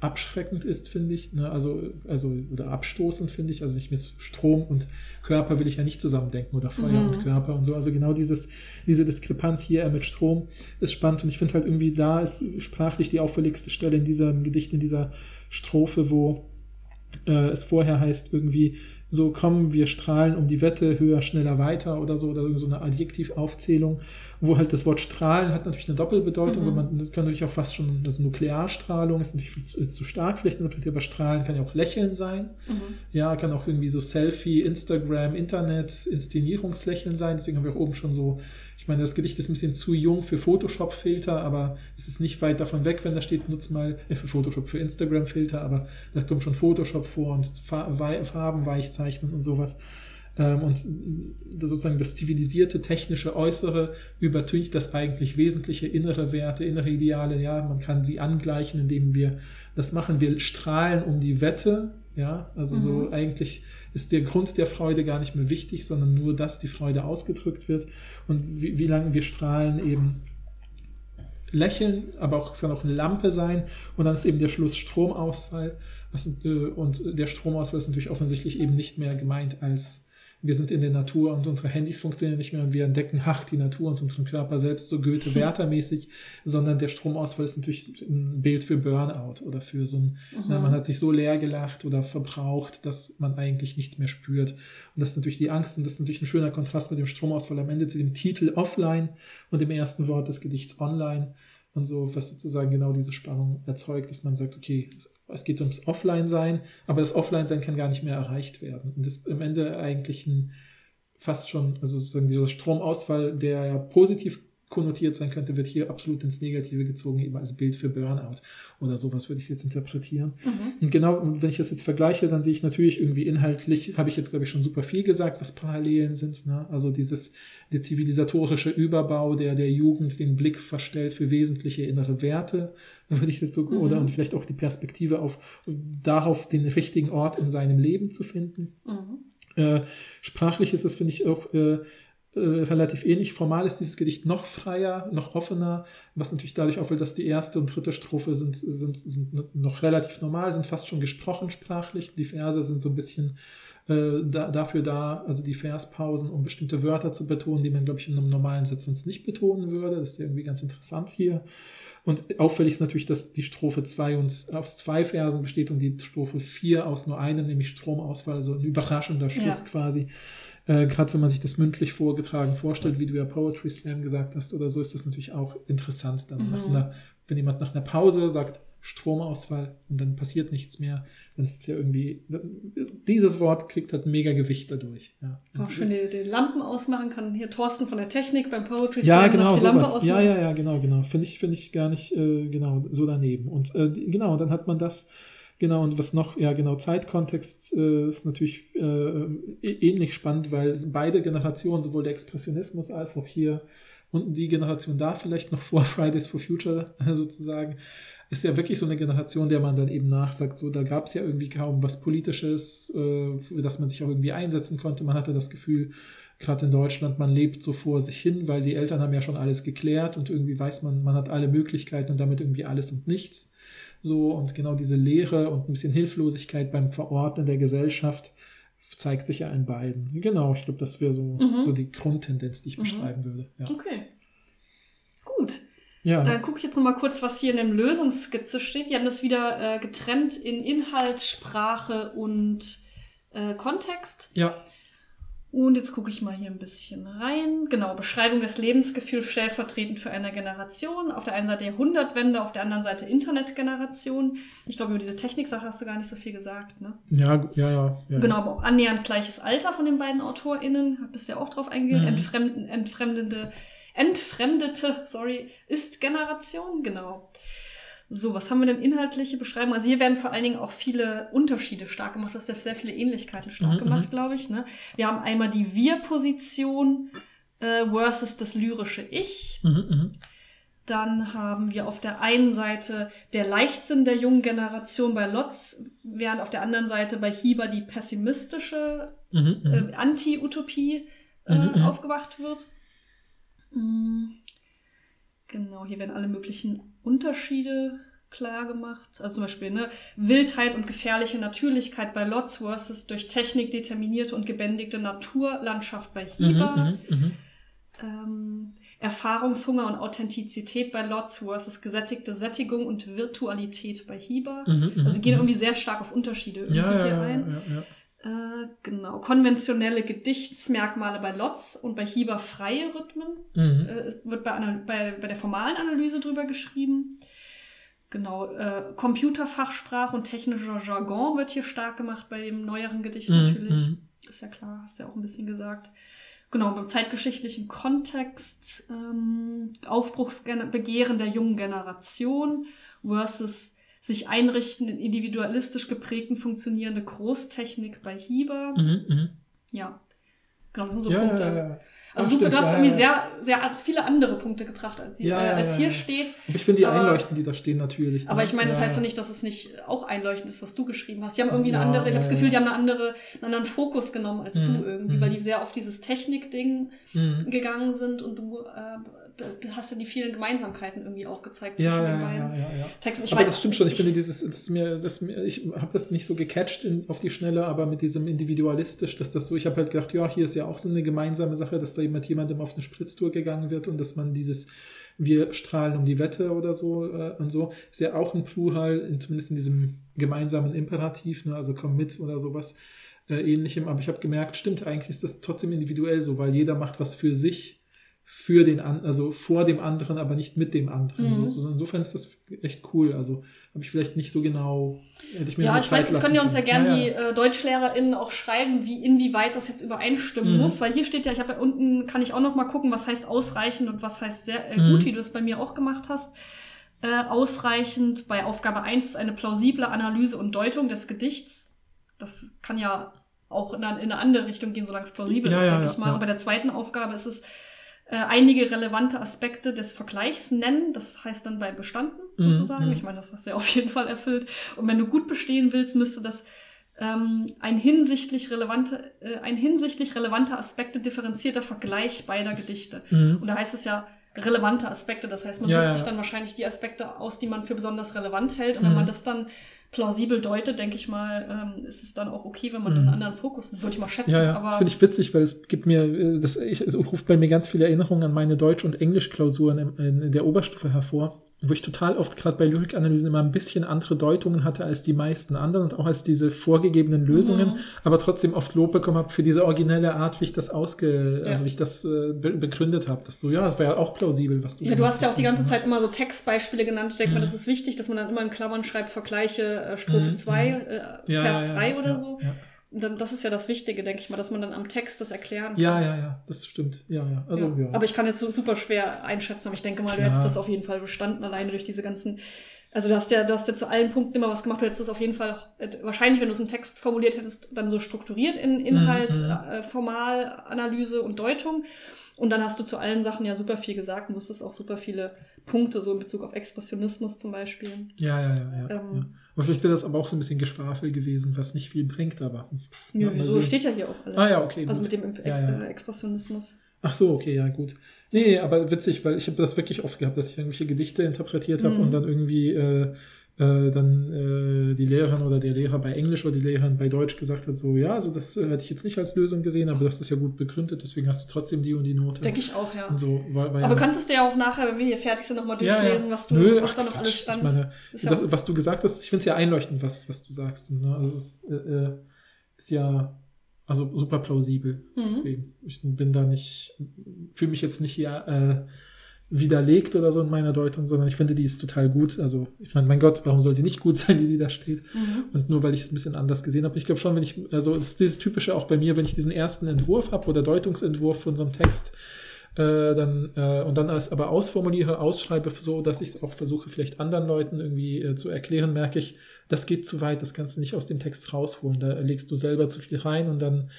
abschreckend ist, finde ich. Ne? Also, also, oder abstoßend, finde ich. Also, wenn ich mir Strom und Körper will ich ja nicht zusammendenken oder Feuer Mhm. und Körper und so. Also, genau dieses, diese Diskrepanz hier äh, mit Strom ist spannend und ich finde halt irgendwie, da ist sprachlich die auffälligste Stelle in diesem Gedicht, in dieser Strophe, wo äh, es vorher heißt irgendwie so, komm, wir strahlen um die Wette höher, schneller, weiter oder so, oder so eine Adjektivaufzählung, wo halt das Wort strahlen hat natürlich eine Doppelbedeutung, Mhm. weil man kann natürlich auch fast schon, also Nuklearstrahlung ist natürlich viel zu, ist zu stark vielleicht interpretiert, aber strahlen kann ja auch lächeln sein. Mhm. Ja, kann auch irgendwie so Selfie, Instagram, Internet, Inszenierungslächeln sein. Deswegen haben wir auch oben schon so, ich meine, das Gedicht ist ein bisschen zu jung für Photoshop-Filter, aber es ist nicht weit davon weg, wenn da steht, nutz mal, äh, für Photoshop, für Instagram-Filter, aber da kommt schon Photoshop vor und Farben weich zeichnen und sowas. Ähm, und sozusagen das zivilisierte, technische Äußere übertüncht das eigentlich wesentliche innere Werte, innere Ideale. Ja, man kann sie angleichen, indem wir das machen. Wir strahlen um die Wette. Ja, also so Mhm. eigentlich ist der Grund der Freude gar nicht mehr wichtig, sondern nur, dass die Freude ausgedrückt wird. Und wie, wie lange wir strahlen eben lächeln, aber auch, es kann auch eine Lampe sein. Und dann ist eben der Schluss Stromausfall. Was, äh, und der Stromausfall ist natürlich offensichtlich eben nicht mehr gemeint als wir sind in der Natur und unsere Handys funktionieren nicht mehr und wir entdecken, ach, die Natur und unseren Körper selbst so Goethe-Werther-mäßig, <laughs> sondern der Stromausfall ist natürlich ein Bild für Burnout oder für so ein, na, man hat sich so leer gelacht oder verbraucht, dass man eigentlich nichts mehr spürt. Und das ist natürlich die Angst und das ist natürlich ein schöner Kontrast mit dem Stromausfall. Am Ende zu dem Titel Offline und dem ersten Wort des Gedichts Online und so, was sozusagen genau diese Spannung erzeugt, dass man sagt, okay, es geht ums Offline-Sein, aber das Offline-Sein kann gar nicht mehr erreicht werden. Und das ist am Ende eigentlich ein fast schon, also sozusagen dieser Stromausfall, der ja positiv konnotiert sein könnte, wird hier absolut ins Negative gezogen, eben als Bild für Burnout oder sowas würde ich jetzt interpretieren. Mhm. Und genau, wenn ich das jetzt vergleiche, dann sehe ich natürlich irgendwie inhaltlich, habe ich jetzt, glaube ich, schon super viel gesagt, was Parallelen sind. Ne? Also dieses, der zivilisatorische Überbau, der der Jugend den Blick verstellt für wesentliche innere Werte, würde ich jetzt so, Mhm. oder und vielleicht auch die Perspektive auf, darauf den richtigen Ort in seinem Leben zu finden. Mhm. Äh, sprachlich ist das, finde ich, auch äh, äh, relativ ähnlich. Formal ist dieses Gedicht noch freier, noch offener, was natürlich dadurch auffällt, dass die erste und dritte Strophe sind, sind, sind noch relativ normal, sind fast schon gesprochen sprachlich. Die Verse sind so ein bisschen äh, da, dafür da, also die Verspausen, um bestimmte Wörter zu betonen, die man, glaube ich, in einem normalen Satz sonst nicht betonen würde. Das ist irgendwie ganz interessant hier. Und auffällig ist natürlich, dass die Strophe 2 aus zwei Versen besteht und die Strophe 4 aus nur einem, nämlich Stromausfall, also ein überraschender Schluss Ja. quasi. Äh, Gerade wenn man sich das mündlich vorgetragen vorstellt, wie du ja Poetry Slam gesagt hast oder so, ist das natürlich auch interessant. Dann Mhm. so einer, wenn jemand nach einer Pause sagt, Stromausfall und dann passiert nichts mehr, dann ist es ja irgendwie, dieses Wort kriegt halt mega Gewicht dadurch. Ja, Auch schön die, die Lampen ausmachen kann. Hier Thorsten von der Technik beim Poetry ja, Slam genau, noch die Lampe sowas. ausmachen. Ja, ja, ja, genau, genau. Finde ich, finde ich gar nicht äh, genau so daneben. Und äh, genau, dann hat man das, genau, und was noch, ja, genau, Zeitkontext äh, ist natürlich äh, ä- ähnlich spannend, weil beide Generationen, sowohl der Expressionismus als auch hier und die Generation da vielleicht noch vor <laughs> Fridays for Future äh, <laughs> sozusagen, ist ja wirklich so eine Generation, der man dann eben nachsagt, so da gab es ja irgendwie kaum was Politisches, äh, das man sich auch irgendwie einsetzen konnte. Man hatte das Gefühl, gerade in Deutschland, man lebt so vor sich hin, weil die Eltern haben ja schon alles geklärt und irgendwie weiß man, man hat alle Möglichkeiten und damit irgendwie alles und nichts. So, und genau diese Leere und ein bisschen Hilflosigkeit beim Verorten der Gesellschaft zeigt sich ja in beiden. Genau, ich glaube, das wäre so, Mhm. so die Grundtendenz, die ich Mhm. beschreiben würde. Ja. Okay. Gut. ja. Dann gucke ich jetzt noch mal kurz, was hier in dem Lösungsskizze steht. Die haben das wieder äh, getrennt in Inhalt, Sprache und äh, Kontext. ja. Und jetzt gucke ich mal hier ein bisschen rein. Genau, Beschreibung des Lebensgefühls stellvertretend für eine Generation. Auf der einen Seite Jahrhundertwende, auf der anderen Seite Internetgeneration. Ich glaube, über diese Techniksache hast du gar nicht so viel gesagt, ne? Ja, ja, ja. ja. Genau, aber auch annähernd gleiches Alter von den beiden AutorInnen. Bist ja auch drauf eingegangen. Mhm. Entfremden, entfremdende, entfremdete, sorry, Ist-Generation, genau. So, was haben wir denn inhaltliche Beschreibung? Also hier werden vor allen Dingen auch viele Unterschiede stark gemacht. Du hast ja sehr viele Ähnlichkeiten stark Mhm, gemacht, mhm. glaube ich. Ne? Wir haben einmal die Wir-Position äh, versus das lyrische Ich. Mhm, mhm. Dann haben wir auf der einen Seite der Leichtsinn der jungen Generation bei Lotz, während auf der anderen Seite bei Hieber die pessimistische Mhm, mhm. äh, Anti-Utopie äh, Mhm, mhm. aufgewacht wird. Mm, Genau, hier werden alle möglichen Unterschiede klar gemacht. Also zum Beispiel ne, Wildheit und gefährliche Natürlichkeit bei Lotz versus durch Technik determinierte und gebändigte Naturlandschaft bei Hieber. Mhm, mhm, mhm. Ähm, Erfahrungshunger und Authentizität bei Lotz versus gesättigte Sättigung und Virtualität bei Hieber. Mhm, mhm, Also gehen mhm. irgendwie sehr stark auf Unterschiede irgendwie ja, hier ja, ein. ja, ja. Äh, genau. Konventionelle Gedichtsmerkmale bei Lotz und bei Hieber freie Rhythmen. Mhm. Äh, wird bei, bei, bei der formalen Analyse drüber geschrieben. Genau. Äh, Computerfachsprache und technischer Jargon wird hier stark gemacht bei dem neueren Gedicht Mhm, natürlich. mhm. Ist ja klar, hast ja auch ein bisschen gesagt. Genau, beim zeitgeschichtlichen Kontext, ähm, Aufbruchsbegehren der jungen Generation versus sich einrichten in individualistisch geprägten funktionierende Großtechnik bei Hieber. Mhm, mhm. Ja, genau, das sind so ja, Punkte. ja, ja. Also Ach, du, stimmt, du hast irgendwie sehr, sehr viele andere Punkte gebracht, als, die, äh, als hier steht. Aber ich finde die Aber- einleuchten, die da stehen, natürlich. Aber ne? ich meine, das heißt ja nicht, dass es nicht auch einleuchtend ist, was du geschrieben hast. Die haben irgendwie eine andere, ich habe das Gefühl, die haben eine andere, einen anderen Fokus genommen als Mhm, du irgendwie, mhm. weil die sehr auf dieses Technik-Ding Mhm. gegangen sind und du äh, hast ja die vielen Gemeinsamkeiten irgendwie auch gezeigt Ja, zwischen ja, den ja, beiden ja, ja. Texten. Ich aber weiß- das stimmt schon. Ich, ich- finde dieses, das mir, das mir, ich habe das nicht so gecatcht in, auf die Schnelle, aber mit diesem individualistisch, dass das so, ich habe halt gedacht, ja, hier ist ja auch so eine gemeinsame Sache, dass da jemand jemandem auf eine Spritztour gegangen wird und dass man dieses wir strahlen um die Wette oder so äh, und so, ist ja auch ein Plural, in, zumindest in diesem gemeinsamen Imperativ, ne, also komm mit oder sowas äh, ähnlichem. Aber ich habe gemerkt, stimmt, eigentlich ist das trotzdem individuell so, weil jeder macht was für sich, für den an, also vor dem anderen, aber nicht mit dem anderen. Mhm. So, so, insofern ist das echt cool. Also habe ich vielleicht nicht so genau, hätte ich mir Ja, ich weiß, Zeit das können ja uns ja gerne können. die äh, DeutschlehrerInnen auch schreiben, wie inwieweit das jetzt übereinstimmen Mhm. muss, weil hier steht ja, ich habe ja unten, kann ich auch noch mal gucken, was heißt ausreichend und was heißt sehr äh, Mhm. gut, wie du es bei mir auch gemacht hast. Äh, ausreichend bei Aufgabe 1 ist eine plausible Analyse und Deutung des Gedichts. Das kann ja auch in eine, in eine andere Richtung gehen, solange es plausibel Ja, ist, ja, denke ja, ich mal. ja. Und bei der zweiten Aufgabe ist es äh, einige relevante Aspekte des Vergleichs nennen. Das heißt dann bei bestanden Mhm, sozusagen. mhm. Ich meine, das hast du ja auf jeden Fall erfüllt. Und wenn du gut bestehen willst, müsste das ähm, ein hinsichtlich relevante, äh, ein hinsichtlich relevanter Aspekte differenzierter Vergleich beider Gedichte. Mhm. Und da heißt es ja relevante Aspekte. Das heißt, man Ja, sucht ja. sich dann wahrscheinlich die Aspekte aus, die man für besonders relevant hält. Und wenn Mhm. man das dann plausibel deutet, denke ich mal, ähm, ist es dann auch okay, wenn man Mhm. einen anderen Fokus nimmt. Würde ich mal schätzen. Ja, ja. Aber das finde ich witzig, weil es gibt mir, äh, das, ich, es ruft bei mir ganz viele Erinnerungen an meine Deutsch- und Englischklausuren in, in der Oberstufe hervor, wo ich total oft gerade bei Lyrikanalysen immer ein bisschen andere Deutungen hatte als die meisten anderen und auch als diese vorgegebenen Lösungen, Mhm. aber trotzdem oft Lob bekommen habe für diese originelle Art, wie ich das ausge, Ja. also wie ich das äh, be begründet habe. Das so, ja, das wäre ja auch plausibel, was du Ja, du hast ja auch die ganze so. Zeit immer so Textbeispiele genannt. Ich denke Mhm. mal, das ist wichtig, dass man dann immer in Klammern schreibt, Vergleiche äh, Strophe Mhm, 2, mhm. äh, Ja, Vers ja, ja, 3 oder ja, so. Ja. Dann, das ist ja das Wichtige, denke ich mal, dass man dann am Text das erklären kann. ja, ja, ja, das stimmt. Ja, ja. Also, ja. Aber ich kann jetzt so super schwer einschätzen, aber ich denke mal, du Klar. hättest das auf jeden Fall bestanden, alleine durch diese ganzen. Also du hast ja, du hast ja zu allen Punkten immer was gemacht, du hättest das auf jeden Fall, äh, wahrscheinlich, wenn du es im Text formuliert hättest, dann so strukturiert in Inhalt, mhm. äh, Formal, Analyse und Deutung. Und dann hast du zu allen Sachen ja super viel gesagt, und wusstest auch super viele Punkte, so in Bezug auf Expressionismus zum Beispiel. Ja, ja, ja, ja, Ähm. ja. Aber vielleicht wäre das aber auch so ein bisschen Geschwafel gewesen, was nicht viel bringt, aber. Ja, mal wieso sehen. steht ja hier auch alles. Ah ja, okay. Also gut. mit dem Ex Ja, ja. Äh, Expressionismus. Ach so, okay, ja, gut. Nee, aber witzig, weil ich habe das wirklich oft gehabt, dass ich irgendwelche Gedichte interpretiert habe Mhm. und dann irgendwie äh, äh, dann äh, die Lehrerin oder der Lehrer bei Englisch oder die Lehrerin bei Deutsch gesagt hat, so, ja, also das äh, hätte ich jetzt nicht als Lösung gesehen, aber das ist ja gut begründet, deswegen hast du trotzdem die und die Note. Denke ich auch, ja. So, weil, weil Aber du kannst es dir ja auch nachher, wenn wir hier fertig sind, nochmal Ja, ja. durchlesen, was, du, Nö, was ach, da noch Quatsch. alles stand. Meine, ja- das, was du gesagt hast, ich finde es ja einleuchtend, was, was du sagst. Ne? Also es ist, äh, äh, ist ja also super plausibel. Mhm. Deswegen, ich bin da nicht, fühle mich jetzt nicht hier äh, widerlegt oder so in meiner Deutung, sondern ich finde, die ist total gut. Also, ich meine, mein Gott, warum soll die nicht gut <laughs> sein, die, die da steht? Mhm. Und nur weil ich es ein bisschen anders gesehen habe. Ich glaube schon, wenn ich, also es ist dieses Typische auch bei mir, wenn ich diesen ersten Entwurf habe oder Deutungsentwurf von so einem Text, äh, dann äh, und dann alles aber ausformuliere, ausschreibe, so dass ich es auch versuche, vielleicht anderen Leuten irgendwie äh, zu erklären, merke ich, das geht zu weit, das kannst du nicht aus dem Text rausholen. Da legst du selber zu viel rein und dann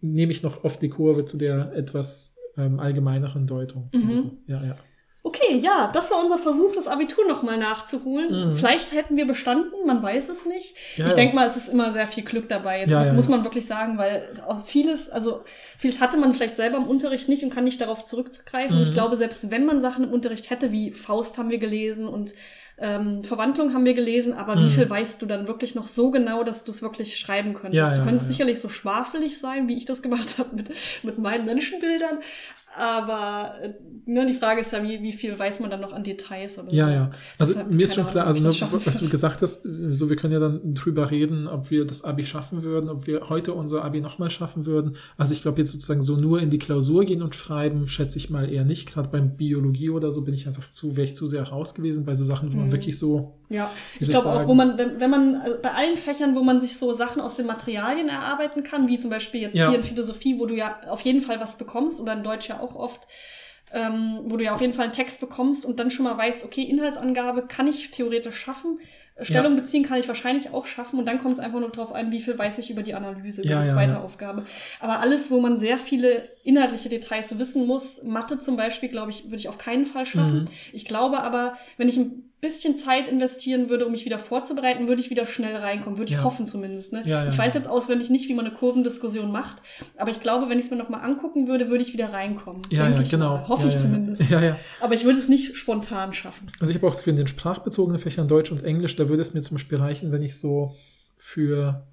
nehme ich noch oft die Kurve zu der etwas ähm, allgemeineren Deutung. Mhm. Also, ja, ja. Okay, ja, das war unser Versuch, das Abitur nochmal nachzuholen. Mhm. Vielleicht hätten wir bestanden, man weiß es nicht. Ja, ich ja. denke mal, es ist immer sehr viel Glück dabei. Jetzt Ja, muss man wirklich sagen, weil vieles, also vieles hatte man vielleicht selber im Unterricht nicht und kann nicht darauf zurückgreifen. Mhm. ich glaube, selbst wenn man Sachen im Unterricht hätte, wie Faust haben wir gelesen und ähm, Verwandlung haben wir gelesen, aber wie Mhm. viel weißt du dann wirklich noch so genau, dass du es wirklich schreiben könntest? Ja, du ja, könntest ja. sicherlich so schwafelig sein, wie ich das gemacht <laughs> habe mit, mit meinen Menschenbildern. Aber äh, ne, die Frage ist ja, wie, wie viel weiß man dann noch an Details oder Ja, so. ja. Also Deshalb, mir ist schon klar, Ahnung, also ne, was du gesagt hast, äh, so wir können ja dann drüber reden, ob wir das Abi schaffen würden, ob wir heute unser Abi nochmal schaffen würden. Also ich glaube jetzt sozusagen so nur in die Klausur gehen und schreiben, schätze ich mal eher nicht. Gerade beim Biologie oder so bin ich einfach zu, wäre ich zu sehr raus gewesen bei so Sachen, wo man Mhm. wirklich so, Ja, ich glaube auch, wo man, wenn, wenn man, also bei allen Fächern, wo man sich so Sachen aus den Materialien erarbeiten kann, wie zum Beispiel jetzt Ja. hier in Philosophie, wo du ja auf jeden Fall was bekommst, oder in Deutsch ja auch oft, ähm, wo du ja auf jeden Fall einen Text bekommst und dann schon mal weißt, okay, Inhaltsangabe kann ich theoretisch schaffen, äh, Stellung beziehen kann ich wahrscheinlich auch schaffen und dann kommt es einfach nur darauf an, wie viel weiß ich über die Analyse, über Ja, die ja, zweite ja. Aufgabe. Aber alles, wo man sehr viele inhaltliche Details wissen muss, Mathe zum Beispiel, glaube ich, würde ich auf keinen Fall schaffen. Mhm. Ich glaube aber, wenn ich ein bisschen Zeit investieren würde, um mich wieder vorzubereiten, würde ich wieder schnell reinkommen. Würde ich Ja. hoffen zumindest. Ne? Ja, ja, ich weiß jetzt auswendig nicht, wie man eine Kurvendiskussion macht, aber ich glaube, wenn ich es mir nochmal angucken würde, würde ich wieder reinkommen. ja, ja, ich genau. Mal. Hoffe ich zumindest. Ja, ja. Aber ich würde es nicht spontan schaffen. Also ich habe auch das Gefühl, in den sprachbezogenen Fächern Deutsch und Englisch, da würde es mir zum Beispiel reichen, wenn ich so für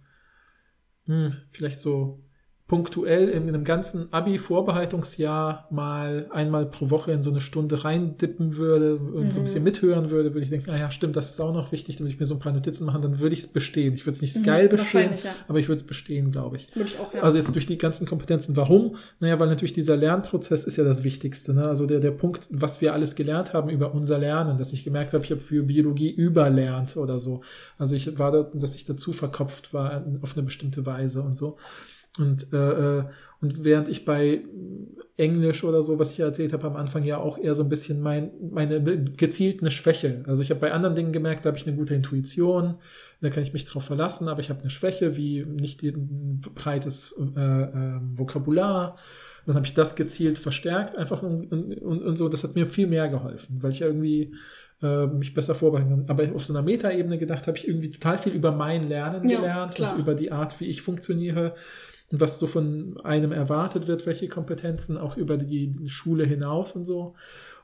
hm, vielleicht so punktuell in einem ganzen Abi-Vorbereitungsjahr mal einmal pro Woche in so eine Stunde reindippen würde und so ein Mhm. bisschen mithören würde, würde ich denken, ah ja, stimmt, das ist auch noch wichtig, dann würde ich mir so ein paar Notizen machen, dann würde ich es bestehen. Ich würde es nicht Mhm, geil bestehen, ja. aber ich würde es bestehen, glaube ich. Würde ich auch, ja. Also jetzt durch die ganzen Kompetenzen. Warum? Naja, weil natürlich dieser Lernprozess ist ja das Wichtigste. Ne? Also der, der Punkt, was wir alles gelernt haben über unser Lernen, dass ich gemerkt habe, ich habe für Biologie überlernt oder so. Also ich war da, dass ich dazu verkopft war auf eine bestimmte Weise und so. Und, äh, äh, und während ich bei Englisch oder so, was ich ja erzählt habe am Anfang, ja auch eher so ein bisschen mein, meine gezielt eine Schwäche. Also ich habe bei anderen Dingen gemerkt, da habe ich eine gute Intuition, da kann ich mich drauf verlassen, aber ich habe eine Schwäche, wie nicht ein breites äh, äh, Vokabular. Dann habe ich das gezielt verstärkt, einfach und, und, und so. Das hat mir viel mehr geholfen, weil ich irgendwie äh, mich besser vorbereiten kann. Aber auf so einer Metaebene gedacht, habe ich irgendwie total viel über mein Lernen Ja, gelernt klar. und über die Art, wie ich funktioniere und was so von einem erwartet wird, welche Kompetenzen, auch über die Schule hinaus und so.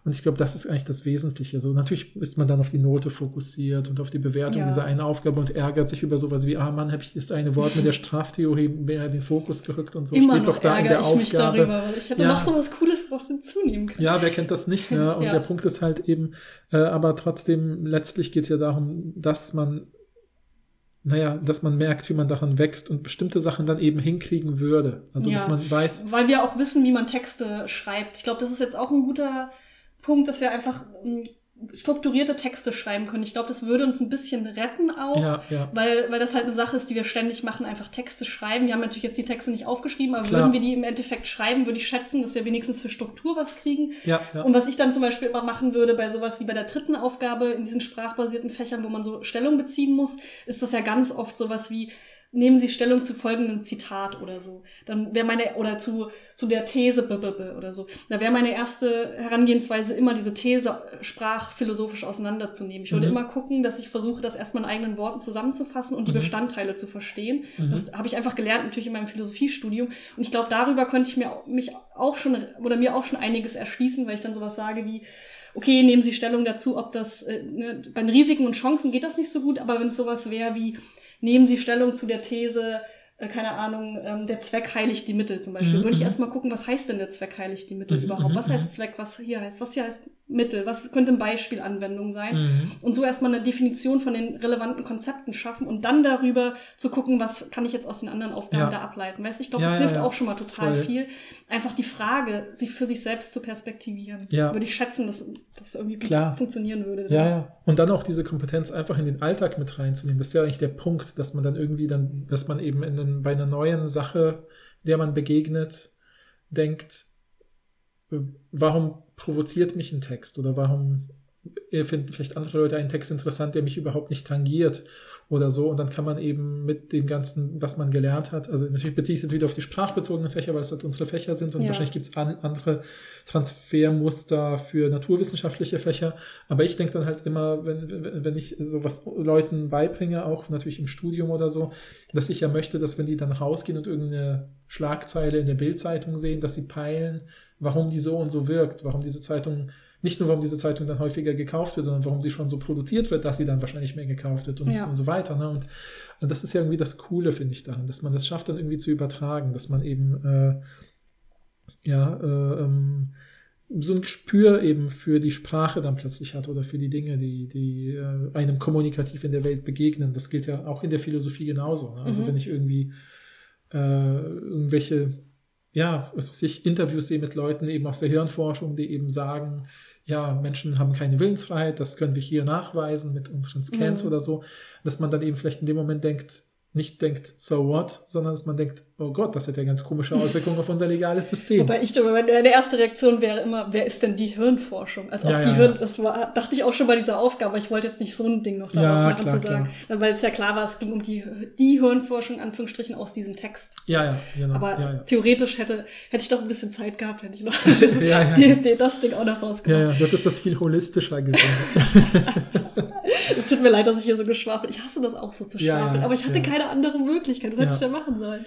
Und ich glaube, das ist eigentlich das Wesentliche. So, natürlich ist man dann auf die Note fokussiert und auf die Bewertung Ja. dieser einen Aufgabe und ärgert sich über sowas wie, ah Mann, habe ich das eine Wort mit der <laughs> Straftheorie mehr in den Fokus gerückt und so. Immer Steht noch doch da in ärgere der ich mich Aufgabe. darüber, weil ich hätte Ja. noch so was Cooles draus hinzunehmen können. Ja, wer kennt das nicht, ne? <laughs> Und Ja. der Punkt ist halt eben, äh, aber trotzdem, letztlich geht es ja darum, dass man, naja, dass man merkt, wie man daran wächst und bestimmte Sachen dann eben hinkriegen würde. Also, Ja. dass man weiß, Weil wir auch wissen, wie man Texte schreibt. Ich glaube, das ist jetzt auch ein guter Punkt, dass wir einfach strukturierte Texte schreiben können. Ich glaube, das würde uns ein bisschen retten auch. ja, ja. Weil, weil das halt eine Sache ist, die wir ständig machen, einfach Texte schreiben. Wir haben natürlich jetzt die Texte nicht aufgeschrieben, aber Klar. würden wir die im Endeffekt schreiben, würde ich schätzen, dass wir wenigstens für Struktur was kriegen. Ja. Und was ich dann zum Beispiel immer machen würde bei sowas wie bei der dritten Aufgabe in diesen sprachbasierten Fächern, wo man so Stellung beziehen muss, ist das ja ganz oft sowas wie, nehmen Sie Stellung zu folgendem Zitat oder so. Dann wäre meine, oder zu, zu der These b, b, b oder so. Da wäre meine erste Herangehensweise immer diese These sprachphilosophisch auseinanderzunehmen. Ich würde Mhm. immer gucken, dass ich versuche, das erstmal in eigenen Worten zusammenzufassen und die Mhm. Bestandteile zu verstehen. Mhm. Das habe ich einfach gelernt, natürlich in meinem Philosophiestudium. Und ich glaube, darüber könnte ich mir, mich auch schon, oder mir auch schon einiges erschließen, weil ich dann sowas sage wie, okay, nehmen Sie Stellung dazu, ob das, äh, ne, bei den Risiken und Chancen geht das nicht so gut, aber wenn es sowas wäre wie, nehmen Sie Stellung zu der These, äh, keine Ahnung, ähm, der Zweck heiligt die Mittel zum Beispiel, Mhm, würde ich mhm. erstmal gucken, was heißt denn der Zweck heiligt die Mittel Mhm, überhaupt? mhm, Was mhm. heißt Zweck, was hier heißt, was hier heißt Mittel? Was könnte eine Beispielanwendung sein? Mhm. Und so erstmal eine Definition von den relevanten Konzepten schaffen und dann darüber zu gucken, was kann ich jetzt aus den anderen Aufgaben Ja. da ableiten. Weißt ich glaube, Ja, das ja, hilft auch schon mal total Voll. viel. Einfach die Frage, sich für sich selbst zu perspektivieren. Ja. Würde ich schätzen, dass das irgendwie gut Klar. funktionieren würde. Ja, ja. Und dann auch diese Kompetenz einfach in den Alltag mit reinzunehmen. Das ist ja eigentlich der Punkt, dass man dann irgendwie dann, dass man eben in bei einer neuen Sache, der man begegnet, denkt, warum provoziert mich ein Text oder warum finden vielleicht andere Leute einen Text interessant, der mich überhaupt nicht tangiert oder so. Und dann kann man eben mit dem Ganzen, was man gelernt hat, also natürlich beziehe ich es jetzt wieder auf die sprachbezogenen Fächer, weil es halt unsere Fächer sind und Ja. wahrscheinlich gibt es an, andere Transfermuster für naturwissenschaftliche Fächer. Aber ich denke dann halt immer, wenn, wenn wenn ich sowas Leuten beibringe, auch natürlich im Studium oder so, dass ich ja möchte, dass wenn die dann rausgehen und irgendeine Schlagzeile in der Bildzeitung sehen, dass sie peilen, warum die so und so wirkt, warum diese Zeitung, nicht nur warum diese Zeitung dann häufiger gekauft wird, sondern warum sie schon so produziert wird, dass sie dann wahrscheinlich mehr gekauft wird und, Ja. und so weiter. Ne? Und, und das ist ja irgendwie das Coole, finde ich, daran, dass man das schafft, dann irgendwie zu übertragen, dass man eben äh, ja, äh, ähm, so ein Gespür eben für die Sprache dann plötzlich hat oder für die Dinge, die, die äh, einem kommunikativ in der Welt begegnen. Das gilt ja auch in der Philosophie genauso. Ne? Also Mhm. wenn ich irgendwie äh, irgendwelche, ja, was weiß ich, Interviews sehe mit Leuten eben aus der Hirnforschung, die eben sagen, ja, Menschen haben keine Willensfreiheit, das können wir hier nachweisen mit unseren Scans Mhm. oder so, dass man dann eben vielleicht in dem Moment denkt, nicht denkt, so what, sondern dass man denkt, oh Gott, das hat ja ganz komische Auswirkungen auf unser legales System. Wobei ich meine erste Reaktion wäre immer, wer ist denn die Hirnforschung? Also Ja, auch die ja, Hirn, ja. das war, dachte ich auch schon bei dieser Aufgabe, ich wollte jetzt nicht so ein Ding noch daraus Ja, machen klar, zu sagen. Weil es ja klar war, es ging um die, die Hirnforschung, Anführungsstrichen, aus diesem Text. ja, ja, genau. Aber ja, ja. theoretisch hätte, hätte ich noch ein bisschen Zeit gehabt, hätte ich noch <laughs> Ja, ja. die, die, das Ding auch noch Ja, rausgemacht. ja, du hättest das viel holistischer gesehen. <laughs> Es tut mir leid, dass ich hier so geschwafelt. Ich hasse das auch so zu Ja, schwafeln, ja, aber ich hatte ja. keine andere Möglichkeit. Was hätte Ja. ich da machen sollen?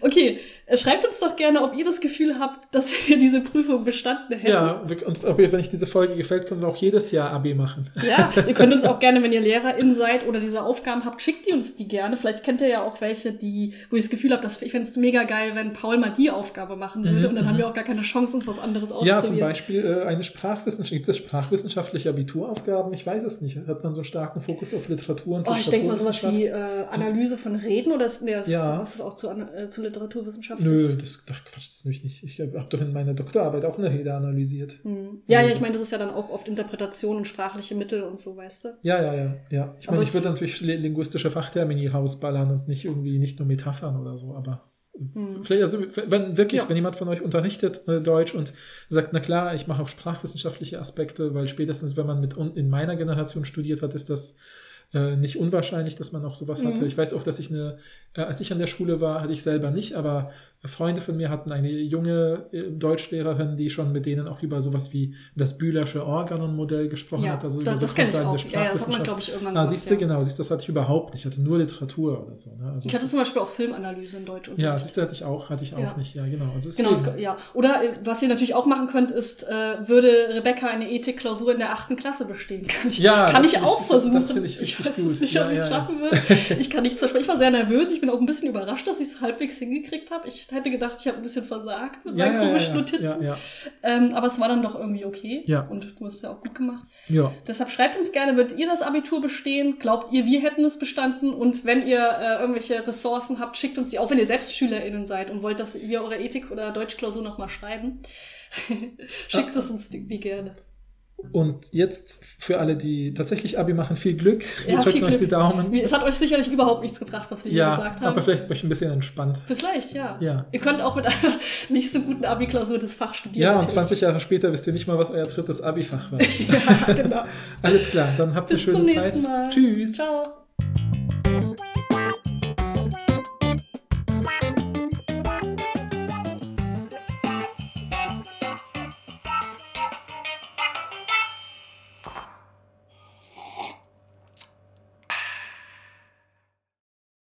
Okay, äh, schreibt uns doch gerne, ob ihr das Gefühl habt, dass wir diese Prüfung bestanden hätten. ja, und ob ihr, wenn euch diese Folge gefällt, können wir auch jedes Jahr AB machen. Ja, ihr könnt uns <laughs> auch gerne, wenn ihr LehrerInnen seid oder diese Aufgaben habt, schickt die uns die gerne. Vielleicht kennt ihr ja auch welche, die, wo ich das Gefühl habe, dass ich fände es mega geil, wenn Paul mal die Aufgabe machen würde Mhm, und dann haben mhm. wir auch gar keine Chance, uns was anderes auszuprobieren. Ja, zum Beispiel äh, eine Sprachwissenschaft. Gibt es sprachwissenschaftliche Abituraufgaben? Ich weiß es nicht. Hat man so einen starken Fokus auf Literatur und Oh, ich denke mal sowas wie äh, Analyse von Reden oder ist, nee, das, Ja. das ist auch zu, Ana- äh, zu Literaturwissenschaft? Nö, das ach, Quatsch, das ist nämlich nicht. Ich habe doch in meiner Doktorarbeit auch eine Rede analysiert. Hm. Ja, ja, Also- ich meine, das ist ja dann auch oft Interpretation und sprachliche Mittel und so, weißt du? Ja, ja, ja, ja. Ich meine, Aber ich würde natürlich li- linguistische Fachtermini rausballern und nicht irgendwie nicht nur Metaphern oder so, aber Hm. vielleicht, also wenn wirklich, Ja. wenn jemand von euch unterrichtet äh, Deutsch und sagt, na klar, ich mache auch sprachwissenschaftliche Aspekte, weil spätestens, wenn man mit in meiner Generation studiert hat, ist das äh, nicht unwahrscheinlich, dass man auch sowas hatte. Mhm. Ich weiß auch, dass ich eine, äh, als ich an der Schule war, hatte ich selber nicht, aber Freunde von mir hatten eine junge äh, Deutschlehrerin, die schon mit denen auch über sowas wie das Bühlersche Organon-Modell gesprochen Ja, hat. Also das, das kenne ich auch. Ja, ja, das hat man, glaube ich, irgendwann Ah, gemacht, siehst du, ja. genau, siehst das hatte ich überhaupt nicht. Ich hatte nur Literatur oder so. Ne? Also Ich hatte zum Beispiel auch Filmanalyse in Deutsch. ja, siehst du, hatte ich auch, hatte ich auch nicht. Ja, genau. Also Genau, das, ja. Oder äh, was ihr natürlich auch machen könnt, ist, äh, würde Rebecca eine Ethikklausur in der achten Klasse bestehen? <laughs> Kann ich, Ja, kann das ich auch ich- versuchen. das find ich richtig weiß gut. nicht, ob ich es ja. schaffen würde. Ich kann nichts versprechen. Ich war sehr nervös. Ich bin auch ein bisschen überrascht, dass ich es halbwegs hingekriegt habe. Ich hätte gedacht, ich habe ein bisschen versagt mit ja, meinen ja, komischen ja, Notizen. Ja, ja. Ähm, aber es war dann doch irgendwie okay. Ja. Und du hast es ja auch gut gemacht. ja. Deshalb schreibt uns gerne, würdet ihr das Abitur bestehen? Glaubt ihr, wir hätten es bestanden? Und wenn ihr äh, irgendwelche Ressourcen habt, schickt uns die, auch wenn ihr selbst SchülerInnen seid und wollt, dass wir eure Ethik- oder Deutschklausur nochmal schreiben. <laughs> schickt es uns die, die gerne. Und jetzt für alle, die tatsächlich Abi machen, viel Glück. Wir Ja, drücken euch die. Daumen. Es hat euch sicherlich überhaupt nichts gebracht, was wir hier Ja, gesagt haben. aber vielleicht euch ein bisschen entspannt. Vielleicht, ja. Ja. Ihr könnt auch mit einer <laughs> nicht so guten Abi-Klausur das Fach studieren. Ja, und natürlich. 20 Jahre später wisst ihr nicht mal, was euer drittes Abi-Fach war. <laughs> Ja, genau. Alles klar, dann habt ihr Bis zum schöne nächsten Zeit. Mal. Tschüss. Ciao.